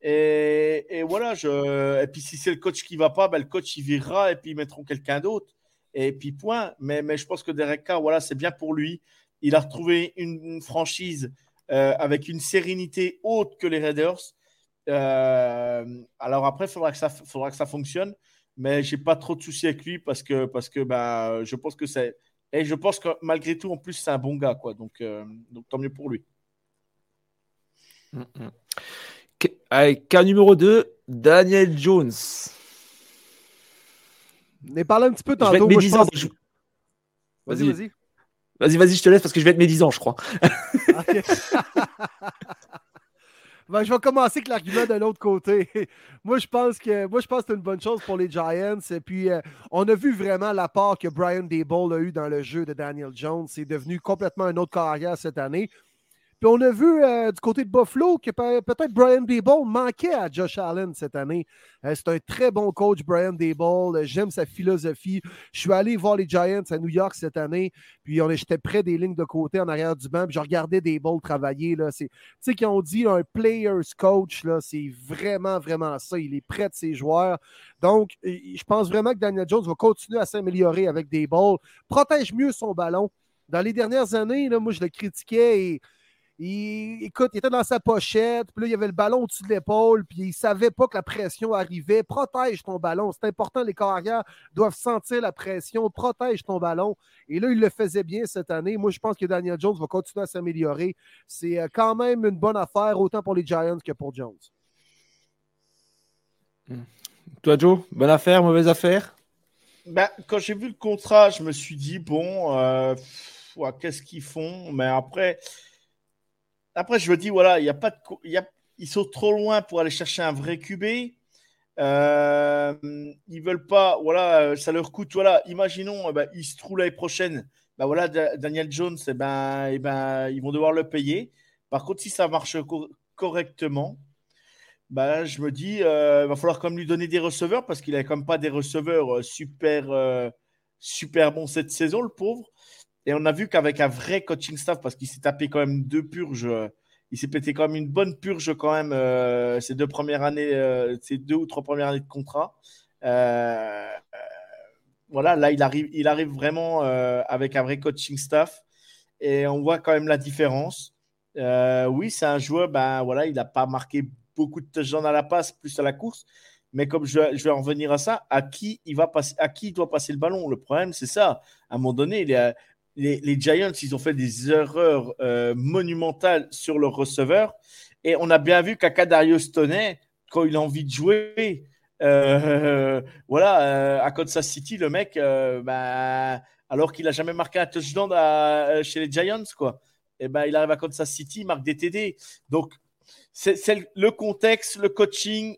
Et, voilà, je... et puis si c'est le coach qui va pas, ben, le coach il virera et puis ils mettront quelqu'un d'autre. Et puis point. Mais, mais je pense que Derek Carr, voilà, c'est bien pour lui. Il a retrouvé une, franchise euh, avec une sérénité haute que les Raiders. Euh, alors après, il faudra, que ça, faudra que ça fonctionne, mais j'ai pas trop de soucis avec lui parce que, parce que bah, je pense que c'est. Et je pense que malgré tout, en plus, c'est un bon gars. Quoi, donc, euh, donc tant mieux pour lui. Mm, cas numéro 2, Daniel Jones. On est parlé un petit peu tantôt. Moi, je Vas-y, vas-y. Vas-y, vas-y, je te laisse parce que je vais être mes 10 ans, je crois. Ben, je vais commencer avec l'argument de l'autre côté. moi, je pense que c'est une bonne chose pour les Giants. Et puis, euh, on a vu vraiment l'apport que Brian Dable a eu dans le jeu de Daniel Jones. C'est devenu complètement un autre carrière cette année. Puis on a vu euh, du côté de Buffalo que peut-être Brian Dable manquait à Josh Allen cette année. Euh, c'est un très bon coach, Brian Dable. J'aime sa philosophie. Je suis allé voir les Giants à New York cette année, puis j'étais près des lignes de côté en arrière du banc, puis je regardais Dable travailler. Tu sais, qui ont dit un player's coach, c'est vraiment, vraiment ça. Il est près de ses joueurs. Donc, je pense vraiment que Daniel Jones va continuer à s'améliorer avec Dable. Protège mieux son ballon Dans les dernières années, moi, je le critiquais et il, écoute, il était dans sa pochette, puis là, il y avait le ballon au-dessus de l'épaule, puis il savait pas que la pression arrivait. Protège ton ballon. C'est important, les carrières doivent sentir la pression. Protège ton ballon. Et là, il le faisait bien cette année. Moi, je pense que Daniel Jones va continuer à s'améliorer. C'est euh, quand même une bonne affaire, autant pour les Giants que pour Jones. Toi, Joe, bonne affaire, mauvaise affaire? Ben, Quand j'ai vu le contrat, je me suis dit, bon, euh, qu'est-ce qu'ils font? Mais après, après, je me dis, voilà, il y a pas de, ils sont trop loin pour aller chercher un vrai QB. Euh, ils veulent pas, voilà, ça leur coûte, voilà, imaginons, eh ben, ils se trouvent l'année prochaine. Ben voilà, Daniel Jones, eh ben, eh ben, ils vont devoir le payer. Par contre, si ça marche correctement, je me dis, il euh, va falloir quand même lui donner des receveurs parce qu'il n'a quand même pas des receveurs euh, super, euh, super bons cette saison, le pauvre. Et on a vu qu'avec un vrai coaching staff, parce qu'il s'est tapé quand même deux purges, il s'est pété quand même une bonne purge quand même euh, ces deux premières années, euh, ces deux ou trois premières années de contrat. Euh, voilà, là il arrive, il arrive vraiment avec un vrai coaching staff et on voit quand même la différence. oui, c'est un joueur, ben voilà, il n'a pas marqué beaucoup de gens à la passe, plus à la course. Mais comme je, vais en revenir à ça, à qui il va passer, à qui il doit passer le ballon? Le problème, c'est ça. À un moment donné, il y les, Giants, ils ont fait des erreurs euh, monumentales sur leur receveur. Et on a bien vu qu'Akadarius Toney, quand il a envie de jouer, euh, voilà, euh, à Kansas City, le mec, bah, alors qu'il n'a jamais marqué un touchdown chez les Giants, quoi. Et ben, il arrive à Kansas City, il marque des TD. Donc, c'est le contexte, le coaching,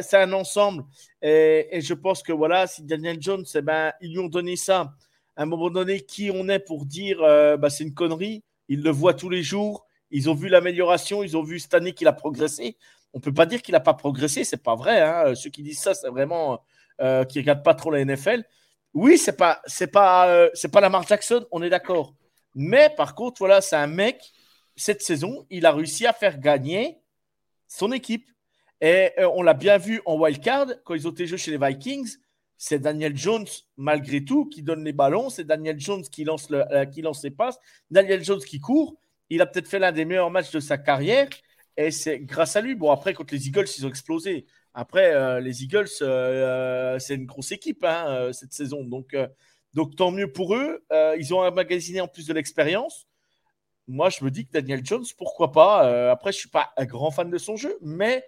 c'est un ensemble. Et, et, je pense que voilà, si Daniel Jones, eh ben, ils lui ont donné ça à un moment donné, qui on est pour dire euh, bah, c'est une connerie Ils le voient tous les jours. Ils ont vu l'amélioration. Ils ont vu cette année qu'il a progressé. On ne peut pas dire qu'il n'a pas progressé. C'est pas vrai. Hein. Ceux qui disent ça, c'est vraiment euh, qui ne regardent pas trop la NFL. Oui, c'est pas c'est pas euh, c'est pas Lamar Jackson. On est d'accord. Mais par contre, voilà, c'est un mec. Cette saison, il a réussi à faire gagner son équipe. Et on l'a bien vu en wild card quand ils ont été joués chez les Vikings c'est Daniel Jones, malgré tout, qui donne les ballons. C'est Daniel Jones qui lance, euh, qui lance les passes. Daniel Jones qui court. Il a peut-être fait l'un des meilleurs matchs de sa carrière. Et c'est grâce à lui. Bon, après, contre les Eagles, ils ont explosé. Après, euh, les Eagles, euh, c'est une grosse équipe hein, cette saison. Donc, donc, tant mieux pour eux. ils ont emmagasiné en plus de l'expérience. Moi, je me dis que Daniel Jones, pourquoi pas Après, je ne suis pas un grand fan de son jeu, mais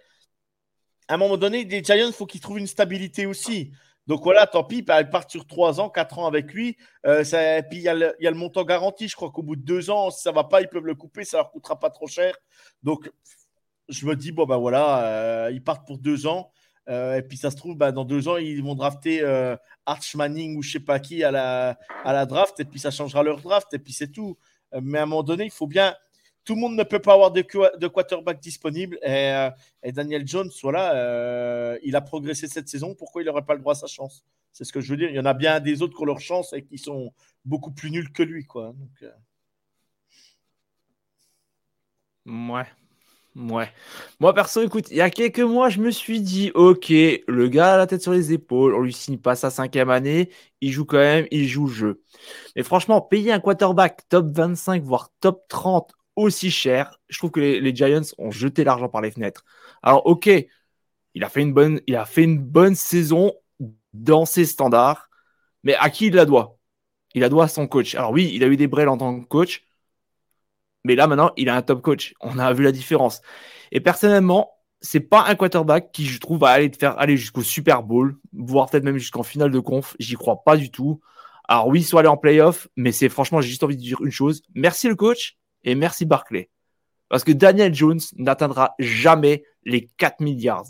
à un moment donné, les Giants, il faut qu'ils trouvent une stabilité aussi. Donc voilà, tant pis, elle part sur 3 ans, 4 ans avec lui. Euh, et puis il y, a le montant garanti. Je crois qu'au bout de 2 ans, si ça va pas, ils peuvent le couper, ça ne leur coûtera pas trop cher. Donc je me dis, bon ben voilà, euh, ils partent pour 2 ans. Euh, et puis ça se trouve, ben, dans 2 ans, ils vont drafter Arch Manning ou je ne sais pas qui à la, à la draft. Et puis ça changera leur draft. Et puis c'est tout. mais à un moment donné, il faut bien tout le monde ne peut pas avoir de, quarterback disponible. Et, euh, Daniel Jones, voilà, euh, il a progressé cette saison. Pourquoi il n'aurait pas le droit à sa chance? C'est ce que je veux dire. Il y en a bien des autres qui ont leur chance et qui sont beaucoup plus nuls que lui. Quoi. Euh. Ouais. Ouais. Moi, perso, écoute, il y a quelques mois, je me suis dit, OK, le gars a la tête sur les épaules, on lui signe pas sa cinquième année, il joue quand même, il joue le jeu. Mais franchement, payer un quarterback top 25, voire top 30 aussi cher. Je trouve que les, Giants ont jeté l'argent par les fenêtres. Alors, ok, il a fait une bonne, saison dans ses standards, mais à qui il la doit? Il la doit à son coach. Alors oui, il a eu des brels en tant que coach, mais là maintenant, il a un top coach. On a vu la différence. Et personnellement, c'est pas un quarterback qui, je trouve, va aller te faire aller jusqu'au Super Bowl, voire peut-être même jusqu'en finale de conf. J'y crois pas du tout. Alors oui, ils sont allés en playoff, mais c'est franchement, j'ai juste envie de dire une chose. Merci le coach, et merci Barclay. Parce que Daniel Jones n'atteindra jamais les 4 milliards.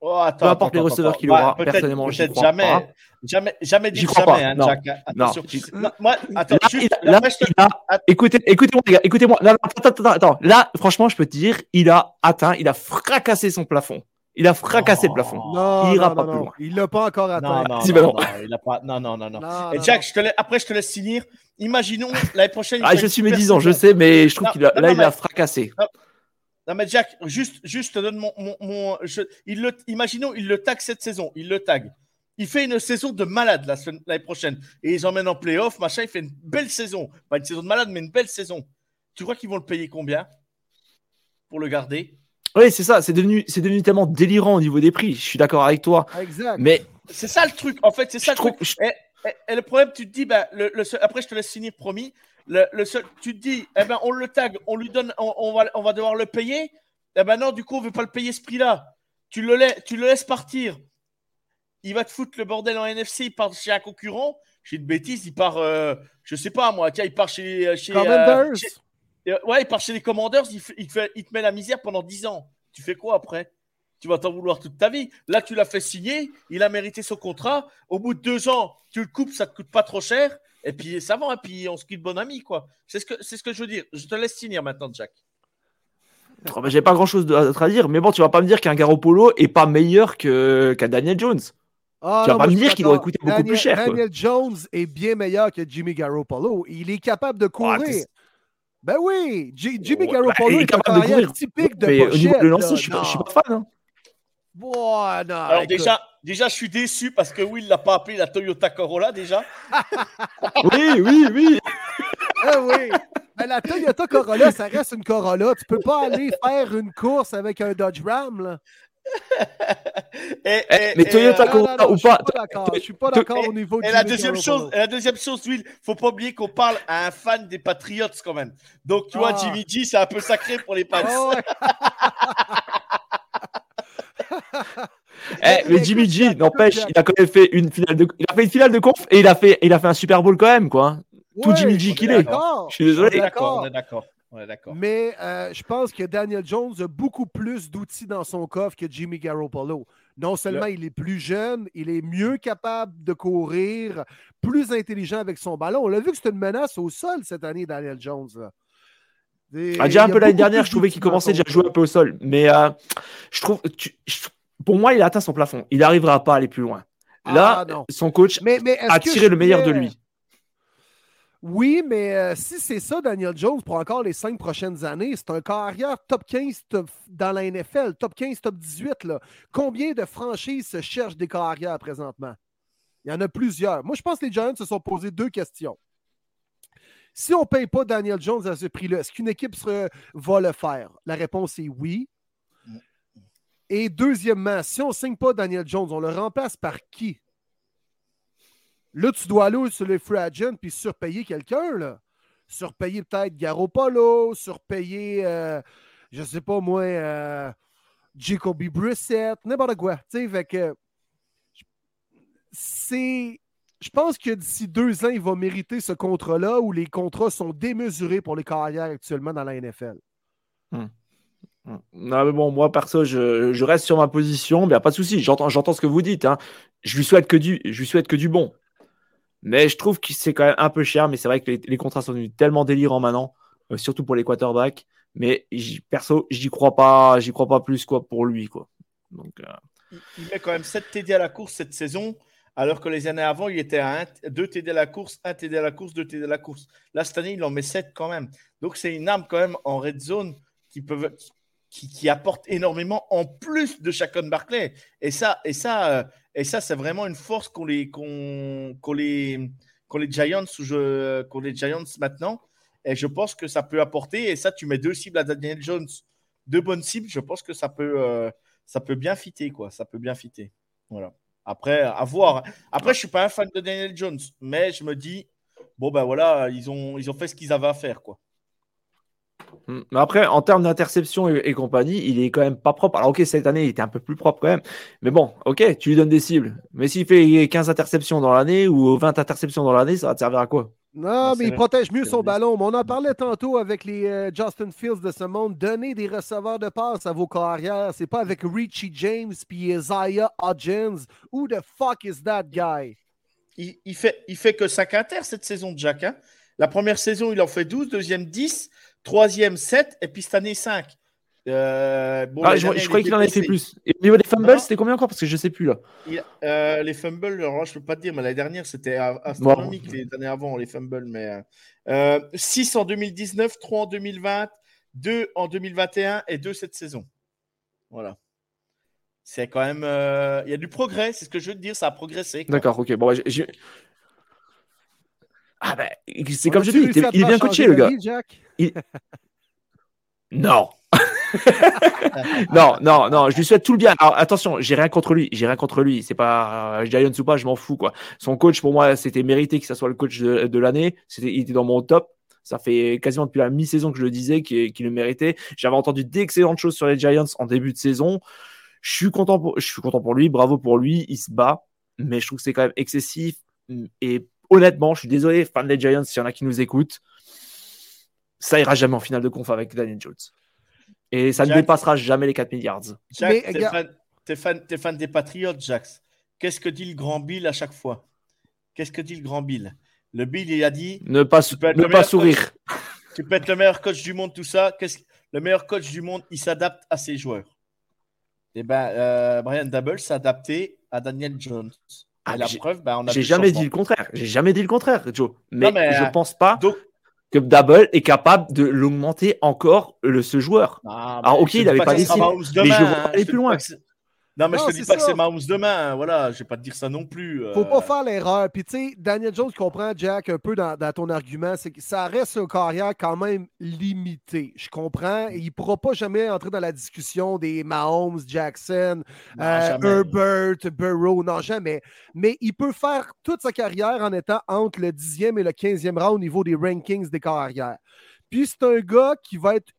Oh, attends, Peu importe les receveurs qu'il aura, personnellement, je crois jamais, pas. jamais, jamais dit jamais, pas. Hein, non. Jack. Attention. Non. Moi, attends, là, juste, là, là, il a, écoutez, écoutez-moi, les gars, écoutez-moi. Attends, attends, attends. Là, franchement, je peux te dire, il a atteint, il a fracassé son plafond. Il a fracassé le plafond. Non, il ira pas plus loin. Il l'a pas encore atteint. Non, non, non, il a pas... non, non, non, non. Et Jack, je te laisse... après, je te laisse finir. Imaginons l'année prochaine. Ah, je suis médisant, je sais, mais je trouve qu'il a... là, il a fracassé. Non, mais Jack, juste, juste te donne mon. mon, mon je... il le... Imaginons, il le tag cette saison. Il le tag. il fait une saison de malade l'année prochaine. Et ils emmènent en playoff, machin, il fait une belle saison. Pas une saison de malade, mais une belle saison. Tu crois qu'ils vont le payer combien pour le garder? Oui, c'est ça. C'est devenu, c'est devenu tellement délirant au niveau des prix. Je suis d'accord avec toi. Exact. Mais c'est ça le truc. En fait, c'est ça le truc. Et, le problème, tu te dis, bah, le, après, je te laisse finir, promis. Le, seul, tu te dis, eh ben, on le tag, on lui donne, on, va, on va devoir le payer. Eh ben non, du coup, on ne veut pas le payer ce prix-là. Tu le, tu le laisses partir. Il va te foutre le bordel en NFC, il part chez un concurrent. J'ai une bêtise, il part, euh, je sais pas moi, il part chez. chez, euh, euh, ouais, il part chez les Commanders, il, il, te il te met la misère pendant 10 ans. Tu fais quoi après? Tu vas t'en vouloir toute ta vie. Là, tu l'as fait signer, il a mérité son contrat. Au bout de deux ans, tu le coupes, ça te coûte pas trop cher. Et puis ça va, et puis on se quitte bon ami, quoi. C'est ce que c'est ce que je veux dire. Je te laisse finir maintenant, Jack. Oh, J'ai pas grand chose d'autre à dire, mais bon, tu vas pas me dire qu'un Garoppolo est pas meilleur qu'un Daniel Jones. Ah, tu vas pas me dire qu'il aurait coûté beaucoup plus cher. Daniel Jones est bien meilleur que Jimmy Garoppolo. Il est capable de courir. Ben oui, Jimmy Garoppolo bah, est, capable de courir. typique de Au niveau de lancer, je, suis pas, suis pas fan. Hein. Alors déjà, déjà, je suis déçu parce que Will l'a pas appelé la Toyota Corolla déjà. oui, oui, oui. ah oui. Mais la Toyota Corolla, ça reste une Corolla. Tu peux pas aller faire une course avec un Dodge Ram là. Et, eh, mais Toyota Corolla ou pas Je suis pas d'accord au niveau et la deuxième chose, la deuxième chose, Will, faut pas oublier qu'on parle à un fan des Patriots quand même. Donc tu vois, ah. Jimmy G, c'est un peu sacré pour les Pats. Eh, mais Jimmy G, n'empêche, il a quand même fait une finale de, il a fait une finale de conf et il a fait, il a fait un Super Bowl quand même, quoi. Tout Jimmy G qu'il est. Je suis désolé. D'accord, d'accord. Mais euh, je pense que Daniel Jones a beaucoup plus d'outils dans son coffre que Jimmy Garoppolo. Non seulement il est plus jeune, il est mieux capable de courir, plus intelligent avec son ballon. On l'a vu que c'était une menace au sol cette année, Daniel Jones. Ah, déjà un peu l'année dernière, je trouvais qu'il commençait déjà à jouer un peu au sol. Mais euh, je trouve, pour moi, il a atteint son plafond. Il n'arrivera pas à aller plus loin. Là, ah, son coach a tiré le meilleur de lui. Oui, mais euh, si c'est ça, Daniel Jones, pour encore les cinq prochaines années, c'est un carrière top 15 dans la NFL, top 15, top 18. Là. Combien de franchises se cherchent des carrières présentement? Il y en a plusieurs. Moi, je pense que les Giants se sont posés deux questions. Si on ne paye pas Daniel Jones à ce prix-là, est-ce qu'une équipe va le faire? La réponse est oui. Et deuxièmement, si on ne signe pas Daniel Jones, on le remplace par qui? Là, tu dois aller sur les free agents puis surpayer quelqu'un, là. Surpayer peut-être Garoppolo, surpayer, euh, je sais pas moi, euh, Jacoby Brissett, n'importe quoi. Tu sais, que c'est je pense que d'ici deux ans, il va mériter ce contrat-là où les contrats sont démesurés pour les carrières actuellement dans la NFL. Hmm. Hmm. Non, mais bon, moi, perso, je, reste sur ma position. Mais pas de souci, j'entends, j'entends ce que vous dites. Hein. Je, lui souhaite que du, je lui souhaite que du bon. Mais je trouve que c'est quand même un peu cher. Mais c'est vrai que les, contrats sont devenus tellement délirants maintenant, euh, surtout pour les quarterbacks. Mais perso, j'y crois pas, j'y crois pas plus quoi pour lui. Quoi. Euh, il, met quand même 7 TD à la course cette saison alors que les années avant, il était à 2 TD à la course, 1 TD à la course, 2 TD à la course. Là, cette année, il en met 7 quand même. Donc, c'est une arme quand même en red zone qui, apporte énormément en plus de Chacon Barclay. Et ça, et ça, euh, et ça c'est vraiment une force qu'ont les, les, les, Giants, ou les Giants maintenant. Et je pense que ça peut apporter. Et ça, tu mets deux cibles à Daniel Jones, deux bonnes cibles. Je pense que ça peut, euh, ça peut bien fitter, quoi. Ça peut bien fitter. Voilà. Après, à voir. Après, je suis pas un fan de Daniel Jones, mais je me dis, bon, ben voilà, ils ont, ils ont fait ce qu'ils avaient à faire, quoi. Hmm. Mais après, en termes d'interception et, compagnie, il est quand même pas propre. Alors, ok, cette année, il était un peu plus propre quand même. Mais bon, ok, tu lui donnes des cibles. Mais s'il fait 15 interceptions dans l'année ou 20 interceptions dans l'année, ça va te servir à quoi? Non, mais il protège mieux son ballon. on en parlait tantôt avec les euh, Justin Fields de ce monde. Donnez des receveurs de passe à vos carrières. C'est pas avec Richie James puis Isaiah Hodgins. Who the fuck is that guy? Il, il, fait, il fait que 5 inter cette saison, Jack. Hein? La première saison, il en fait 12, deuxième 10, troisième 7, et puis cette année 5. Euh, ah, je, croyais qu'il en avait fait plus. Et au niveau des fumbles, c'était combien encore? Parce que je ne sais plus là. Euh, les fumbles, alors, je ne peux pas te dire, mais l'année dernière, c'était astronomique les années avant, les fumbles. Mais, 6 euh, en 2019, 3 en 2020, 2 en 2021 et 2 cette saison. Voilà. C'est quand même. euh, Il y a du progrès, c'est ce que je veux te dire, ça a progressé. D'accord, ok. Bon, bah, Ah ben, c'est comme je dis, il, il est bien coaché, le gars. d'avis, Non. non, non, non, je lui souhaite tout le bien. Alors attention, j'ai rien contre lui, j'ai rien contre lui. C'est pas euh, Giants ou pas, je m'en fous quoi. Son coach pour moi, c'était mérité que ça soit le coach de, de l'année. C'était, il était dans mon top. Ça fait quasiment depuis la mi-saison que je le disais qu'il, qu'il le méritait. J'avais entendu d'excellentes choses sur les Giants en début de saison. Je suis content pour, je suis content pour lui, bravo pour lui, il se bat, mais je trouve que c'est quand même excessif. Et honnêtement, je suis désolé, fan des Giants, s'il y en a qui nous écoutent, ça ira jamais en finale de conf avec Daniel Jones. Et ça ne dépassera jamais les 4 milliards. Mais, t'es gars- fan, des Patriots, Jax. Qu'est-ce que dit le grand Bill à chaque fois? Qu'est-ce que dit le grand Bill? Le Bill, il a dit Ne pas, sou- peux être ne le pas meilleur sourire. Tu peux être le meilleur coach du monde, tout ça. Qu'est-ce... Le meilleur coach du monde, il s'adapte à ses joueurs. Et ben, euh, Brian Double s'est adapté à Daniel Jones. Ah, la j'ai- preuve, ben, on a J'ai jamais dit le contraire. J'ai jamais dit le contraire, Joe. Mais, Non, mais, je euh, pense pas Donc, que Double est capable de l'augmenter encore le, ce joueur. Ah, Alors, ok, il dis avait pas pas mais je vois hein. aller plus loin. Non, mais Non, je te dis pas que c'est Mahomes demain. Voilà, je vais pas te dire ça non plus. Faut euh. pas faire l'erreur. Puis, tu sais, Daniel Jones comprend, Jack, un peu dans, dans ton argument, c'est que ça reste une carrière quand même limitée. Je comprends. Il ne pourra pas jamais entrer dans la discussion des Mahomes, Jackson, Non, euh. Herbert, Burrow. Non, jamais. Mais il peut faire toute sa carrière en étant entre le 10e et le 15e rang au niveau des rankings des carrières. Puis, c'est un gars qui va être.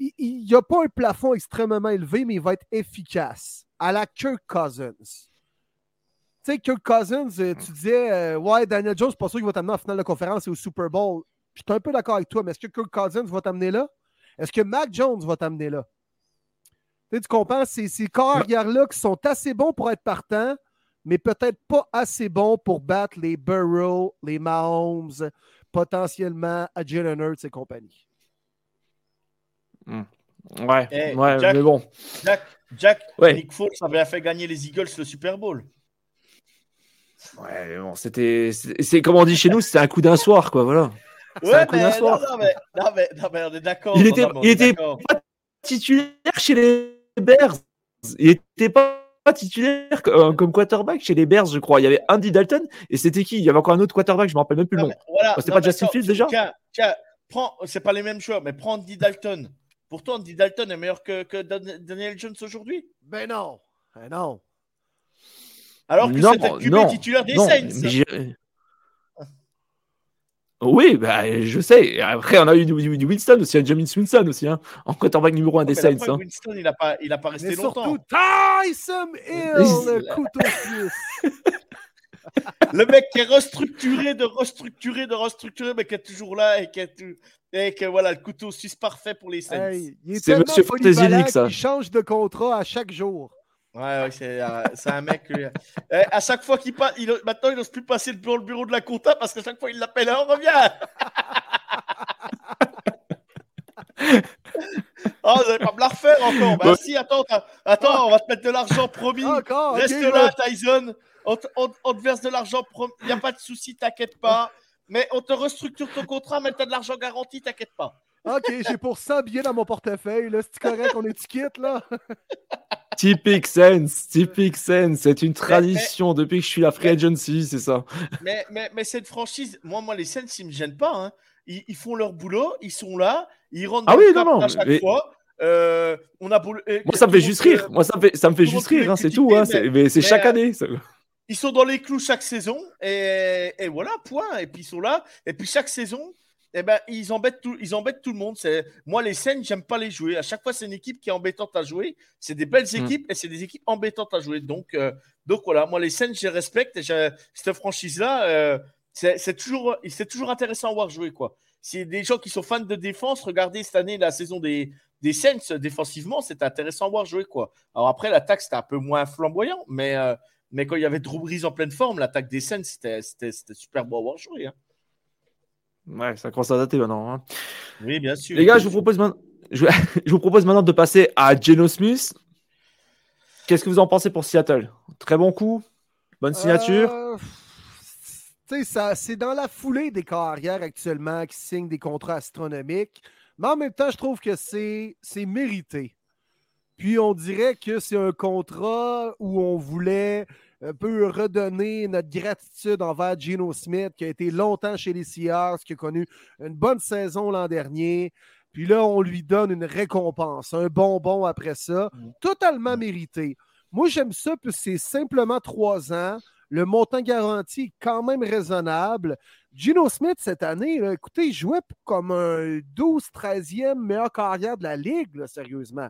Il n'y a pas un plafond extrêmement élevé, mais il va être efficace. À la Kirk Cousins. Tu sais, Kirk Cousins, euh, tu disais, euh, ouais, Daniel Jones, pas sûr qu'il va t'amener en finale de conférence et au Super Bowl. Je suis un peu d'accord avec toi, mais est-ce que Kirk Cousins va t'amener là? Est-ce que Mac Jones va t'amener là? Tu sais, tu comprends? C'est ces carrières-là qui sont assez bons pour être partants, mais peut-être pas assez bons pour battre les Burrow, les Mahomes, potentiellement à Jalen Hurts et compagnie. Ouais, Eh, ouais Jack- mais bon. Jack, Jack Ouais. Nick Foles avait fait gagner les Eagles le Super Bowl. Ouais, mais bon, c'était. C'est comme on dit chez nous, c'était un coup d'un soir, quoi, voilà. Ouais, coup mais non, non, mais, non, mais, non, mais on est d'accord. Il était, il était pas titulaire chez les Bears. Il était pas pas titulaire euh, comme quarterback chez les Bears, je crois. Il y avait Andy Dalton et c'était qui? Il y avait encore un autre quarterback, je me rappelle même plus le nom. voilà, C'était pas Justin Fields, déjà? Tiens, tiens, prends, c'est pas les mêmes joueurs, mais prends Andy Dalton. Pourtant, Andy Dalton est meilleur que, que Dan- Daniel Jones aujourd'hui. Ben non. Ben non. Alors que c'était le QB titulaire des Non, Saints. Oui, bah, je sais. Après, on a eu du, du Winston aussi, un James Winston aussi, hein, en quarterback numéro 1 des Saints. hein. Winston, il a pas, il a pas resté Mais longtemps. surtout, Tyson Hill, le couteau suisse. Le mec qui est restructuré, de restructuré, de restructuré, mais qui est toujours là et qui est tout- et que voilà, le couteau suisse parfait pour les Saints. Hey, il est C'est Monsieur Fantasy ça. qu'il change de contrat à chaque jour. Ouais, ouais, c'est euh, un mec. euh, eh, à chaque fois qu'il passe, il, maintenant il n'ose plus passer devant le bureau de la compta parce qu'à chaque fois il l'appelle, on revient. oh, vous n'allez pas me la refaire encore. Bah Ouais. si, attends, attends, on va te mettre de l'argent promis. Encore, Reste ouais. là, Tyson. On te, on- on te verse de l'argent. Il n'y a pas de souci, t'inquiète pas. Mais on te restructure ton contrat, mais tu as de l'argent garanti, t'inquiète pas. Ok, j'ai pour 100 billets dans mon portefeuille. Là, c'est correct, on est quitte là. Typique Sense, typique Sense. C'est une tradition depuis que je suis la free agency, c'est ça. Mais, mais, mais cette franchise, moi, moi les Saints, ils ne me gênent pas. hein. Ils, ils font leur boulot, ils sont là, ils rentrent Ah dans oui, le non, à chaque mais- fois. Euh, on a beau- euh, Moi, ça me fait juste rire. Moi, ça me fait, ça me fait juste rire, hein, c'est tout. Hein, c'est- mais- c'est mais, chaque euh, année. ça. Ils sont dans les clous chaque saison et, et voilà, point. Et puis ils sont là. Et puis chaque saison, eh ben, ils, embêtent tout, ils embêtent tout le monde. C'est... Moi, les scènes, j'aime pas les jouer. À chaque fois, c'est une équipe qui est embêtante à jouer. C'est des belles Hmm. équipes et c'est des équipes embêtantes à jouer. Donc, euh, donc voilà, moi, les scènes, je les respecte. Et cette franchise-là, euh, c'est, c'est toujours, c'est toujours intéressant à voir jouer. Quoi. Si des gens qui sont fans de défense, regardez cette année la saison des, des Saints défensivement, c'est intéressant à voir jouer. Quoi. Alors après, l'attaque, c'était un peu moins flamboyant, mais, euh, mais quand il y avait Drew Brees en pleine forme, l'attaque des Saints, c'était, c'était, c'était super beau à voir jouer. hein. Ouais, ça commence à dater maintenant. hein. Oui, bien sûr. Les gars, je vous propose maintenant, je, je vous propose maintenant de passer à Geno Smith. Qu'est-ce que vous en pensez pour Seattle? Très bon coup, bonne signature. Euh, tu sais, ça- c'est dans la foulée des carrières actuellement qui signent des contrats astronomiques. Mais en même temps, je trouve que c'est c'est mérité. Puis on dirait que c'est un contrat où on voulait un peu redonner notre gratitude envers Gino Smith, qui a été longtemps chez les Seahawks, qui a connu une bonne saison l'an dernier. Puis là, on lui donne une récompense, un bonbon après ça, mm. totalement mérité. Moi, j'aime ça, puis c'est simplement trois ans. Le montant garanti est quand même raisonnable. Gino Smith, cette année, écoutez, il jouait comme un 12-13e meilleur carrière de la Ligue, sérieusement.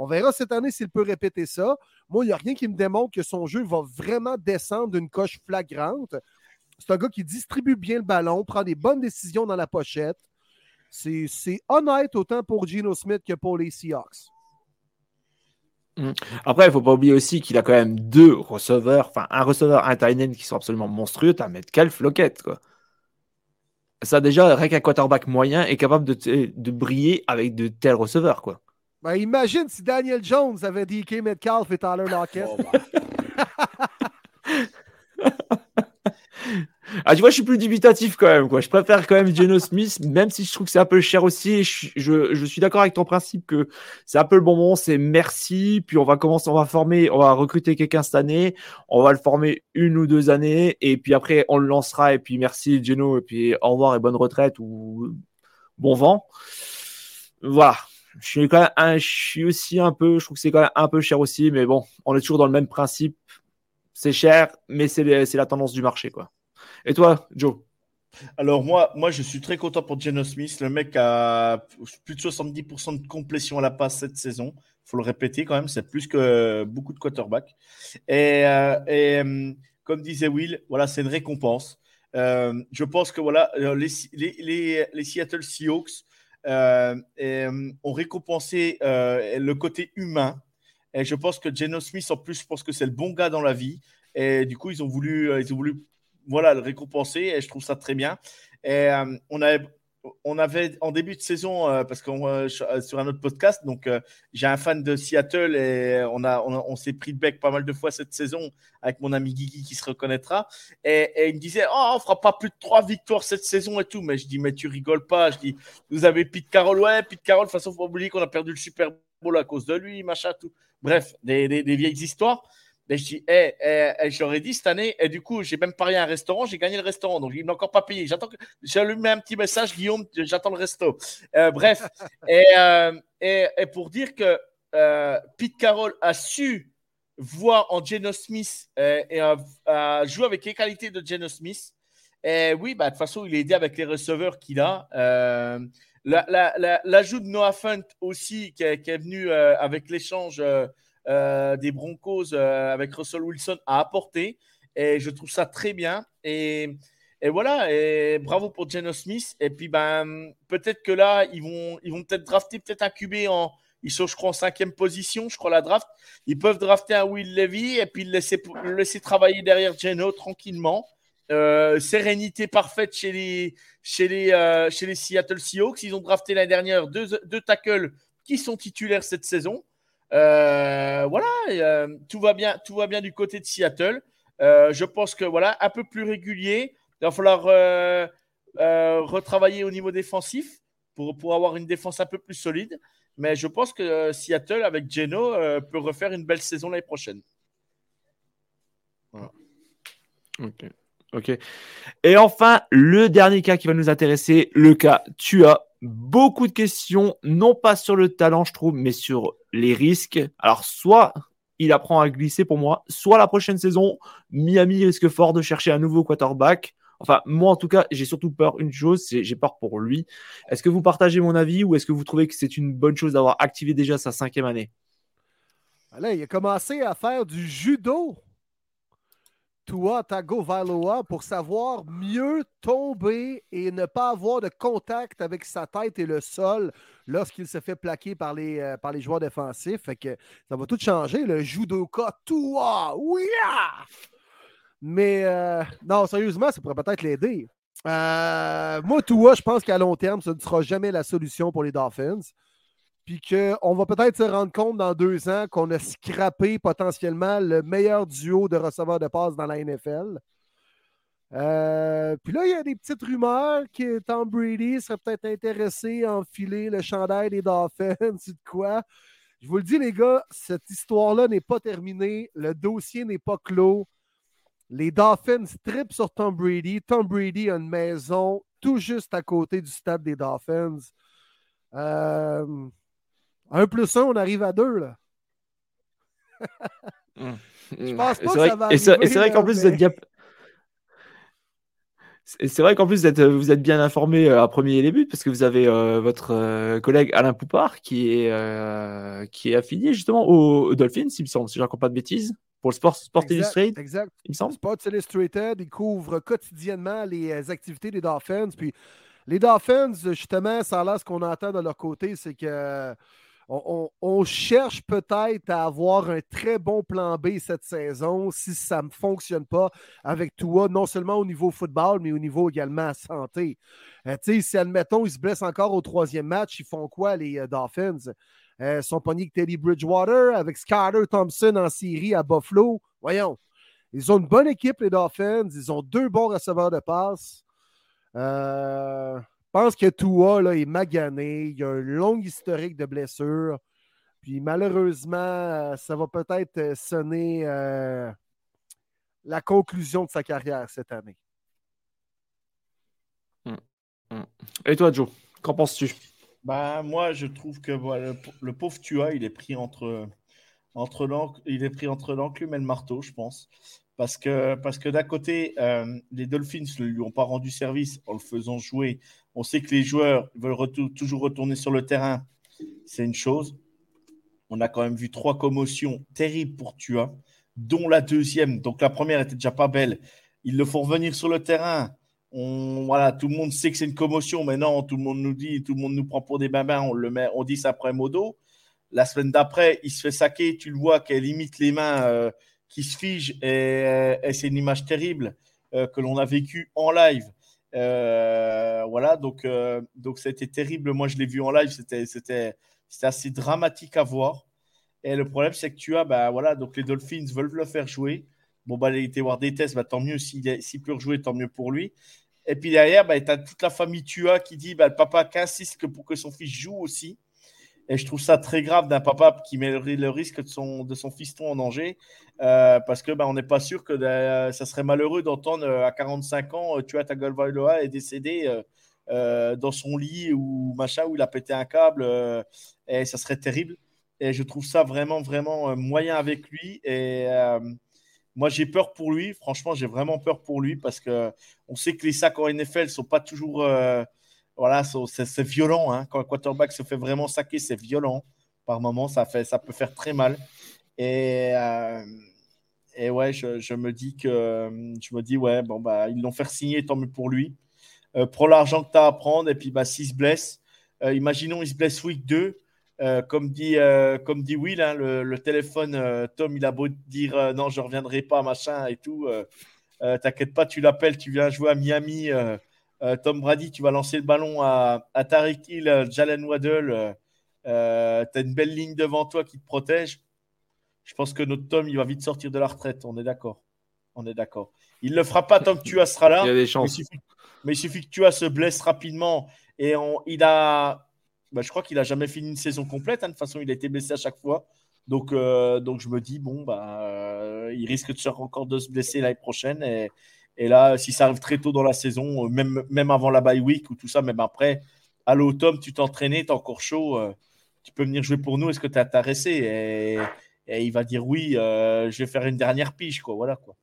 On verra cette année s'il peut répéter ça. Moi, il n'y a rien qui me démontre que son jeu va vraiment descendre d'une coche flagrante. C'est un gars qui distribue bien le ballon, prend des bonnes décisions dans la pochette. C'est honnête autant pour Gino Smith que pour les Seahawks. Hum. Après, il ne faut pas oublier aussi qu'il a quand même deux receveurs, enfin un receveur, un tight qui sont absolument monstrueux. Tu as Metcalf, Lockett, quoi. Ça, déjà, rien qu'un quarterback moyen est capable de briller avec de tels receveurs, quoi. Ben, imagine si Daniel Jones avait DK Metcalf et Tyler Lockett. Oh, ah, tu vois, je suis plus dubitatif quand même. Quoi. Je préfère quand même Geno Smith, même si je trouve que c'est un peu cher aussi. Je, je, suis d'accord avec ton principe que c'est un peu le bon moment. C'est merci. Puis on va commencer, on va former, on va recruter quelqu'un cette année. On va le former une ou deux années. Et puis après, on le lancera. Et puis merci Geno. Et puis au revoir et bonne retraite ou bon vent. Voilà je suis aussi un peu, je trouve que c'est quand même un peu cher aussi, mais bon, on est toujours dans le même principe. C'est cher, mais c'est la tendance du marché, quoi. Et toi, Joe? Alors moi, moi, je suis très content pour Geno Smith. Le mec a plus de 70% de complétion à la passe cette saison. Il faut le répéter quand même, c'est plus que beaucoup de quarterbacks. Et, euh, euh, comme disait Will, voilà, c'est une récompense. Euh, je pense que voilà, les, les, les Seattle Seahawks euh, euh, ont récompensé euh, le côté humain. Et je pense que Geno Smith, en plus, je pense que c'est le bon gars dans la vie. Et du coup, ils ont voulu, ils ont voulu voilà, le récompenser. Et je trouve ça très bien. Et on avait on avait en début de saison, euh, parce qu'on euh, euh, sur un autre podcast, donc j'ai un fan de Seattle et on, a, on, s'est pris de bec pas mal de fois cette saison avec mon ami Guigui qui se reconnaîtra. Et, il me disait Oh, on fera pas plus de trois victoires cette saison et tout. Mais je dis Mais tu rigoles pas. Je dis Vous avez Pete Carroll, ouais, Pete Carroll, de toute façon, faut oublier qu'on a perdu le Super Bowl à cause de lui, machin, tout. Bref, des, des vieilles histoires. Et je dis, hey, eh, eh, eh, dit cette année, et du coup, j'ai même parié à un restaurant, j'ai gagné le restaurant, donc il m'a encore pas payé. J'attends que, j'ai allumé un petit message, Guillaume, j'attends le resto. Euh, bref, euh, et, et, pour dire que euh, Pete Carroll a su voir en Geno Smith et a, joué avec les qualités de Geno Smith. Et oui, bah, de toute façon, il est aidé avec les receveurs qu'il a. L'ajout de Noah Font aussi, qui est, qui est venu avec l'échange des Broncos euh, avec Russell Wilson à apporter. Et je trouve ça très bien. Et, voilà, et bravo pour Geno Smith. Et puis, ben, peut-être que là, ils vont, ils vont peut-être drafter peut-être un QB en. Ils sont, je crois, en cinquième position, je crois, la draft. Ils peuvent drafter un Will Levy et puis le laisser, laisser travailler derrière Geno tranquillement. Euh, sérénité parfaite chez les, chez, les, chez les Seattle Seahawks. Ils ont drafté l'année dernière deux, deux tackles qui sont titulaires cette saison. Euh, voilà, euh, tout va bien, tout va bien du côté de Seattle. Euh, je pense que voilà, un peu plus régulier. Il va falloir retravailler au niveau défensif pour, avoir une défense un peu plus solide. Mais je pense que Seattle, avec Geno, peut refaire une belle saison l'année prochaine. Ok. Ok. Et enfin, le dernier cas qui va nous intéresser, le cas Tua beaucoup de questions, non pas sur le talent, je trouve, mais sur les risques. Alors, soit il apprend à glisser pour moi, soit la prochaine saison, Miami risque fort de chercher un nouveau quarterback. Enfin, moi, en tout cas, j'ai surtout peur une chose, c'est j'ai peur pour lui. Est-ce que vous partagez mon avis ou est-ce que vous trouvez que c'est une bonne chose d'avoir activé déjà sa cinquième année? Là, il a commencé à faire du judo Tua Tagovailoa pour savoir mieux tomber et ne pas avoir de contact avec sa tête et le sol lorsqu'il se fait plaquer par les, euh, joueurs défensifs. Fait que ça va tout changer. Le judoka Tua, oui! Mais euh, non, sérieusement, ça pourrait peut-être l'aider. Euh, moi, Tua, je pense qu'à long terme, ce ne sera jamais la solution pour les Dolphins puis qu'on va peut-être se rendre compte dans deux ans qu'on a scrappé potentiellement le meilleur duo de receveurs de passe dans la NFL. Euh, puis là, il y a des petites rumeurs que Tom Brady serait peut-être intéressé à enfiler le chandail des Dolphins, de quoi. Je vous le dis, les gars, cette histoire-là n'est pas terminée. Le dossier n'est pas clos. Les Dolphins tripent sur Tom Brady. Tom Brady a une maison tout juste à côté du stade des Dolphins. Euh, un plus un, on arrive à deux, là. Hum. Je pense pas que ça va Et c'est vrai qu'en plus, vous êtes c'est vrai qu'en plus, vous êtes, vous êtes bien informé euh, à premier début parce que vous avez euh, votre euh, collègue Alain Poupard qui est, qui est affilié justement aux, Dolphins, il me semble, si je ne raconte pas de bêtises, pour le Sport, Sport Illustrated. Exact. Il me semble. Sport Illustrated, il couvre quotidiennement les activités des Dolphins. Puis les Dolphins, justement, ça a l'air ce qu'on entend de leur côté, c'est que on, cherche peut-être à avoir un très bon plan B cette saison si ça ne fonctionne pas avec toi, non seulement au niveau football, mais au niveau également santé. Euh, si, admettons, ils se blessent encore au troisième match, ils font quoi, les euh, Dolphins? Euh, sont pognés avec Teddy Bridgewater, avec Skyler Thompson en série à Buffalo. Voyons. Ils ont une bonne équipe, les Dolphins. Ils ont deux bons receveurs de passe. Euh, pense que Tua là, est magané. Il a un long historique de blessures. Puis malheureusement, euh, ça va peut-être euh, sonner euh, la conclusion de sa carrière cette année. Hum, hum. Et toi, Joe, qu'en penses-tu? Ben, moi, je trouve que le, pauvre Tua, il est pris entre, entre il est pris entre l'enclume et le marteau, je pense. Parce que, parce que d'un côté, les Dolphins ne lui ont pas rendu service en le faisant jouer on sait que les joueurs veulent toujours retourner sur le terrain. C'est une chose. On a quand même vu trois commotions terribles pour Tua, dont la deuxième. Donc la première était déjà pas belle. Ils le font revenir sur le terrain. Voilà, tout le monde sait que c'est une commotion, mais non, tout le monde nous dit, tout le monde nous prend pour des babins. On le met, on dit ça après modo. La semaine d'après, il se fait saquer. Tu le vois qu'elle limite les mains euh, qui se figent et, c'est une image terrible euh, que l'on a vécue en live. Euh, voilà, donc, euh, donc c'était terrible. Moi, je l'ai vu en live, c'était, assez dramatique à voir. Et le problème, c'est que tu as, bah, voilà, donc les Dolphins veulent le faire jouer. Bon, bah, voir des tests, bah, tant mieux s'il, peut rejouer, tant mieux pour lui. Et puis derrière, bah, tu as toute la famille Tua qui dit, bah, le papa qui insiste pour que son fils joue aussi. Et je trouve ça très grave d'un papa qui met le risque de son, de son fiston en danger. Euh, parce que ben, on n'est pas sûr que euh, ça serait malheureux d'entendre euh, à 45 ans, tu as ta Golvailoa est décédé dans son lit ou machin, où il a pété un câble. et ça serait terrible. Et je trouve ça vraiment, vraiment moyen avec lui. Et moi, j'ai peur pour lui. Franchement, j'ai vraiment peur pour lui parce que on sait que les sacs en NFL ne sont pas toujours voilà, c'est violent. Hein. Quand un quarterback se fait vraiment saquer, c'est violent. Par moment, ça, fait, ça peut faire très mal. Et, euh, et ouais, je, me dis que je me dis, ouais, bon, bah, ils l'ont fait signer, tant mieux pour lui. Euh, prends l'argent que tu as à prendre, et puis bah, s'il se blesse, euh, imaginons il se blesse week 2. comme, dit, comme dit Will, hein, le, le, téléphone, Tom, il a beau dire non, je ne reviendrai pas, machin et tout. T'inquiète pas, tu l'appelles, tu viens jouer à Miami Tom Brady, tu vas lancer le ballon à, à Tariq Hill, euh, Jalen Waddle. Euh, tu as une belle ligne devant toi qui te protège. Je pense que notre Tom, il va vite sortir de la retraite. On est d'accord. On est d'accord. Il ne le fera pas tant que tu as sera là. Il y a des chances. Mais il suffit, que tu as se blesse rapidement. Et il a. Bah, je crois qu'il n'a jamais fini une saison complète. Hein. De toute façon, il a été blessé à chaque fois. Donc, donc je me dis, bon, bah, il risque de encore de se blesser l'année prochaine. Et, et là, si ça arrive très tôt dans la saison, euh, même, même avant la bye week ou tout ça, même après, à l'automne, tu t'entraînais, tu es encore chaud, euh, tu peux venir jouer pour nous, est-ce que tu es intéressé et, et, il va dire oui, euh, je vais faire une dernière pige, quoi. Voilà, quoi.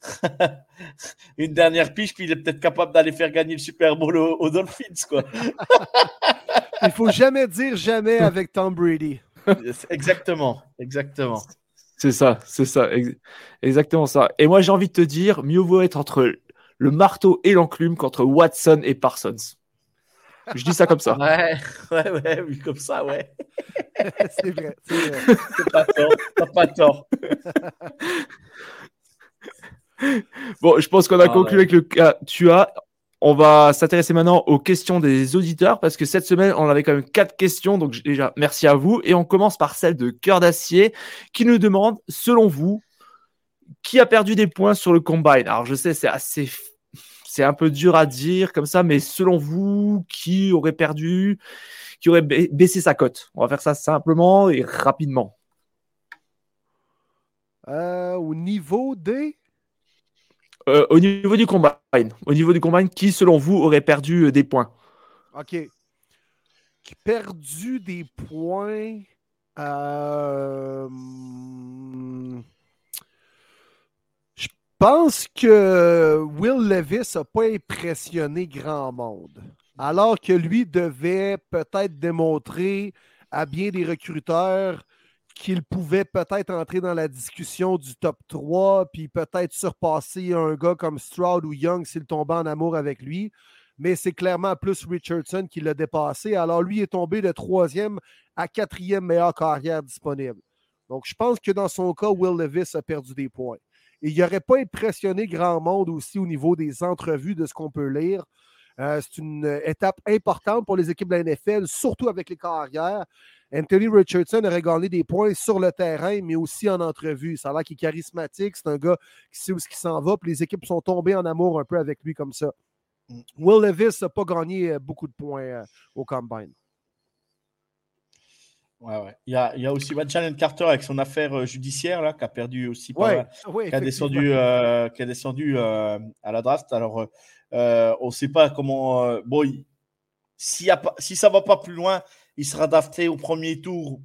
une dernière pige, puis il est peut-être capable d'aller faire gagner le Super Bowl aux, Dolphins, quoi. il faut jamais dire jamais avec Tom Brady. exactement, exactement. C'est ça, c'est ça, exactement ça. Et moi, j'ai envie de te dire, mieux vaut être entre le marteau et l'enclume qu'entre Watson et Parsons. Je dis ça comme ça. Ouais, ouais, ouais, oui, comme ça, ouais. c'est vrai, c'est vrai. pas tort, t'as pas tort. bon, je pense qu'on a ah conclu avec le cas tu as. On va s'intéresser maintenant aux questions des auditeurs parce que cette semaine, on avait quand même quatre questions. Donc, déjà, merci à vous. Et on commence par celle de Cœur d'Acier qui nous demande, selon vous, qui a perdu des points sur le combine? Alors, je sais, c'est assez. C'est un peu dur à dire comme ça, mais selon vous, qui aurait perdu qui aurait baissé sa cote? On va faire ça simplement et rapidement. Euh, au niveau des. Euh, au niveau du combine. Qui, selon vous, aurait perdu des points? OK. Qui perdu des points. Euh... Je pense que Will Levis n'a pas impressionné grand monde. Alors que lui devait peut-être démontrer à bien des recruteurs qu'il pouvait peut-être entrer dans la discussion du top 3, puis peut-être surpasser un gars comme Stroud ou Young s'il tombait en amour avec lui. Mais c'est clairement plus Richardson qui l'a dépassé. Alors lui est tombé de troisième à quatrième meilleure carrière disponible. Donc je pense que dans son cas, Will Levis a perdu des points. Et il n'aurait pas impressionné grand monde aussi au niveau des entrevues de ce qu'on peut lire. Euh, c'est une étape importante pour les équipes de la NFL, surtout avec les carrières. Anthony Richardson aurait gagné des points sur le terrain, mais aussi en entrevue. Ça a l'air qu'il est charismatique. C'est un gars qui sait où ce qui s'en va. Puis les équipes sont tombées en amour un peu avec lui comme ça. Mm. Will Levis n'a pas gagné euh, beaucoup de points euh, au combine. Ouais, ouais. Il, y a, il y a aussi Jalen Carter avec son affaire euh, judiciaire là, qui a perdu aussi pas qui, a descendu, euh, qui a descendu euh, à la draft. Alors, on ne sait pas comment. bon, si, a pas, si ça ne va pas plus loin, il sera drafté au premier tour,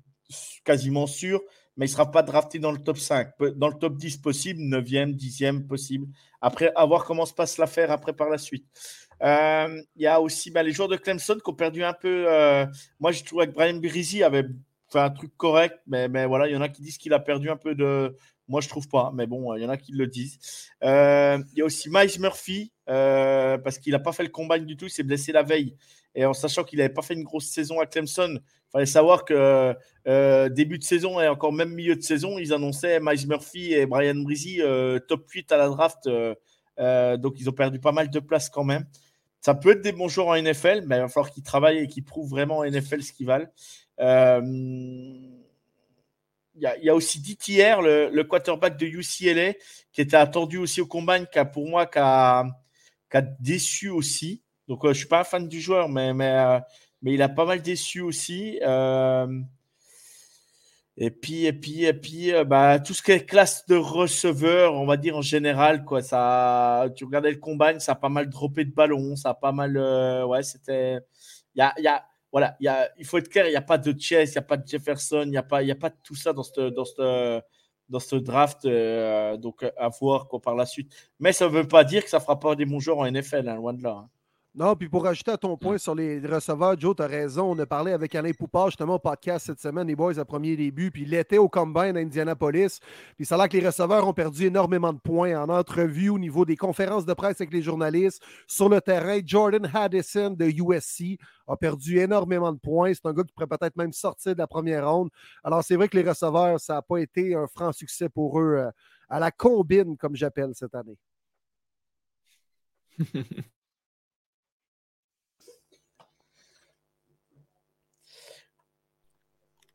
quasiment sûr, mais il ne sera pas drafté dans le top 5. Dans le top 10 possible, 9e, 10e possible. Après, à voir comment se passe l'affaire après par la suite. Il y a aussi bah, les joueurs de Clemson qui ont perdu un peu. moi, je trouve que Brian Brizzi avait un truc correct, mais, voilà, il y en a qui disent qu'il a perdu un peu de. Moi, je trouve pas, mais bon, il y en a qui le disent. Euh, il y a aussi Miles Murphy, euh, parce qu'il n'a pas fait le combat du tout, il s'est blessé la veille. Et en sachant qu'il n'avait pas fait une grosse saison à Clemson, il fallait savoir que euh, début de saison et encore même milieu de saison, ils annonçaient Miles Murphy et Brian Brizzy top 8 à la draft. donc, ils ont perdu pas mal de place quand même. Ça peut être des bons joueurs en NFL, mais il va falloir qu'ils travaillent et qu'ils prouvent vraiment en NFL ce qu'ils valent. Euh, il y, a aussi DTR, le, quarterback de UCLA, qui était attendu aussi au combine, qui a pour moi qui a, déçu aussi. Donc, euh, je ne suis pas un fan du joueur, mais, mais, euh, mais il a pas mal déçu aussi. et puis, et puis, et puis bah, tout ce qui est classe de receveur, on va dire en général, quoi, ça, tu regardais le combine, ça a pas mal droppé de ballon, ça a pas mal. ouais, c'était. Il y a, y a, voilà, il faut être clair, il n'y a pas de Chess, il n'y a pas de Jefferson, il n'y a, pas, pas de tout ça dans ce draft. Euh, donc, à voir par la suite. Mais ça ne veut pas dire que ça ne fera pas des bons joueurs en NFL, hein, loin de là. Hein. Non, puis pour ajouter à ton point sur les receveurs, Joe, tu as raison. On a parlé avec Alain Poupard justement au podcast cette semaine, les boys à premier début, puis était au combine à Indianapolis. Puis ça a l'air que les receveurs ont perdu énormément de points en entrevue au niveau des conférences de presse avec les journalistes. Sur le terrain, Jordan Haddison de USC a perdu énormément de points. C'est un gars qui pourrait peut-être même sortir de la première ronde. Alors c'est vrai que les receveurs, ça n'a pas été un franc succès pour eux euh, à la combine, comme j'appelle cette année.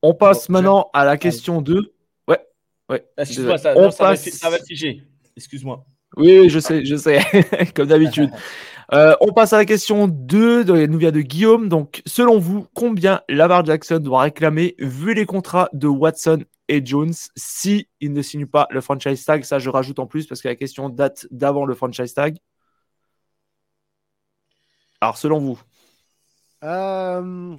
On passe maintenant à la question 2. Ouais, ouais. Excuse-moi, ça, va, ça figer. Excuse-moi. Oui, je sais, je sais, comme d'habitude. Euh, on passe à la question 2, elle nous vient de Guillaume. Donc, selon vous, combien Lamar Jackson doit réclamer vu les contrats de Watson et Jones si il ne signe pas le franchise tag? Ça, je rajoute en plus parce que la question date d'avant le franchise tag. Alors, selon vous euh,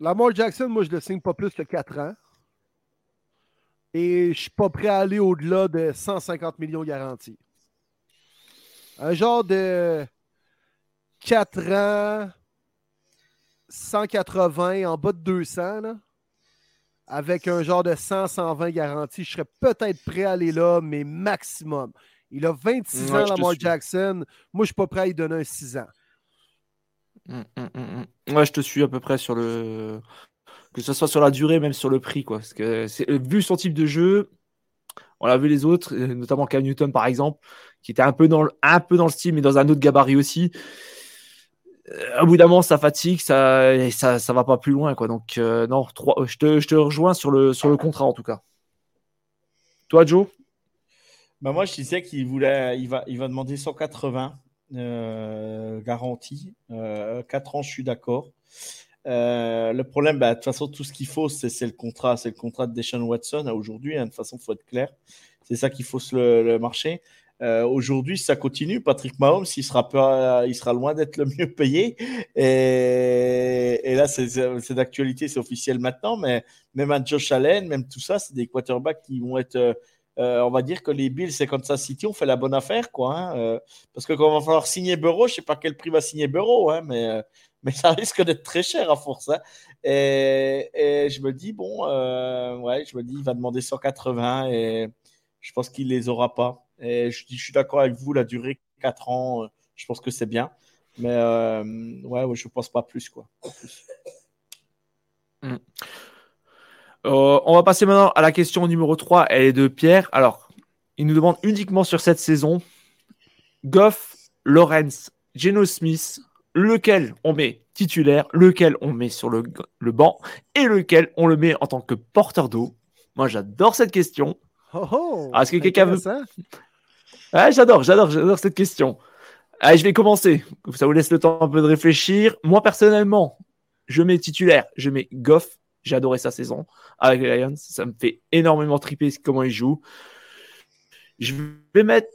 Lamar Jackson, moi, je le signe pas plus que 4 ans. Et je suis pas prêt à aller au-delà de 150 millions garantis. Un genre de 4 ans, 180, en bas de 200, avec un genre de 100, 120 garantis, je serais peut-être prêt à aller là, mais maximum. Il a 26 ans, Lamar Jackson. Moi, je suis pas prêt à lui donner un 6 ans. Hum, hum, hum, ouais, je te suis à peu près sur le. Que ce soit sur la durée, même sur le prix. Quoi. Parce que euh, vu son type de jeu, on a vu les autres, euh, notamment Cam Newton par exemple, qui était un peu dans le, un peu dans le style, mais dans un autre gabarit aussi. Euh, au bout ça fatigue, ça, ça, ça va pas plus loin. Quoi. Donc, non, je, te, je te rejoins sur le, sur le contrat en tout cas. Toi, Joe? Bah Moi, je disais qu'il voulait, il va, il va demander 180 garantie. 4 ans, je suis d'accord. le problème, bah, de toute façon, tout ce qu'il faut, c'est le contrat. C'est le contrat de Deshaun Watson aujourd'hui. Hein, de toute façon, il faut être clair. C'est ça qu'il faut le, marcher. Euh, aujourd'hui, ça continue. Patrick Mahomes, il sera, il sera loin d'être le mieux payé. Et, et là, c'est d'actualité, c'est officiel maintenant. Mais même un Josh Allen, même tout ça, c'est des quarterbacks qui vont être. Euh, euh, on va dire que les Bills et Kansas City ont fait la bonne affaire, quoi. Hein, parce que quand on va falloir signer Bureau, je sais pas quel prix va signer Bureau, hein, mais, mais ça risque d'être très cher à force. Hein. Et, et, je me dis, bon, ouais, je me dis, il va demander 180 et je pense qu'il les aura pas. Et je, suis d'accord avec vous, la durée 4 ans, euh, je pense que c'est bien. Mais euh, ouais, je pense pas plus. Quoi. Hmm. Euh, on va passer maintenant à la question numéro 3. Elle est de Pierre. Alors, il nous demande uniquement sur cette saison Goff, Lawrence, Geno Smith, lequel on met titulaire, lequel on met sur le, le banc et lequel on le met en tant que porteur d'eau? Moi, j'adore cette question. Oh, oh Est-ce que quelqu'un veut. j'adore, j'adore, j'adore cette question. Allez, je vais commencer. Ça vous laisse le temps un peu de réfléchir. Moi, personnellement, je mets titulaire, je mets Goff. J'ai adoré sa saison avec les Lions. Ça me fait énormément triper comment il joue. Je vais mettre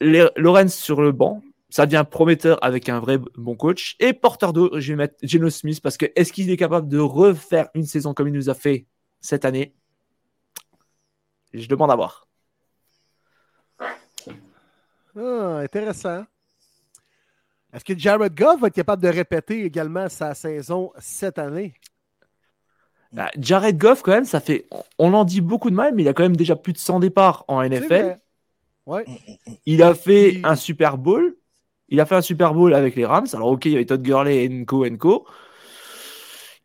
Lorenz sur le banc. Ça devient prometteur avec un vrai bon coach. Et porteur d'eau, je vais mettre Geno Smith parce que est-ce qu'il est capable de refaire une saison comme il nous a fait cette année? Je demande à voir. Ah, intéressant. Est-ce que Jared Goff va être capable de répéter également sa saison cette année? Bah, Jared Goff, quand même, ça fait. On en dit beaucoup de mal, mais il a quand même déjà plus de 100 départs en NFL. Ouais. Il a fait un Super Bowl. Il a fait un Super Bowl avec les Rams. Alors, ok, il y avait Todd Gurley et Nko Nko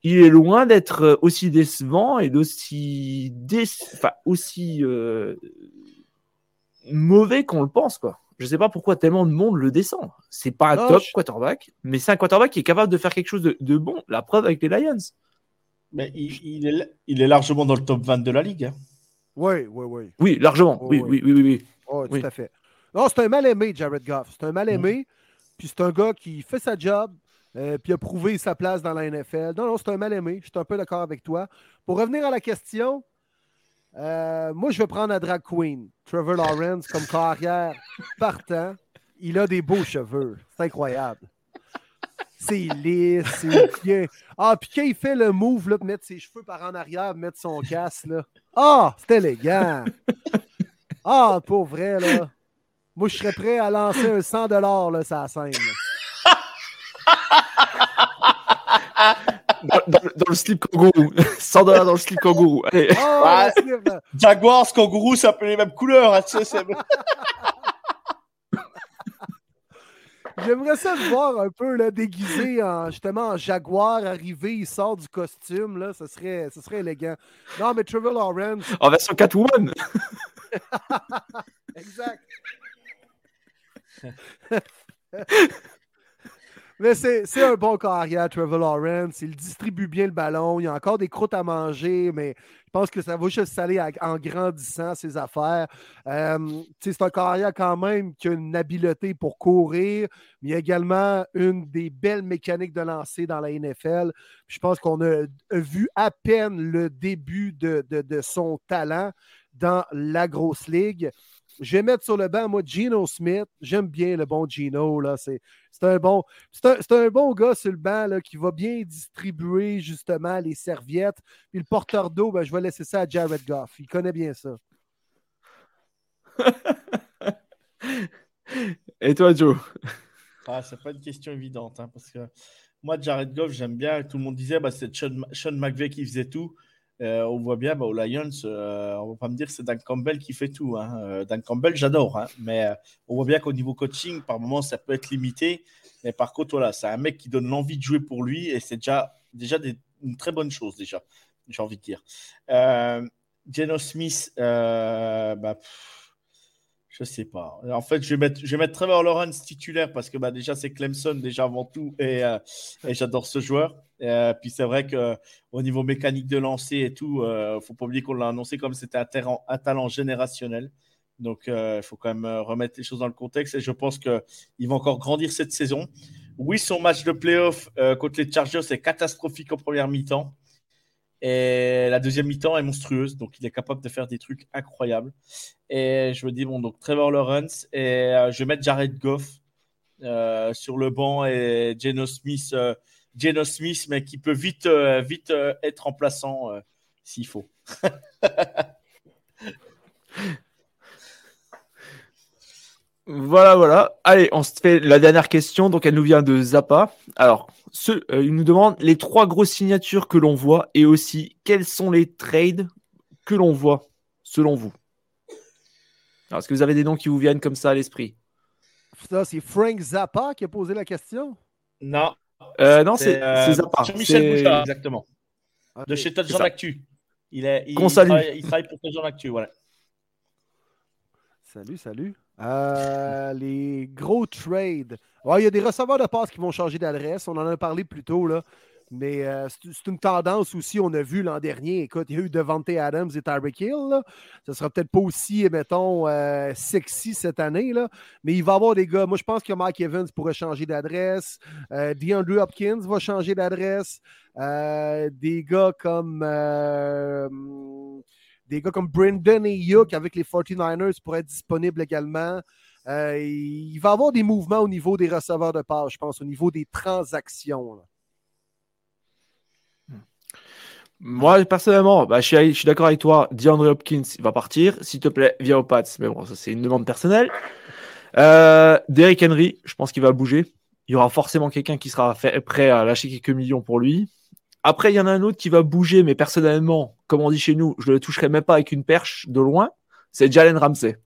il est loin d'être euh, aussi décevant et d'aussi enfin, aussi euh, mauvais qu'on le pense quoi. Je sais pas pourquoi tellement de monde le descend. C'est pas un top quarterback, mais c'est un quarterback qui est capable de faire quelque chose de, bon. La preuve avec les Lions. Mais il, est, il, est, largement dans le top 20 de la ligue. Oui, oui, oui. Oui, largement. oui, oui, oui, oui, oui. tout à fait. Non, c'est un mal aimé, Jared Goff. C'est un mal aimé. Mm. Puis c'est un gars qui fait sa job, euh, puis a prouvé sa place dans la NFL. Non, non, c'est un mal aimé. Je suis un peu d'accord avec toi. Pour revenir à la question, euh, moi, je vais prendre la drag queen, Trevor Lawrence, comme carrière partant. Il a des beaux cheveux. C'est incroyable. C'est lisse, c'est bien. Ah, puis quand il fait le move, là, de mettre ses cheveux par en arrière, mettre son casque, là. Ah, c'est élégant. Ah, pour vrai, là. Moi, je serais prêt à lancer un 100 là, ça scène. dans, le slip kangourou. 100 dollars dans le slip kangourou. Allez. Oh, Jaguars, kangourou, c'est un peu les mêmes couleurs. Hein, J'aimerais ça le voir un peu là, déguisé en justement en jaguar arrivé, il sort du costume, là, ce serait, ce serait élégant. Non, mais Trevor Lawrence. En version Catwoman. exact. Mais c'est un bon carrière, Trevor Lawrence. Il distribue bien le ballon. Il y a encore des croûtes à manger, mais je pense que ça va juste s'aller en grandissant ses affaires. Euh, c'est un carrière quand même qui a une habileté pour courir, mais il y a également une des belles mécaniques de lancer dans la NFL. Je pense qu'on a vu à peine le début de, de son talent dans la grosse ligue. Je vais mettre sur le banc, moi, Gino Smith. J'aime bien le bon Gino. Là. C'est, un bon, c'est, un, bon gars sur le banc là, qui va bien distribuer justement les serviettes. Puis le porteur d'eau, ben, je vais laisser ça à Jared Goff. Il connaît bien ça. Et toi, Joe? Ah, c'est pas une question évidente. Hein, parce que moi, Jared Goff, j'aime bien. Tout le monde disait bah, c'est Sean, Sean McVay qui faisait tout. Euh, on voit bien bah, Lions, euh, on va pas me dire que c'est Dan Campbell qui fait tout. Hein. Euh, Dan Campbell, j'adore, hein. mais on voit bien qu'au niveau coaching, par moment, ça peut être limité. Mais par contre, voilà, c'est un mec qui donne l'envie de jouer pour lui et c'est déjà, déjà une très bonne chose, déjà, j'ai envie de dire. Geno Smith, bah, je sais pas. En fait, je vais mettre, Trevor Lawrence titulaire parce que bah, déjà, c'est Clemson déjà avant tout et, euh, j'adore ce joueur. Euh, puis c'est vrai qu'au niveau mécanique de lancer et tout, ne euh, faut pas oublier qu'on l'a annoncé comme c'était un, un, talent générationnel. Donc, il faut quand même remettre les choses dans le contexte. Et je pense qu'il va encore grandir cette saison. Oui, son match de playoff contre les Chargers est catastrophique en première mi-temps. Et la deuxième mi-temps est monstrueuse, donc il est capable de faire des trucs incroyables. Et je me dis, bon, donc Trevor Lawrence, et je vais mettre Jared Goff sur le banc et Geno Smith Geno Smith, mais qui peut vite, euh, vite euh, être remplaçant euh, s'il faut. voilà, voilà. Allez, on se fait la dernière question. Donc, elle nous vient de Zappa. Alors, ce, il nous demande les trois grosses signatures que l'on voit et aussi quels sont les trades que l'on voit selon vous. Est-ce que vous avez des noms qui vous viennent comme ça à l'esprit? Ça, c'est Frank Zappa qui a posé la question Non, euh, non, c'est euh, Zappa. Jean-Michel Bouchard, exactement. De chez Touchdown Actu. Il, est, il, travaille, il, travaille, pour Touchdown Actu, voilà. Salut, salut. Euh, les gros trades. Il y a des receveurs de passe qui vont changer d'adresse. On en a parlé plus tôt. Mais euh, c'est une tendance aussi, on a vu l'an dernier. Écoute, il y a eu Devante Adams et Tyreek Hill. Ça sera peut-être pas aussi, mettons, euh, sexy cette année. Mais il va y avoir des gars. Moi, je pense que Mike Evans pourrait changer d'adresse. Euh, DeAndre Hopkins va changer d'adresse. des gars comme. des gars comme Brendan et Yook avec les 49ers pourraient être disponibles également. Il va y avoir des mouvements au niveau des receveurs de passe, je pense, au niveau des transactions. Moi, personnellement, bah, je suis, d'accord avec toi. DeAndre Hopkins, va partir. S'il te plaît, viens au Pats. Mais bon, ça, c'est une demande personnelle. Euh, Derrick Henry, je pense qu'il va bouger. Il y aura forcément quelqu'un qui sera prêt à lâcher quelques millions pour lui. Après, il y en a un autre qui va bouger, mais personnellement, comme on dit chez nous, je ne le toucherai même pas avec une perche de loin. C'est Jalen Ramsey.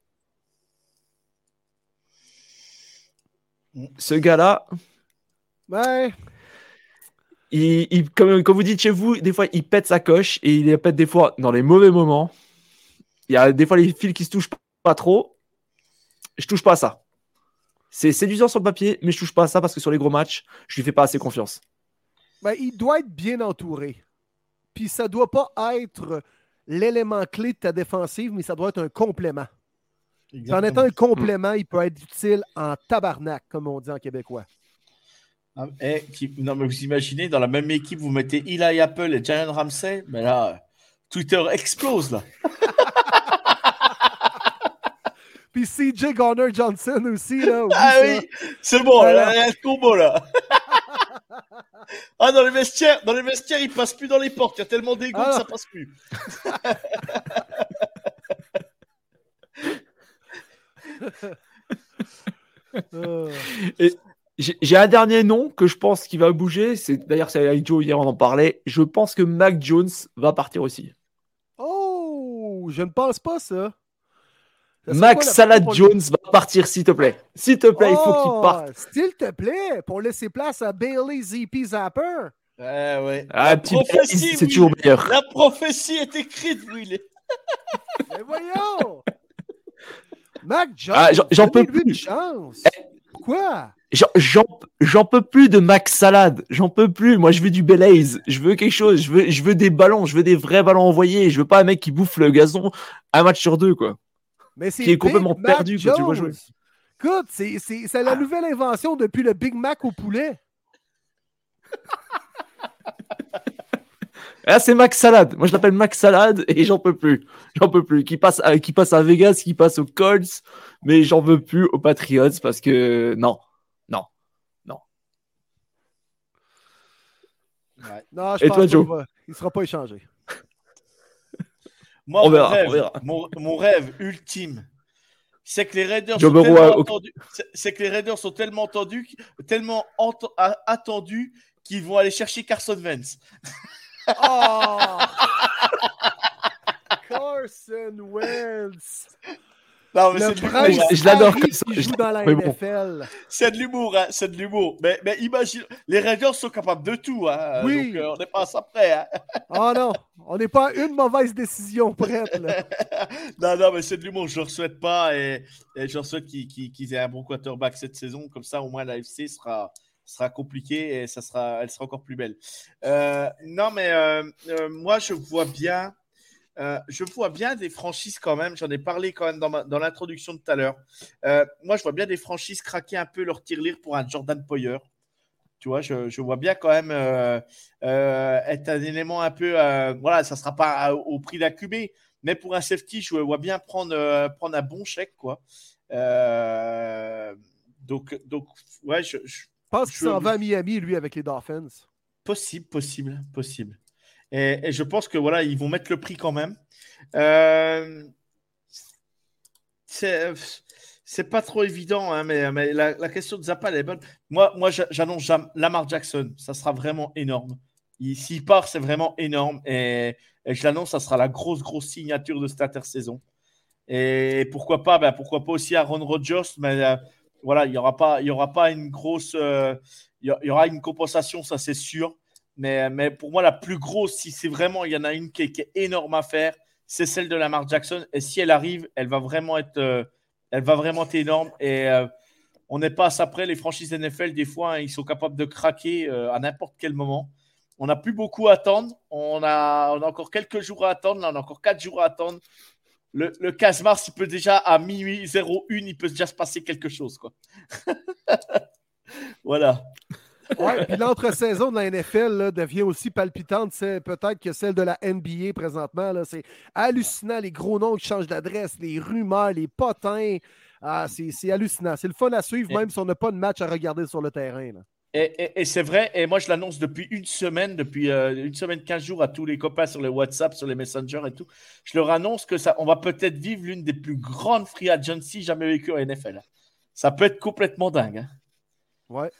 Ce gars-là. Ouais il, comme, vous dites chez vous, des fois, il pète sa coche et il les pète des fois dans les mauvais moments. Il y a des fois les fils qui se touchent pas trop. Je touche pas à ça. C'est séduisant sur le papier, mais je touche pas à ça parce que sur les gros matchs, je lui fais pas assez confiance. Ben, il doit être bien entouré. Puis ça doit pas être l'élément clé de ta défensive, mais ça doit être un complément. En étant un complément, il peut être utile en tabarnak, comme on dit en québécois. Ah, eh, non, mais vous imaginez, dans la même équipe, vous mettez Eli Apple et Jalen Ramsey, mais là, Twitter explose, là. Puis CJ Garner Johnson aussi, là. Ah oui, c'est bon, là, il y a combo, là. ah, dans les vestiaires, dans les vestiaires, il passe plus dans les portes. Il y a tellement d'égo que ça passe plus. Et j'ai un dernier nom que je pense qu'il va bouger. C'est d'ailleurs c'est avec Joe hier on en parlait. Je pense que Mac Jones va partir aussi. Oh, je ne pense pas ça. Max Salad Jones va partir s'il te plaît. S'il te plaît, il faut qu'il oh, parte. S'il te plaît, pour laisser place à Bailey ZP Zapper. Ouais, ouais. Ah, prophétie, c'est toujours meilleur. La prophétie est écrite, Will. Mais voyons. Mac Jones, ah, j'en peux plus. Chance. Pourquoi J'en peux plus de Max Salade. J'en peux plus. Moi, je veux du Belaze. Je veux quelque chose. Je veux, je veux des ballons. Je veux des vrais ballons envoyés. Je veux pas un mec qui bouffe le gazon un match sur deux, quoi. Mais qui est complètement perdu quand tu vois jouer. Écoute, c'est la nouvelle invention depuis le Big Mac au poulet. Ah, c'est Max Salade. Moi, je l'appelle Max Salade et j'en peux plus. J'en peux plus. Qui passe, à, qui passe à Vegas, qui passe aux Colts, mais j'en veux plus aux Patriots parce que non. Non, je Et pense toi, Il ne sera pas échangé. Moi, on mon, verra, rêve, Mon, rêve ultime, c'est que les Raiders sont tellement attendus, c'est que les Raiders sont tellement attendus, tellement attendus qu'ils vont aller chercher Carson Wentz. Oh! Carson Wentz. Non, mais c'est je, l'adore comme ça. joue dans la NFL. C'est de l'humour, hein, c'est de l'humour. Mais, mais, imagine, les Raiders sont capables de tout. Hein, oui. Donc, euh, on n'est pas ça prêt. Hein. oh non, on n'est pas une mauvaise décision prête. Là. non, non, mais c'est de l'humour. Je ne le souhaite pas et, et je leur souhaite qu'ils aient un bon quarterback cette saison. Comme ça, au moins, la FC sera compliquée et ça sera, elle sera encore plus belle. Euh, non, mais euh, moi, je vois bien euh, je vois bien des franchises quand même. J'en ai parlé quand même dans, dans l'introduction de tout à l'heure. Euh, moi, je vois bien des franchises craquer un peu leur tirelire pour un Jordan Poyer. Tu vois, je, je vois bien quand même euh, être un élément un peu. voilà, ça ne sera pas au prix d'un QB, mais pour un safety, je vois bien prendre, prendre un bon chèque. Quoi. donc, donc, ouais, je pense qu'il s'en va à Miami, lui, avec les Dolphins. Possible, possible, possible. Et, je pense que voilà, ils vont mettre le prix quand même. Euh, c'est pas trop évident, hein, mais, mais la, question de Zappa, elle est bonne. Moi, moi j'annonce Lamar Jackson. Ça sera vraiment énorme. S'il part, c'est vraiment énorme. Et, je l'annonce, ça sera la grosse, grosse signature de cette intersaison. Et pourquoi pas, ben, pourquoi pas aussi Aaron Rodgers, mais euh, voilà, il n'y aura, pas, y aura pas une grosse. Euh, il y, aura une compensation, ça c'est sûr. Mais, pour moi, la plus grosse, si c'est vraiment, il y en a une qui est, énorme à faire, c'est celle de Lamar Jackson. Et si elle arrive, elle va vraiment être, euh, elle va vraiment être énorme. Et euh, on n'est pas à ça près. Les franchises NFL, des fois, hein, ils sont capables de craquer à n'importe quel moment. On n'a plus beaucoup à attendre. On a, on a encore quelques jours à attendre. Là, on a encore quatre jours à attendre. Le, le 15 mars, il peut déjà, à minuit 01, il peut déjà se passer quelque chose. Quoi. voilà. Ouais, puis l'entre-saison de la NFL devient aussi palpitante, c'est peut-être que celle de la NBA présentement. C'est hallucinant, les gros noms qui changent d'adresse, les rumeurs, les potins. Ah, c'est hallucinant. C'est le fun à suivre, même si on n'a pas de match à regarder sur le terrain. Et, c'est vrai, et moi je l'annonce depuis une semaine, depuis euh, une semaine, 15 jours à tous les copains sur les WhatsApp, sur les Messenger et tout. Je leur annonce que ça, on va peut-être vivre l'une des plus grandes free agency jamais vécues en NFL. Ça peut être complètement dingue. Hein. Ouais.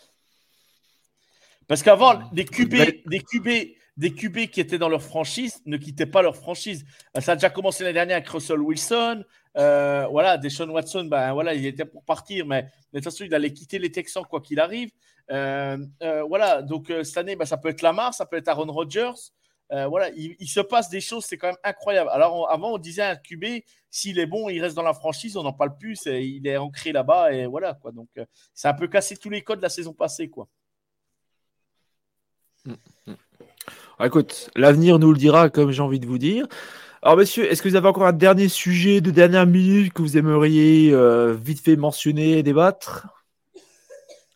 Parce qu'avant, des QB, des QB, des QB qui étaient dans leur franchise ne quittaient pas leur franchise. Ça a déjà commencé l'année dernière avec Russell Wilson. Euh, voilà, Deshaun Watson, ben voilà, il était pour partir, mais, de toute façon, il allait quitter les Texans quoi qu'il arrive. Euh, voilà, donc cette année, ben, ça peut être Lamar, ça peut être Aaron Rodgers. voilà, il, se passe des choses, c'est quand même incroyable. Alors avant, on disait un QB, s'il est bon, il reste dans la franchise, on n'en parle plus, il est ancré là-bas et voilà quoi. Donc, c'est un peu cassé tous les codes de la saison passée quoi. Ah, écoute, l'avenir nous le dira, comme j'ai envie de vous dire. Alors, messieurs, est-ce que vous avez encore un dernier sujet de dernière minute que vous aimeriez euh, vite fait mentionner et débattre?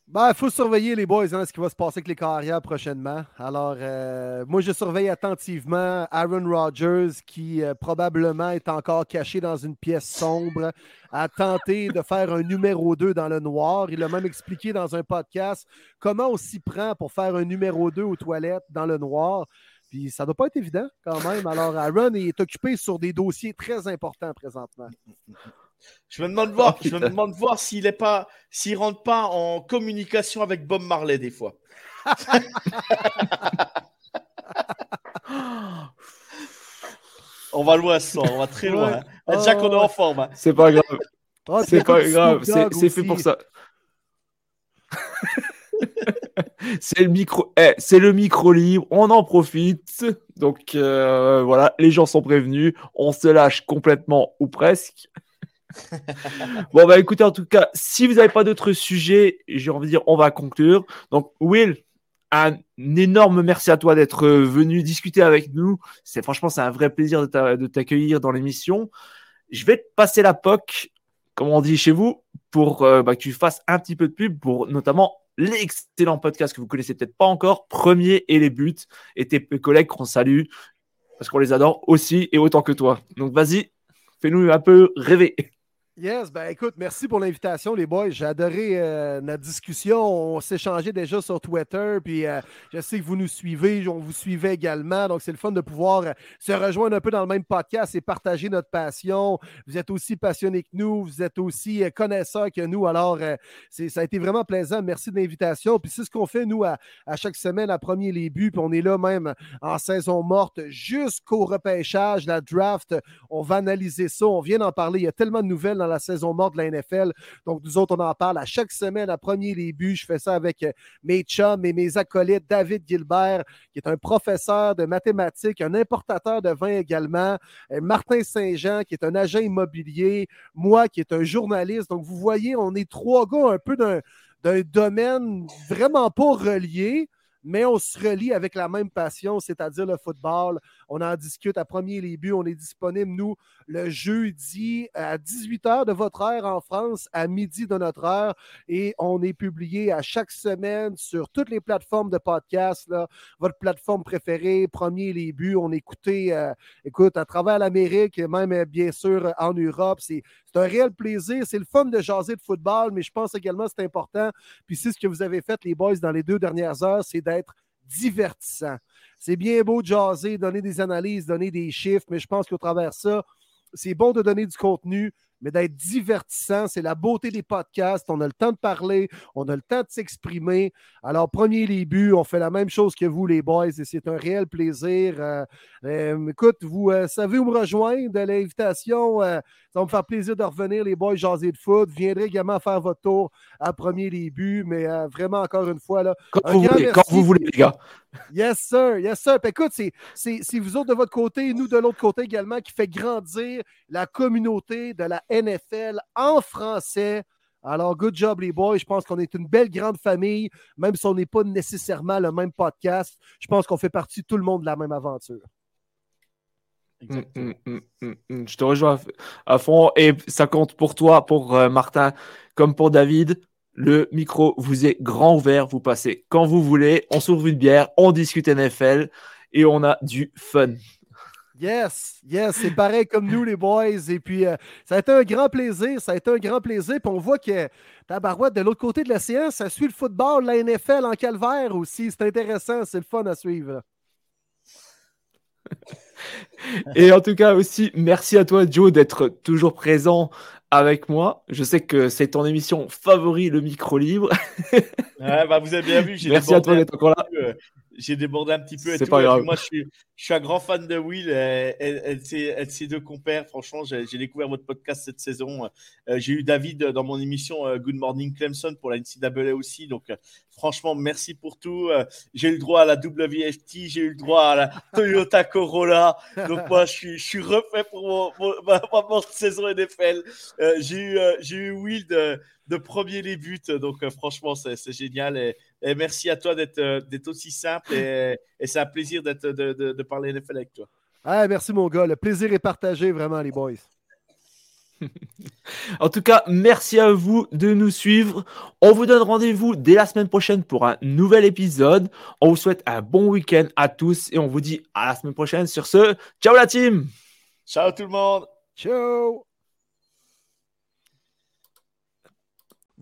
Ben, il faut surveiller les boys, hein, ce qui va se passer avec les carrières prochainement. Alors, euh, moi, je surveille attentivement Aaron Rodgers, qui euh, probablement est encore caché dans une pièce sombre, a tenté de faire un numéro 2 dans le noir. Il a même expliqué dans un podcast comment on s'y prend pour faire un numéro 2 aux toilettes dans le noir. Puis ça ne doit pas être évident quand même. Alors, Aaron est occupé sur des dossiers très importants présentement. Je me demande voir, je me demande voir s'il est pas, s'il rentre pas en communication avec Bob Marley des fois. on va loin ça, on va très loin. Ouais. Déjà qu'on est en forme. Hein. C'est pas grave. Oh, c'est pas grave, c'est fait pour ça. c'est le micro, eh, c'est le micro libre, on en profite. Donc euh, voilà, les gens sont prévenus, on se lâche complètement ou presque bon, bah écoutez, en tout cas, si vous n'avez pas d'autres sujets, j'ai envie de dire, on va conclure. Donc, Will, un énorme merci à toi d'être venu discuter avec nous. C'est franchement, c'est un vrai plaisir de t'accueillir dans l'émission. Je vais te passer la POC, comme on dit chez vous, pour euh, bah, que tu fasses un petit peu de pub pour notamment l'excellent podcast que vous connaissez peut-être pas encore, Premier et les buts, et tes collègues qu'on salue parce qu'on les adore aussi et autant que toi. Donc vas-y, fais-nous un peu rêver. Yes, ben écoute, merci pour l'invitation, les boys. J'ai adoré euh, notre discussion. On s'échangeait déjà sur Twitter, puis euh, je sais que vous nous suivez, on vous suivait également. Donc, c'est le fun de pouvoir euh, se rejoindre un peu dans le même podcast et partager notre passion. Vous êtes aussi passionnés que nous, vous êtes aussi connaisseurs que nous. Alors, ça a été vraiment plaisant. Merci de l'invitation. Puis, c'est ce qu'on fait, nous, à, chaque semaine, à premier les buts. Puis, on est là même en saison morte jusqu'au repêchage, la draft. On va analyser ça. On vient d'en parler. Il y a tellement de nouvelles dans la saison morte de la NFL. Donc, nous autres, on en parle à chaque semaine à premier début. Je fais ça avec euh, mes chums et mes acolytes. David Gilbert, qui est un professeur de mathématiques, un importateur de vin également. Martin Saint-Jean, qui est un agent immobilier. Moi, qui est un journaliste. Donc, vous voyez, on est trois gars un peu d'un domaine vraiment pas relié mais on se relie avec la même passion, c'est-à-dire le football. On en discute à premier les buts. On est disponible, nous, le jeudi à 18h de votre heure en France, à midi de notre heure. Et on est publié à chaque semaine sur toutes les plateformes de podcast. Là, votre plateforme préférée, premier les buts. On écoutait, euh, écoute, à travers l'Amérique, même euh, bien sûr en Europe. C'est un réel plaisir. C'est le fun de jaser de football, mais je pense également que c'est important. Puis c'est ce que vous avez fait, les boys, dans les deux dernières heures, c'est d'être divertissant. C'est bien beau de jaser, donner des analyses, donner des chiffres, mais je pense qu'au travers de ça, c'est bon de donner du contenu, mais d'être divertissant. C'est la beauté des podcasts. On a le temps de parler, on a le temps de s'exprimer. Alors, premier début, on fait la même chose que vous, les boys, et c'est un réel plaisir. Euh, euh, écoute, vous euh, savez où me rejoindre de l'invitation. ça va me faire plaisir de revenir, les boys, jaser de foot. Vous viendrez également faire votre tour à premier début, mais vraiment, encore une fois, là, quand, vous voulez, quand vous voulez, les gars. Yes, sir. Yes, sir. écoute, c'est vous autres de votre côté, nous de l'autre côté également, qui fait grandir la communauté de la NFL en français. Alors, good job, les boys. Je pense qu'on est une belle grande famille, même si on n'est pas nécessairement le même podcast. Je pense qu'on fait partie tout le monde de la même aventure. Mm, mm, mm, je te rejoins à fond. Et ça compte pour toi, pour euh, Martin, comme pour David. Le micro vous est grand ouvert. Vous passez quand vous voulez. On s'ouvre une bière, on discute NFL et on a du fun. Yes, yes, c'est pareil comme nous, les boys. Et puis, euh, ça a été un grand plaisir. Ça a été un grand plaisir. Puis on voit que Tabarouette, de l'autre côté de l'océan, ça suit le football, la NFL en calvaire aussi. C'est intéressant, c'est le fun à suivre. Et en tout cas aussi, merci à toi, Joe, d'être toujours présent avec moi. Je sais que c'est ton émission favori, le micro libre. bah, vous avez bien vu. Merci à toi d'être encore là. J'ai débordé un petit peu. C'est pas grave. Moi, je suis, je suis, un grand fan de Will. Elle, elle, elle, ses deux compères. Franchement, j'ai découvert votre podcast cette saison. Euh, j'ai eu David dans mon émission euh, Good Morning Clemson pour la NCAA aussi. Donc, euh, franchement, merci pour tout. j'ai eu le droit à la WFT. J'ai eu le droit à la Toyota Corolla. Donc, moi, je suis, je suis refait pour mon, ma, ma, saison NFL. j'ai eu, j'ai eu Will de de premier les buts. Donc, euh, franchement, c'est génial. Et, merci à toi d'être euh, aussi simple. Et, c'est un plaisir de, de, de, parler NFL avec toi. Ah, merci, mon gars. Le plaisir est partagé, vraiment, les boys. en tout cas, merci à vous de nous suivre. On vous donne rendez-vous dès la semaine prochaine pour un nouvel épisode. On vous souhaite un bon week-end à tous et on vous dit à la semaine prochaine. Sur ce, ciao la team! Ciao tout le monde! Ciao!